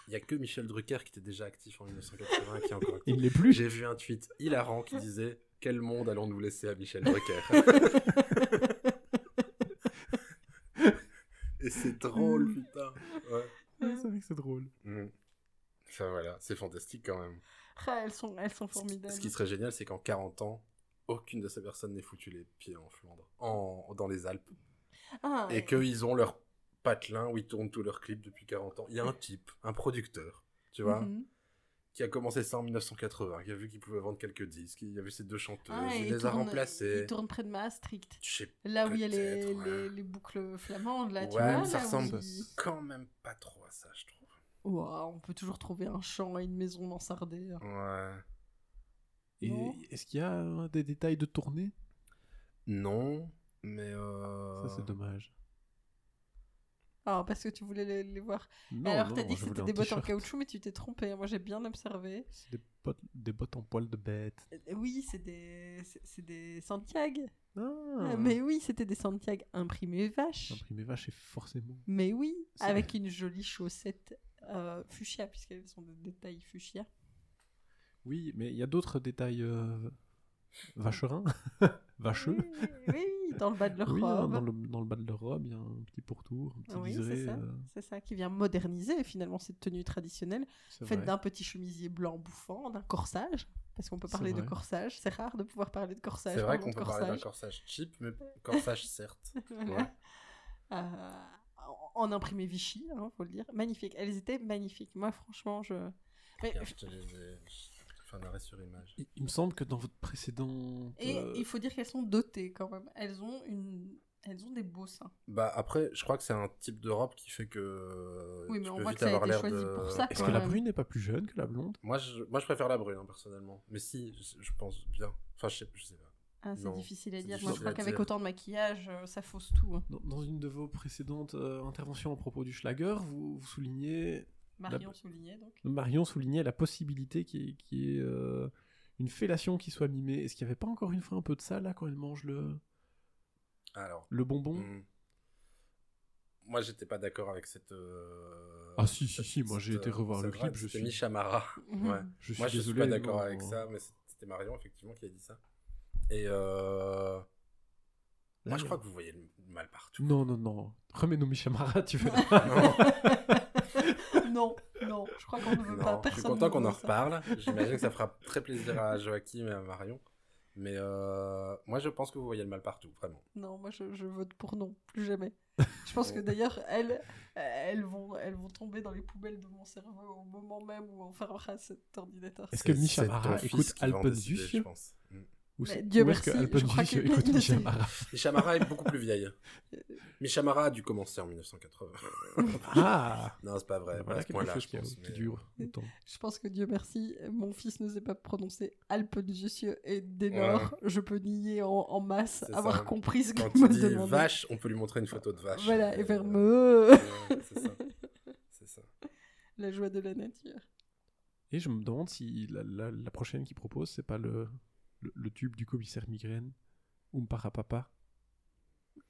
Il y a que Michel Drucker qui était déjà actif en 1980 qui est encore actif. Il ne l'est plus J'ai vu un tweet hilarant qui disait Quel monde allons-nous laisser à Michel Drucker? Et c'est drôle, putain. Ouais. Ouais, C'est vrai que c'est drôle. Mm. Enfin voilà, c'est fantastique quand même. Ah, elles, sont, elles sont formidables. Ce qui serait génial, c'est qu'en 40 ans, aucune de ces personnes n'ait foutu les pieds en Flandre, en, dans les Alpes, Ah, et qu'ils ont leur patelin où ils tournent tous leurs clips depuis 40 ans. Il y a un type, un producteur, tu vois, mhm. qui a commencé ça en 1980, qui a vu qu'il pouvait vendre quelques disques, il a vu ces deux chanteuses, Ah, il les a remplacées. Il tourne près de Maastricht. Là où il y a les, Peut-être, ouais. les, les boucles flamandes, là, tu Ouais, vois. mais ça là ressemble il- quand même pas trop à ça, je trouve. Ouah, on peut toujours trouver un champ et une maison mansardée. Ouais. Et est-ce qu'il y a euh, des détails de tournée? Non, mais euh... Ça, c'est dommage. Ah, parce que tu voulais les, les voir. Non, Alors, t'as dit que c'était des bottes en caoutchouc, mais tu t'es trompé. Moi, j'ai bien observé. C'est des bottes, des bottes en poil de bête. Euh, Oui, c'est des, c'est- des Santiago. Ah, Mais oui, c'était des Santiago imprimés vaches. Imprimé vache et forcément. Mais oui, avec une jolie chaussette euh, fuchsia, puisqu'elles sont des détails fuchsia. Oui, mais il y a d'autres détails euh, vacherins, vacheux. Oui, oui, oui, dans le bas de leur Oui, hein, robe. dans, le, dans le bas de leur robe, il y a un petit pourtour, un petit Oui, liseré. c'est ça. euh, ça qui vient moderniser finalement cette tenue traditionnelle, faite d'un petit chemisier blanc bouffant, d'un corsage, parce qu'on peut parler de corsage. C'est rare de pouvoir parler de corsage. C'est vrai qu'on de peut parler d'un corsage. corsage cheap, mais corsage certes. Voilà. Euh, en- imprimé Vichy, hein, faut le dire. Magnifique. Elles étaient magnifiques. Moi, franchement, je. Mais- Regarde, je te les ai- un arrêt sur image. Il, il me semble que dans votre précédent. Et euh, il faut dire qu'elles sont dotées quand même. Elles ont une. Elles ont des beaux seins. Bah après, je crois que c'est un type de robe qui fait que Oui, mais tu on peux voit vite que ça a été choisi de... pour ça, Est-ce que la brune n'est pas plus jeune que la blonde? Moi, je, moi, je préfère la brune, hein, personnellement. Mais si, je, je pense bien. Enfin, je sais, je sais pas. Ah, c'est difficile à dire. Moi, je crois qu'avec autant de maquillage, euh, ça fausse tout. hein. dans, dans une de vos précédentes euh, interventions à propos du Schlager, vous, vous soulignez. Marion soulignait donc. Marion soulignait la possibilité qu'il y ait, qu'il y ait, euh, une fellation qui soit mimée. Est-ce qu'il n'y avait pas encore une fois un peu de ça là quand elle mange le, Alors, le bonbon? hmm. moi, j'étais pas d'accord avec cette. euh, Ah, si, si, cette- si, moi, j'ai été revoir le clip, je suis- Misha Mara. Mhm. Ouais. Je suis Moi, je désolé. suis pas d'accord non. avec ça, mais c'était Marion, effectivement, qui a dit ça. Et euh... moi, Là, je là. crois que vous voyez le mal partout. Non, non, non. Remets-nous Michamara, tu veux. non, non, je crois qu'on ne veut Non, pas. je Personne suis content qu'on en reparle. J'imagine que ça fera très plaisir à Joachim et à Marion. Mais euh, moi, je pense que vous voyez le mal partout, vraiment. Non, moi je, je vote pour non, plus jamais. Je pense que d'ailleurs, elles, elles, vont, elles vont tomber dans les poubelles de mon cerveau au moment même où on fermera cet ordinateur. Est-ce que c'est Mara écoute Alpensus je pense. Mm. C'est- Dieu que merci, je crois que- écoute ne Misha sais- Mara Mishamara est beaucoup plus vieille. Mishamara a dû commencer en 1980. Ah non, c'est pas vrai. Voilà pas ce chose je qui, pense, qui mais- dure longtemps. Je pense que Dieu merci, mon fils ne sait pas prononcer Alpenjussieu et dès lors, je peux nier en, en masse avoir ça. compris ce Quand qu'il me dit demandait. vache, on peut lui montrer une photo de vache. Voilà, et Euh, faire me ouais, c'est ça. C'est ça. la joie de la nature. Et je me demande si la, la- la prochaine qu'il propose, c'est pas le, le, tube du commissaire migraine, Umpara Papa.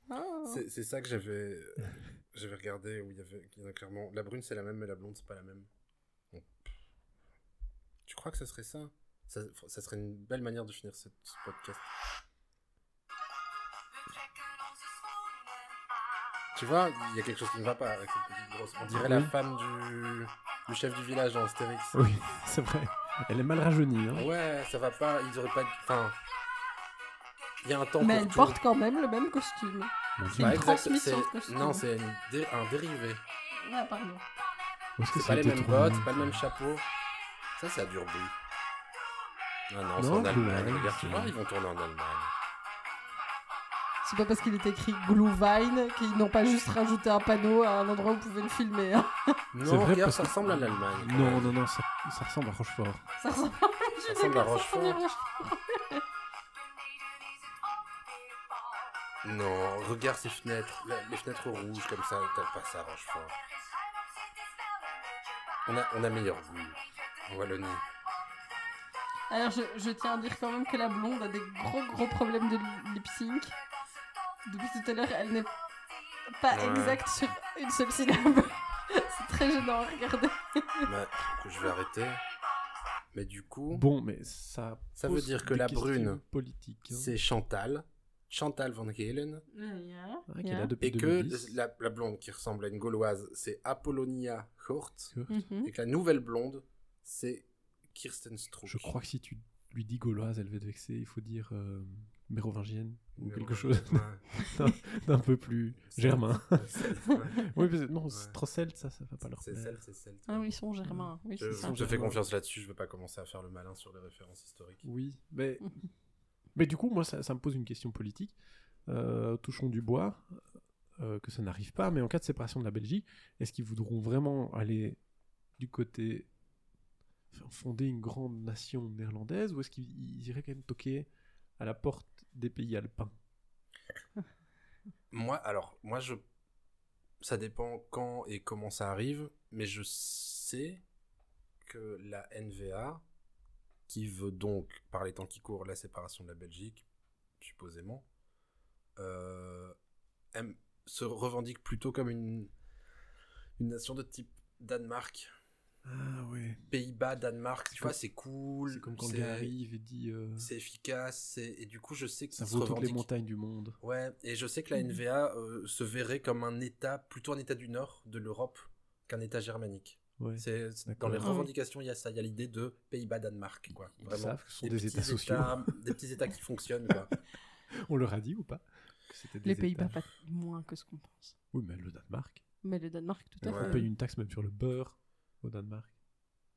Ah. C'est ça que j'avais j'avais regardé où il y avait clairement la brune c'est la même mais la blonde c'est pas la même. Tu crois que ce serait ça, ça, serait une belle manière de finir ce, podcast. Tu vois, il y a quelque chose qui ne va pas avec cette petite grosse. On dirait la femme du, chef du village en Astérix. Oui, c'est vrai. Elle est mal rajeunie. Hein. Ouais, ça va pas. Ils auraient pas. Enfin. Il y a un temps Mais pour elle tout. porte quand même le même costume. Mon C'est une transmission c'est- de costume. Non, c'est dé- un dérivé. Ah, pardon. C'est ça pas les mêmes bottes, c'est pas le même chapeau. Ça, c'est à Durbuy. Ah non, c'est Non, en Allemagne. Glühwein, Regarde, tu c'est- vois, ils vont tourner en Allemagne. C'est pas parce qu'il est écrit Glühwein qu'ils n'ont pas juste rajouté un panneau à un endroit où vous pouvez le filmer. hein. Non, C'est vrai regarde, parce ça que- ressemble à l'Allemagne. Non, non, non, ça, ça ressemble à Rochefort. Ça ressemble, à d'accord, ça ressemble à Rochefort. Non, regarde ces fenêtres, les fenêtres rouges comme ça, t'as pas ça, Rochefort. On a, on a meilleur goût Wallonie. Alors, je, je tiens à dire quand même que la blonde a des gros gros problèmes de lip sync. Depuis tout à l'heure, elle n'est pas Ouais. exacte sur une seule syllabe. C'est très gênant à regarder. Bah, je vais arrêter. Mais du coup, Bon, mais ça. Ça veut dire que la brune, hein. c'est Chantal, Chantal Van Galen, Ah, qui est là depuis et que 2010. la, la blonde qui ressemble à une gauloise, c'est Apollonia Hort, Mhm. et que la nouvelle blonde, c'est Kirsten Struck. Je crois que si tu lui dis gauloise, elle va être vexée. Il faut dire euh, mérovingienne ou quelque chose ouais. d'un peu plus germain. Celte, ouais. oui, mais non, c'est Ouais. trop celte, ça, ça va pas leur C'est plaire. celte, c'est celte. Ah oui, ils sont germains. Oui, Je, c'est ça. je fais confiance là-dessus, je veux pas commencer à faire le malin sur les références historiques. Oui, mais, mais du coup, moi, ça, ça me pose une question politique. Euh, touchons du bois, euh, que ça n'arrive pas, mais en cas de séparation de la Belgique, est-ce qu'ils voudront vraiment aller du côté fonder une grande nation néerlandaise ou est-ce qu'ils ils iraient quand même toquer à la porte des pays alpins Moi, alors, moi, je. Ça dépend quand et comment ça arrive, mais je sais que la NVA, qui veut donc, par les temps qui courent, la séparation de la Belgique, supposément, euh, se revendique plutôt comme une, une nation de type Danemark. Ah ouais. Pays-Bas, Danemark, tu C'est vois, c'est cool. C'est comme quand le c'est- gars arrive et dit euh, C'est efficace, c'est- et du coup, je sais que ça se vaut toutes les montagnes du monde. Ouais, et je sais que la NVA euh, se verrait comme un État, plutôt un État du Nord de l'Europe qu'un État germanique. Ouais. C'est c'est- dans les Ah revendications, il y a ça, il y a l'idée de Pays-Bas-Danemark, quoi. Ils Vraiment. savent que ce sont des, États petits sociaux. des petits États qui fonctionnent, quoi. On leur a dit ou pas que c'était des Les Pays-Bas, pas moins que ce qu'on pense. Oui, mais le Danemark. Mais le Danemark, tout à Ouais. On fait. paye une taxe même sur le beurre au Danemark.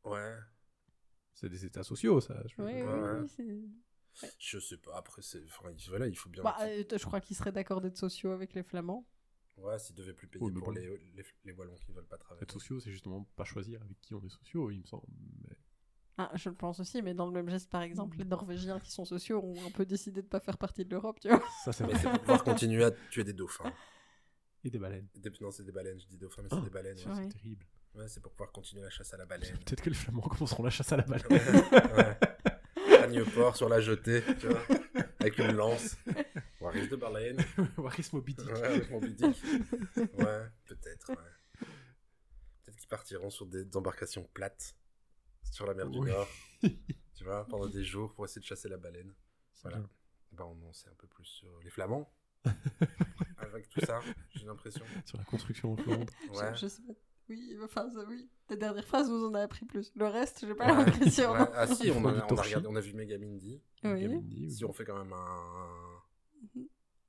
Ouais, C'est des États sociaux, ça. je- Oui, Ouais, oui, ouais. oui, c'est- je sais pas, après, c'est... Enfin, il- voilà, il faut bien... Bah, euh, je crois qu'ils seraient d'accord d'être sociaux avec les Flamands. Ouais, s'ils devaient plus payer Oui, mais pour bon. les, les, les Wallons qui veulent pas travailler. Être sociaux, c'est justement pas choisir avec qui on est sociaux, il me semble. Mais... Ah, je le pense aussi, mais dans le même geste, par exemple, les Norvégiens qui sont sociaux ont un peu décidé de pas faire partie de l'Europe, tu vois. Ça, c'est pour pouvoir continuer à tuer des dauphins. Et des baleines. Des- non, c'est des baleines, je dis dauphins, mais c'est Ah, des baleines. Ouais, Ouais. c'est terrible. Ouais, c'est pour pouvoir continuer la chasse à la baleine. Peut-être que les Flamands commenceront la chasse à la baleine. ouais. Agneport sur la jetée, tu vois, avec une lance. Waris de baleine. Waris Moby Dick. Ouais, mon bidic. Ouais, peut-être, ouais. Peut-être qu'ils partiront sur des embarcations plates sur la mer du. Nord, tu vois, pendant des jours pour essayer de chasser la baleine. Voilà. bien. Bah, on en sait un peu plus sur les Flamands. avec tout ça, j'ai l'impression. Sur la construction en Flandre. Ouais. Je, je sais pas. Oui, enfin, ça, oui. Ta dernière phrase vous en a appris plus. Le reste, j'ai pas Ouais. l'impression. Ouais. Ah si, on, a, on a regardé, on a vu Megamindy. Oui. Si on fait quand même un,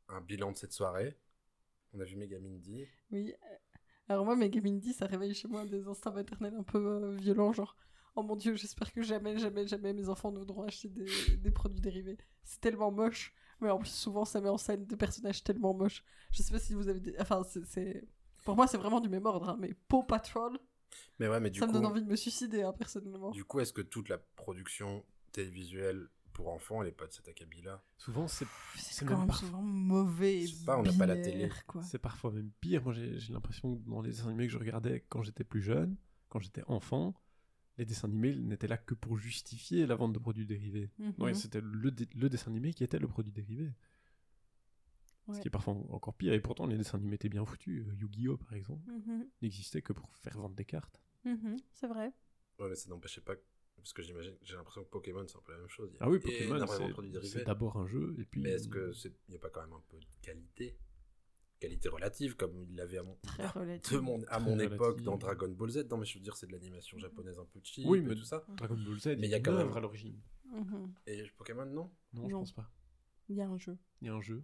un bilan de cette soirée, on a vu Megamindy. Oui. Alors moi, Megamindy, ça réveille chez moi des instincts maternels un peu euh, violents, genre oh mon dieu, j'espère que jamais, jamais, jamais mes enfants ne voudront acheter des, des produits dérivés. C'est tellement moche, mais en plus souvent ça met en scène des personnages tellement moches. Je sais pas si vous avez, des... enfin c'est, c'est- pour moi c'est vraiment du même ordre, hein, mais Paw Patrol, Mais ouais, mais du ça me donne envie de me suicider hein, personnellement. du coup, est-ce que toute la production télévisuelle pour enfants, elle est pas de cet acabit-là Souvent, c'est quand même parfois- souvent mauvais. et Je sais pas, on n'a pas la télé. C'est parfois même pire. Moi, j'ai l'impression que dans les dessins animés que je regardais quand j'étais plus jeune, quand j'étais enfant, les dessins animés n'étaient là que pour justifier la vente de produits dérivés. Ouais, c'était le dessin animé qui était le produit dérivé. Ce qui est parfois en- encore pire. Et pourtant, les dessins animés étaient bien foutus. Euh, Yu-Gi-Oh! par exemple, Mhm. n'existait que pour faire vendre des cartes. Mhm. C'est vrai. Ouais, mais ça n'empêchait pas. Parce que j'imagine, j'ai l'impression que Pokémon, c'est un peu la même chose. Il y a Ah oui, Pokémon, c'est- d'abord un jeu. Et puis, Mais est-ce que c'est, il n'y a pas quand même un peu de qualité? Qualité relative, comme il l'avait à mon, Très relatif. de mon, à Très mon époque relative. dans Dragon Ball Z. Non, mais je veux dire, c'est de l'animation japonaise un peu cheap Oui, et mais- tout ça. Dragon Ball Z, Mais il y a quand même- œuvre à l'origine. Mhm. Et Pokémon, non? Non, je Non. pense pas. Il y a un jeu. Il y a un jeu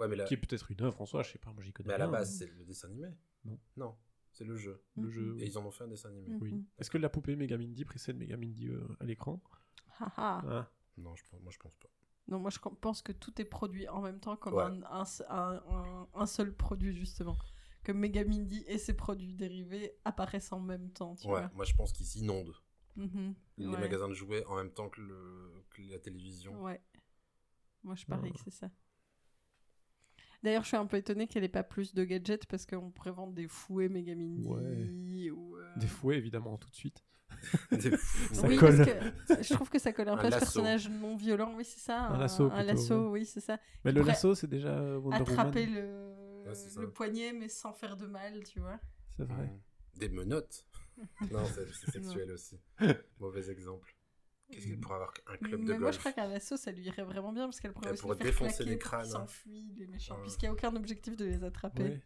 Ouais, mais, la... qui est peut-être une œuvre en soi, je sais pas, moi j'y connais mais à la rien. base, c'est le dessin animé. Non. Non, c'est le jeu. Le jeu, Et ils en ont fait un dessin animé. Oui. Est-ce que la poupée Megamindy précède Megamindy euh, à l'écran? Ah, ah. Ah, Non, je pense, moi je pense pas. Non, moi je pense que tout est produit en même temps comme Ouais. un, un, un- seul produit justement. Que Megamindy et ses produits dérivés apparaissent en même temps, tu Ouais, vois. moi je pense qu'ils s'inondent. Mhm. Les Ouais. magasins de jouets en même temps que, le... que la télévision. Ouais. Moi je parie Ouais. que c'est ça. D'ailleurs, je suis un peu étonnée qu'elle ait pas plus de gadgets parce qu'on pourrait vendre des fouets Megamindy ou. euh, des fouets évidemment tout de suite. Des fous. Ça oui, colle. parce que je trouve que ça colle un, Un peu à ce personnage non violent, oui, c'est ça. Un lasso Un lasso, oui, c'est ça. Mais le lasso, c'est déjà Wonder Attraper Woman. le... Ouais, poignet, mais sans faire de mal, tu vois. C'est vrai. Mm. Des menottes. non, c'est c'est sexuel aussi. Mauvais exemple. Qu'est-ce qu'il pourrait avoir un club de Mais golf moi, je crois qu'un lasso, ça lui irait vraiment bien parce qu'elle pourrait Elle aussi pourrait les faire défoncer claquer les crânes. qu'ils s'enfuient, les méchants, Ouais. puisqu'il n'y a aucun objectif de les attraper. Ouais.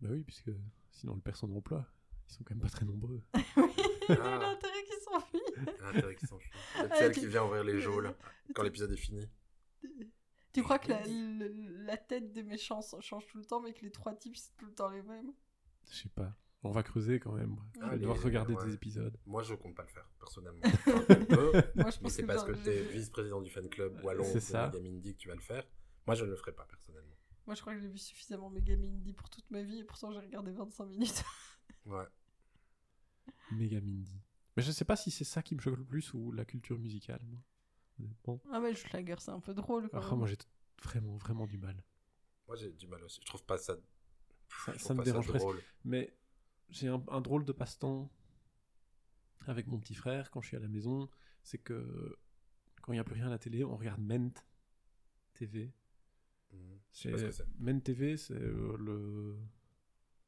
Bah oui, puisque sinon le personne d'emploi, ils sont quand même pas très nombreux. oui, Ah. l'intérêt qui s'enfuit. L'intérêt qui s'enfuit. Ah, Celle tu- qui vient ouvrir les geôles quand l'épisode est fini. Tu crois que la, le- la tête des méchants change tout le temps, mais que les trois types, c'est tout le temps les mêmes? Je sais pas. On va creuser quand même. Je Ah, vais devoir regarder ouais. des épisodes. Moi, je compte pas le faire, personnellement. Enfin, tu peux, Moi, je mais pense c'est que parce que je- t'es vice-président du fan club Wallon C'est de ça. Megamindy que tu vas le faire. Moi, je ne le ferai pas, personnellement. Moi, je crois que j'ai vu suffisamment Megamindy pour toute ma vie, et pourtant, j'ai regardé 25 minutes. Ouais. Méga Mindy. Mais je sais pas si c'est ça qui me choque le plus ou la culture musicale, moi. Honnêtement. ah, mais Schlager, c'est un peu drôle, quand Ah, même. moi j'ai vraiment, vraiment du mal. Moi, j'ai du mal aussi. Je trouve pas ça. Ça, je ça trouve me dérange presque. drôle. Mais j'ai un, un drôle de passe-temps avec mon petit frère quand je suis à la maison. C'est que quand il n'y a plus rien à la télé, on regarde Ment TV. Mhm. Je sais pas ce que C'est- c'est. Ment TV, c'est euh, le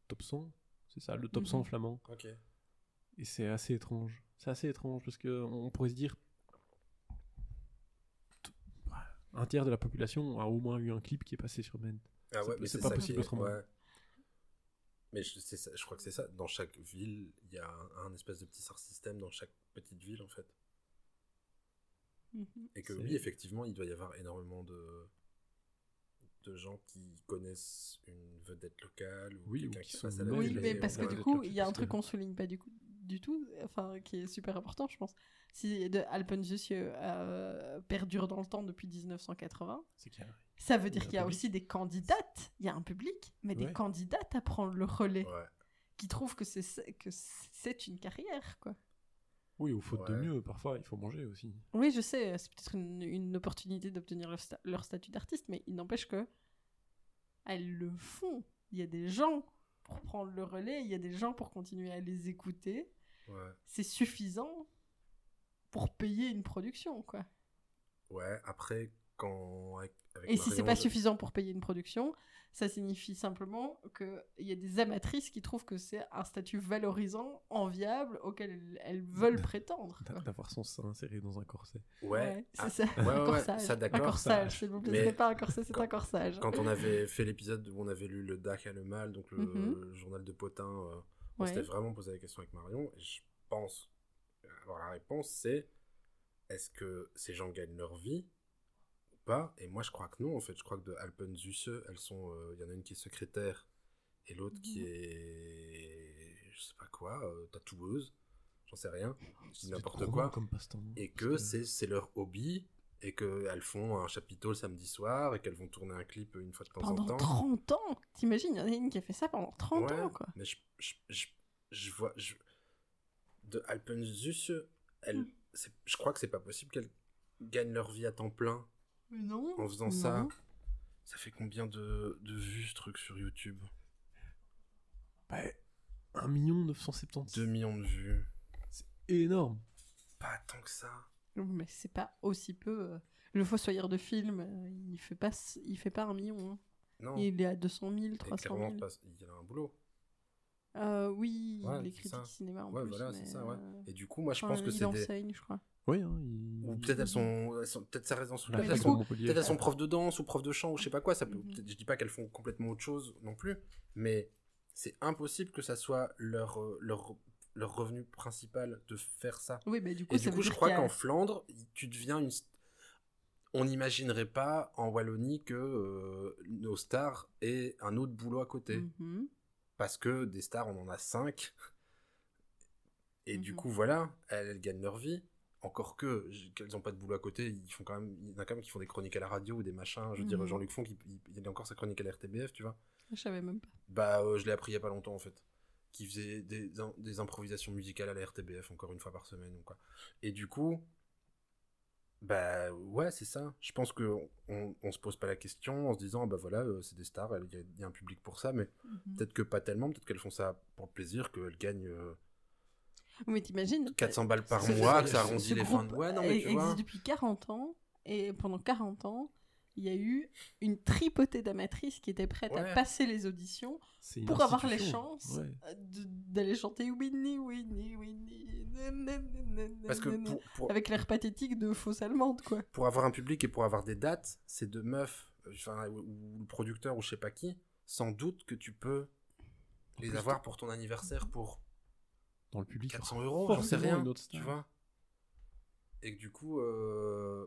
top 100. C'est ça, le top 100 Mhm. flamand. Ok. Et c'est assez étrange. C'est assez étrange parce que on pourrait se dire t- un tiers de la population a au moins eu un clip qui est passé sur Ment. Ah C'est- ouais, mais c'est pas possible est- autrement. ouais. Mais je, c'est ça- je crois que c'est ça. Dans chaque ville, il y a un, un espèce de petit star système dans chaque petite ville, en fait. Mhm. Et que oui, effectivement, il doit y avoir énormément de, de gens qui connaissent une vedette locale ou Oui, ou quelqu'un qui qui sont passe à la Oui, mais parce que du coup, il y a un truc qu'on souligne pas du, coup, du tout, enfin, qui est super important, je pense. Si de Alpenzusieux euh, perdure dans le temps depuis 1980, C'est a- ça veut dire qu'il y a public. aussi des candidates, il y a un public, mais des candidates à prendre le relais, Ouais. qui trouvent que c'est que c'est une carrière, quoi. Oui, ou faute de mieux, parfois, il faut manger aussi. Oui, je sais, c'est peut-être une, une opportunité d'obtenir leur, sta- leur statut d'artiste, mais il n'empêche que elles le font. Il y a des gens pour prendre le relais, il y a des gens pour continuer à les écouter. Ouais. C'est suffisant pour payer une production, quoi. Ouais, après, quand. Avec, avec Et si c'est pas je- suffisant pour payer une production, ça signifie simplement qu'il y a des amatrices qui trouvent que c'est un statut valorisant, enviable, auquel elles, elles veulent prétendre. D'avoir son sein inséré dans un corset. Ouais. c'est ah, ça. ouais, un ouais, corsage. ça, un d'accord. corsage, s'il vous plaît. Ce Mais n'est pas un corset, c'est quand- un corsage. Quand on avait fait l'épisode où on avait lu le Dac à le mal, donc le, Mhm. le journal de Potin, euh, on Ouais. s'était vraiment posé la question avec Marion, et je pense avoir la réponse, c'est est-ce que ces gens gagnent leur vie pas Et moi, je crois que non, en fait. Je crois que de Alpenzusse, elles sont. euh, Il y en a une qui est secrétaire et l'autre qui Mhm. est. Je sais pas quoi, euh, tatoueuse. J'en sais rien. Je dis C'est n'importe quoi. comme passe-temps. Et que c'est c'est leur hobby. Et qu'elles font un chapiteau le samedi soir et qu'elles vont tourner un clip une fois de temps en Pendant temps. 30 ans? T'imagines, il y en a une qui a fait ça pendant 30 Ouais, ans, quoi. Mais je, je, je, je vois. Je, de Alpenzusse, elle, Mm. c'est- je crois que c'est pas possible qu'elles gagnent leur vie à temps plein Mais non en faisant non. ça. Ça fait combien de, de vues ce truc sur YouTube? Bah, 1 976 2 millions de vues. énorme. Pas tant que ça. Mais c'est pas aussi peu. euh, Le Fossoyeur de film, euh, il fait pas, s- il fait pas un million. hein. Non. Il est à 200 000, Et 300 clairement, 000. pas- il a un boulot. Euh, oui, Ouais, les c'est critiques ça. cinéma en Ouais, plus. voilà, mais, c'est ça, ouais. euh, Et du coup, moi, je enfin, pense que il c'est des. enseigne, je crois. Oui, hein, il- Ou peut-être elles sont, elles sont- peut-être ça reste dans La peut-être peut-être elles sont profs de danse ou profs de chant ou je sais pas quoi. Ça peut, Mhm. peut-être- je dis pas qu'elles font complètement autre chose non plus, mais c'est impossible que ça soit leur euh, leur leur revenu principal de faire ça. Oui, mais du coup, Et ça du coup, je crois a- qu'en Flandre, tu deviens une. On n'imaginerait pas en Wallonie que euh, nos stars aient un autre boulot à côté. Mhm. Parce que des stars, on en a cinq. Et du Mhm. coup, voilà, elles, elles gagnent leur vie. Encore que, qu'elles n'ont pas de boulot à côté, ils font quand même, il y en a quand même qui font des chroniques à la radio ou des machins. Je veux dire, Mhm. Jean-Luc Font, il, il- a encore sa chronique à la RTBF, tu vois. Je savais même pas. Bah, euh, je l'ai appris il y a pas longtemps en fait. Qui faisait des, des improvisations musicales à la RTBF encore une fois par semaine ou quoi. Et du coup, bah ouais, c'est ça. Je pense que on, on se pose pas la question en se disant bah voilà, euh, c'est des stars, il y, a- il y a un public pour ça, mais Mhm. peut-être que pas tellement, peut-être qu'elles font ça pour le plaisir, qu'elles gagnent euh, Mais t'imagines 400 balles par ce- mois, ce- que ça arrondit ce les fins de groupe mois. Non mais tu existe vois. depuis 40 ans, et pendant 40 ans, il y a eu une tripotée d'amatrices qui étaient prêtes Ouais. à passer les auditions C'est pour avoir les chances Ouais. euh, de- d'aller chanter Winnie, Winnie, Winnie, nananana, Parce que nanana, pour, pour, avec l'air pathétique de fausse allemande, quoi. pour avoir un public et pour avoir des dates, ces deux meufs, euh, enfin, ou, le producteur ou je sais pas qui, sans doute que tu peux les avoir pour ton anniversaire pour Dans le public. 400 euros, j'en sais forcément rien, une autre tu vois. Et que du coup, euh,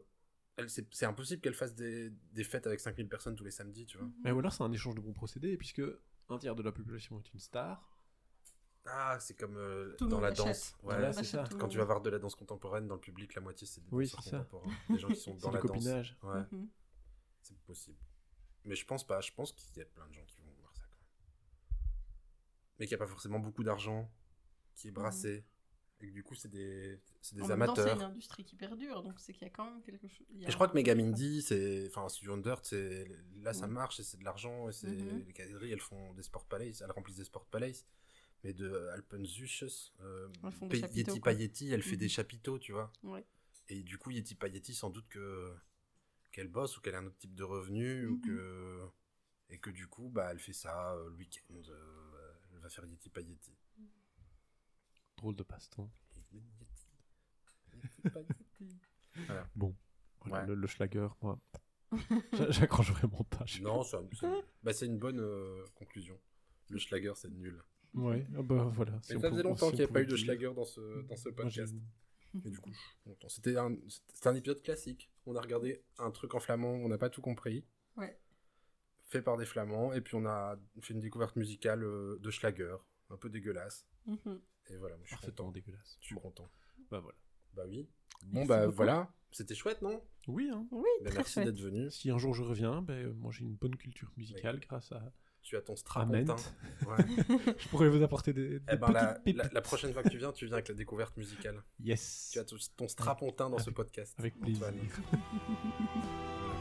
c'est, impossible qu'elle fasse des, des fêtes avec 5000 personnes tous les samedis, tu vois. Mais voilà, c'est un échange de bons procédés, puisque un tiers de la population est une star. Ah, c'est comme euh, dans la danse. Ouais, Voilà, c'est ça. Quand tu vas voir de la danse contemporaine dans le public, la moitié c'est des Oui, danseurs c'est ça. contemporains. Des gens qui sont dans la danse. copinage. Ouais, Mhm. c'est possible. Mais je pense pas. Je pense qu'il y a plein de gens qui vont voir ça quand même. Mais qu'il n'y a pas forcément beaucoup d'argent qui est brassé. Et que du coup, c'est des, c'est des En temps, c'est amateurs. une industrie qui perdure, donc c'est qu'il y a quand même quelque chose. a Et je crois que Megamindy, c'est. Enfin, Studio Under, c'est. Là, ça Ouais. marche et c'est de l'argent. Et c'est. Mhm. Les caderies, elles font des Sport Palace. Elles remplissent des Sport Palace. Mais de Alpenzuches, euh, Yeti quoi. Payeti, elle fait des chapiteaux, tu vois. Ouais. Et du coup, Yeti Payeti, sans doute que. Qu'elle bosse ou qu'elle a un autre type de revenu. Ou que. Et que du coup, bah, elle fait ça euh, le week-end. euh, elle va faire Yeti Payeti. Drôle de passe-temps. Bon, voilà, Ouais. le, le Schlager, moi, j'a- j'accroche vraiment pas. je- Non, c'est c'est- bah, c'est une bonne euh, conclusion. Le Schlager, c'est nul. Ouais, ah bah voilà. si Mais on ça peut- faisait si longtemps on qu'il n'y avait pas pouvait eu de dire. Schlager dans ce, dans ce Moi, j'ai- podcast. Et du coup, je suis content. C'était un, c'était un épisode classique. On a regardé un truc en flamand, on n'a pas tout compris. Ouais. Fait par des flamands, et puis on a fait une découverte musicale euh, de Schlager, un peu dégueulasse. Mhm. Et voilà, moi, je suis Parfaitement content. dégueulasse. Je suis content. Bah voilà. Bah oui. Bon, bah beaucoup. voilà. C'était chouette, non? Oui, hein. Oui, Bah, très Merci d'être venu. Si un jour je reviens, ben, euh, moi j'ai une bonne culture musicale grâce à, Tu as ton strapontin. Ouais. Je pourrais vous apporter des, des Eh ben, petites la, pépites. la- la prochaine fois que tu viens, tu viens avec la découverte musicale. Yes. Tu as ton, strapontin dans ce podcast. Avec plaisir.